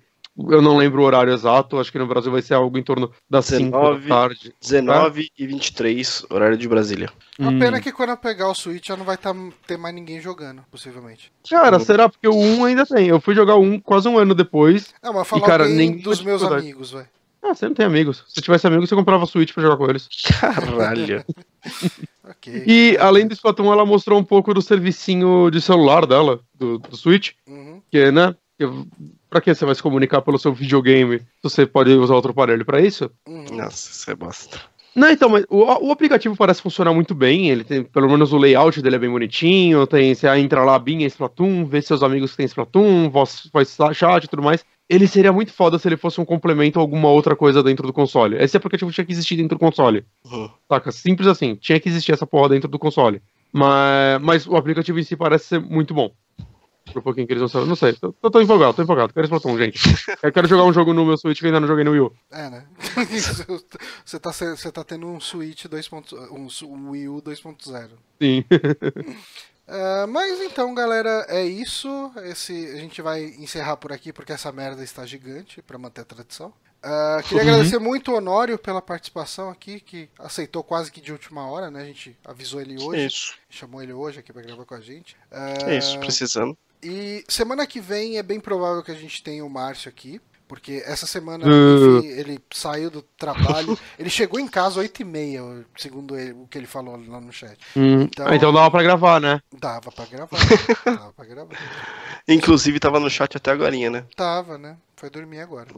Eu não lembro o horário exato, acho que no Brasil vai ser algo em torno das 5 da 19. tarde. 19 e 23, horário de Brasília. A Hum. pena é que quando eu pegar o Switch já não vai tá, ter mais ninguém jogando, possivelmente. Cara, será? Porque o 1 ainda tem. Eu fui jogar o 1 quase um ano depois. Não, mas falar cara, bem nem- dos meus amigos, velho. Ah, você não tem amigos. Se tivesse amigos, você comprava Switch pra jogar com eles. Caralho. Que- E além do Splatoon, ela mostrou um pouco do servicinho de celular dela, do, do Switch, Uhum. que, né? Que, pra que você vai se comunicar pelo seu videogame se você pode usar outro aparelho pra isso? Uhum. Nossa, isso é bosta. Não, então, mas o, o aplicativo parece funcionar muito bem. Ele tem, pelo menos o layout dele é bem bonitinho. Tem, você entra lá, binha Splatoon, vê seus amigos que tem Splatoon, voz, voz chat e tudo mais. Ele seria muito foda se ele fosse um complemento a alguma outra coisa dentro do console. Esse aplicativo tinha que existir dentro do console. Uhum. Saca? Simples assim. Tinha que existir essa porra dentro do console. Mas, mas o aplicativo em si parece ser muito bom. Por um pouquinho que eles não sabem. Não sei. Tô, tô, tô empolgado, tô empolgado. Quero Splatoon, gente. Eu quero jogar um jogo no meu Switch que ainda não joguei no Wii U. É, né? você, tá, você tá tendo um Switch 2.0, um, su- um Wii U 2.0. Sim. É, mas então, galera, é isso. Esse, a gente vai encerrar por aqui porque essa merda está gigante para manter a tradição. É, queria Uhum. agradecer muito o Honório pela participação aqui, que aceitou quase que de última hora, né? A gente avisou ele hoje, Isso. chamou ele hoje aqui para gravar com a gente. É isso, precisando. E semana que vem é bem provável que a gente tenha o Márcio aqui. Porque essa semana Uh. enfim, ele saiu do trabalho. ele chegou em casa às 8h30, segundo ele, o que ele falou lá no chat. Hum. Então- Ah, então dava pra gravar, né? Dava pra gravar. dava pra gravar. Inclusive tava no chat até agora, né? Tava, né? Foi dormir agora.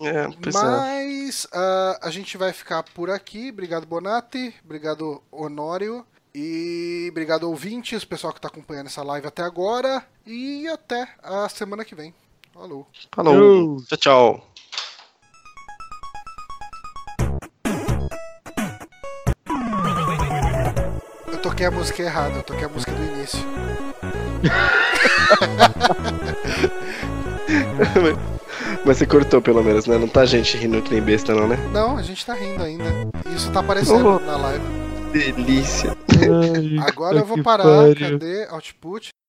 É, é precisando. Mas ah, a gente vai ficar por aqui. Obrigado, Bonatti. Obrigado, Honório. E obrigado, ouvintes, pessoal que tá acompanhando essa live até agora. E até a semana que vem. Falou. Falou. Eu- Tchau, tchau. Eu toquei a música errada, eu toquei a música do início. Mas você cortou pelo menos, né? Não tá gente rindo que nem besta, não, né? Não, a gente tá rindo ainda. Isso tá aparecendo Oh. na live. Delícia. Agora eu vou parar. pariu. Cadê? Output.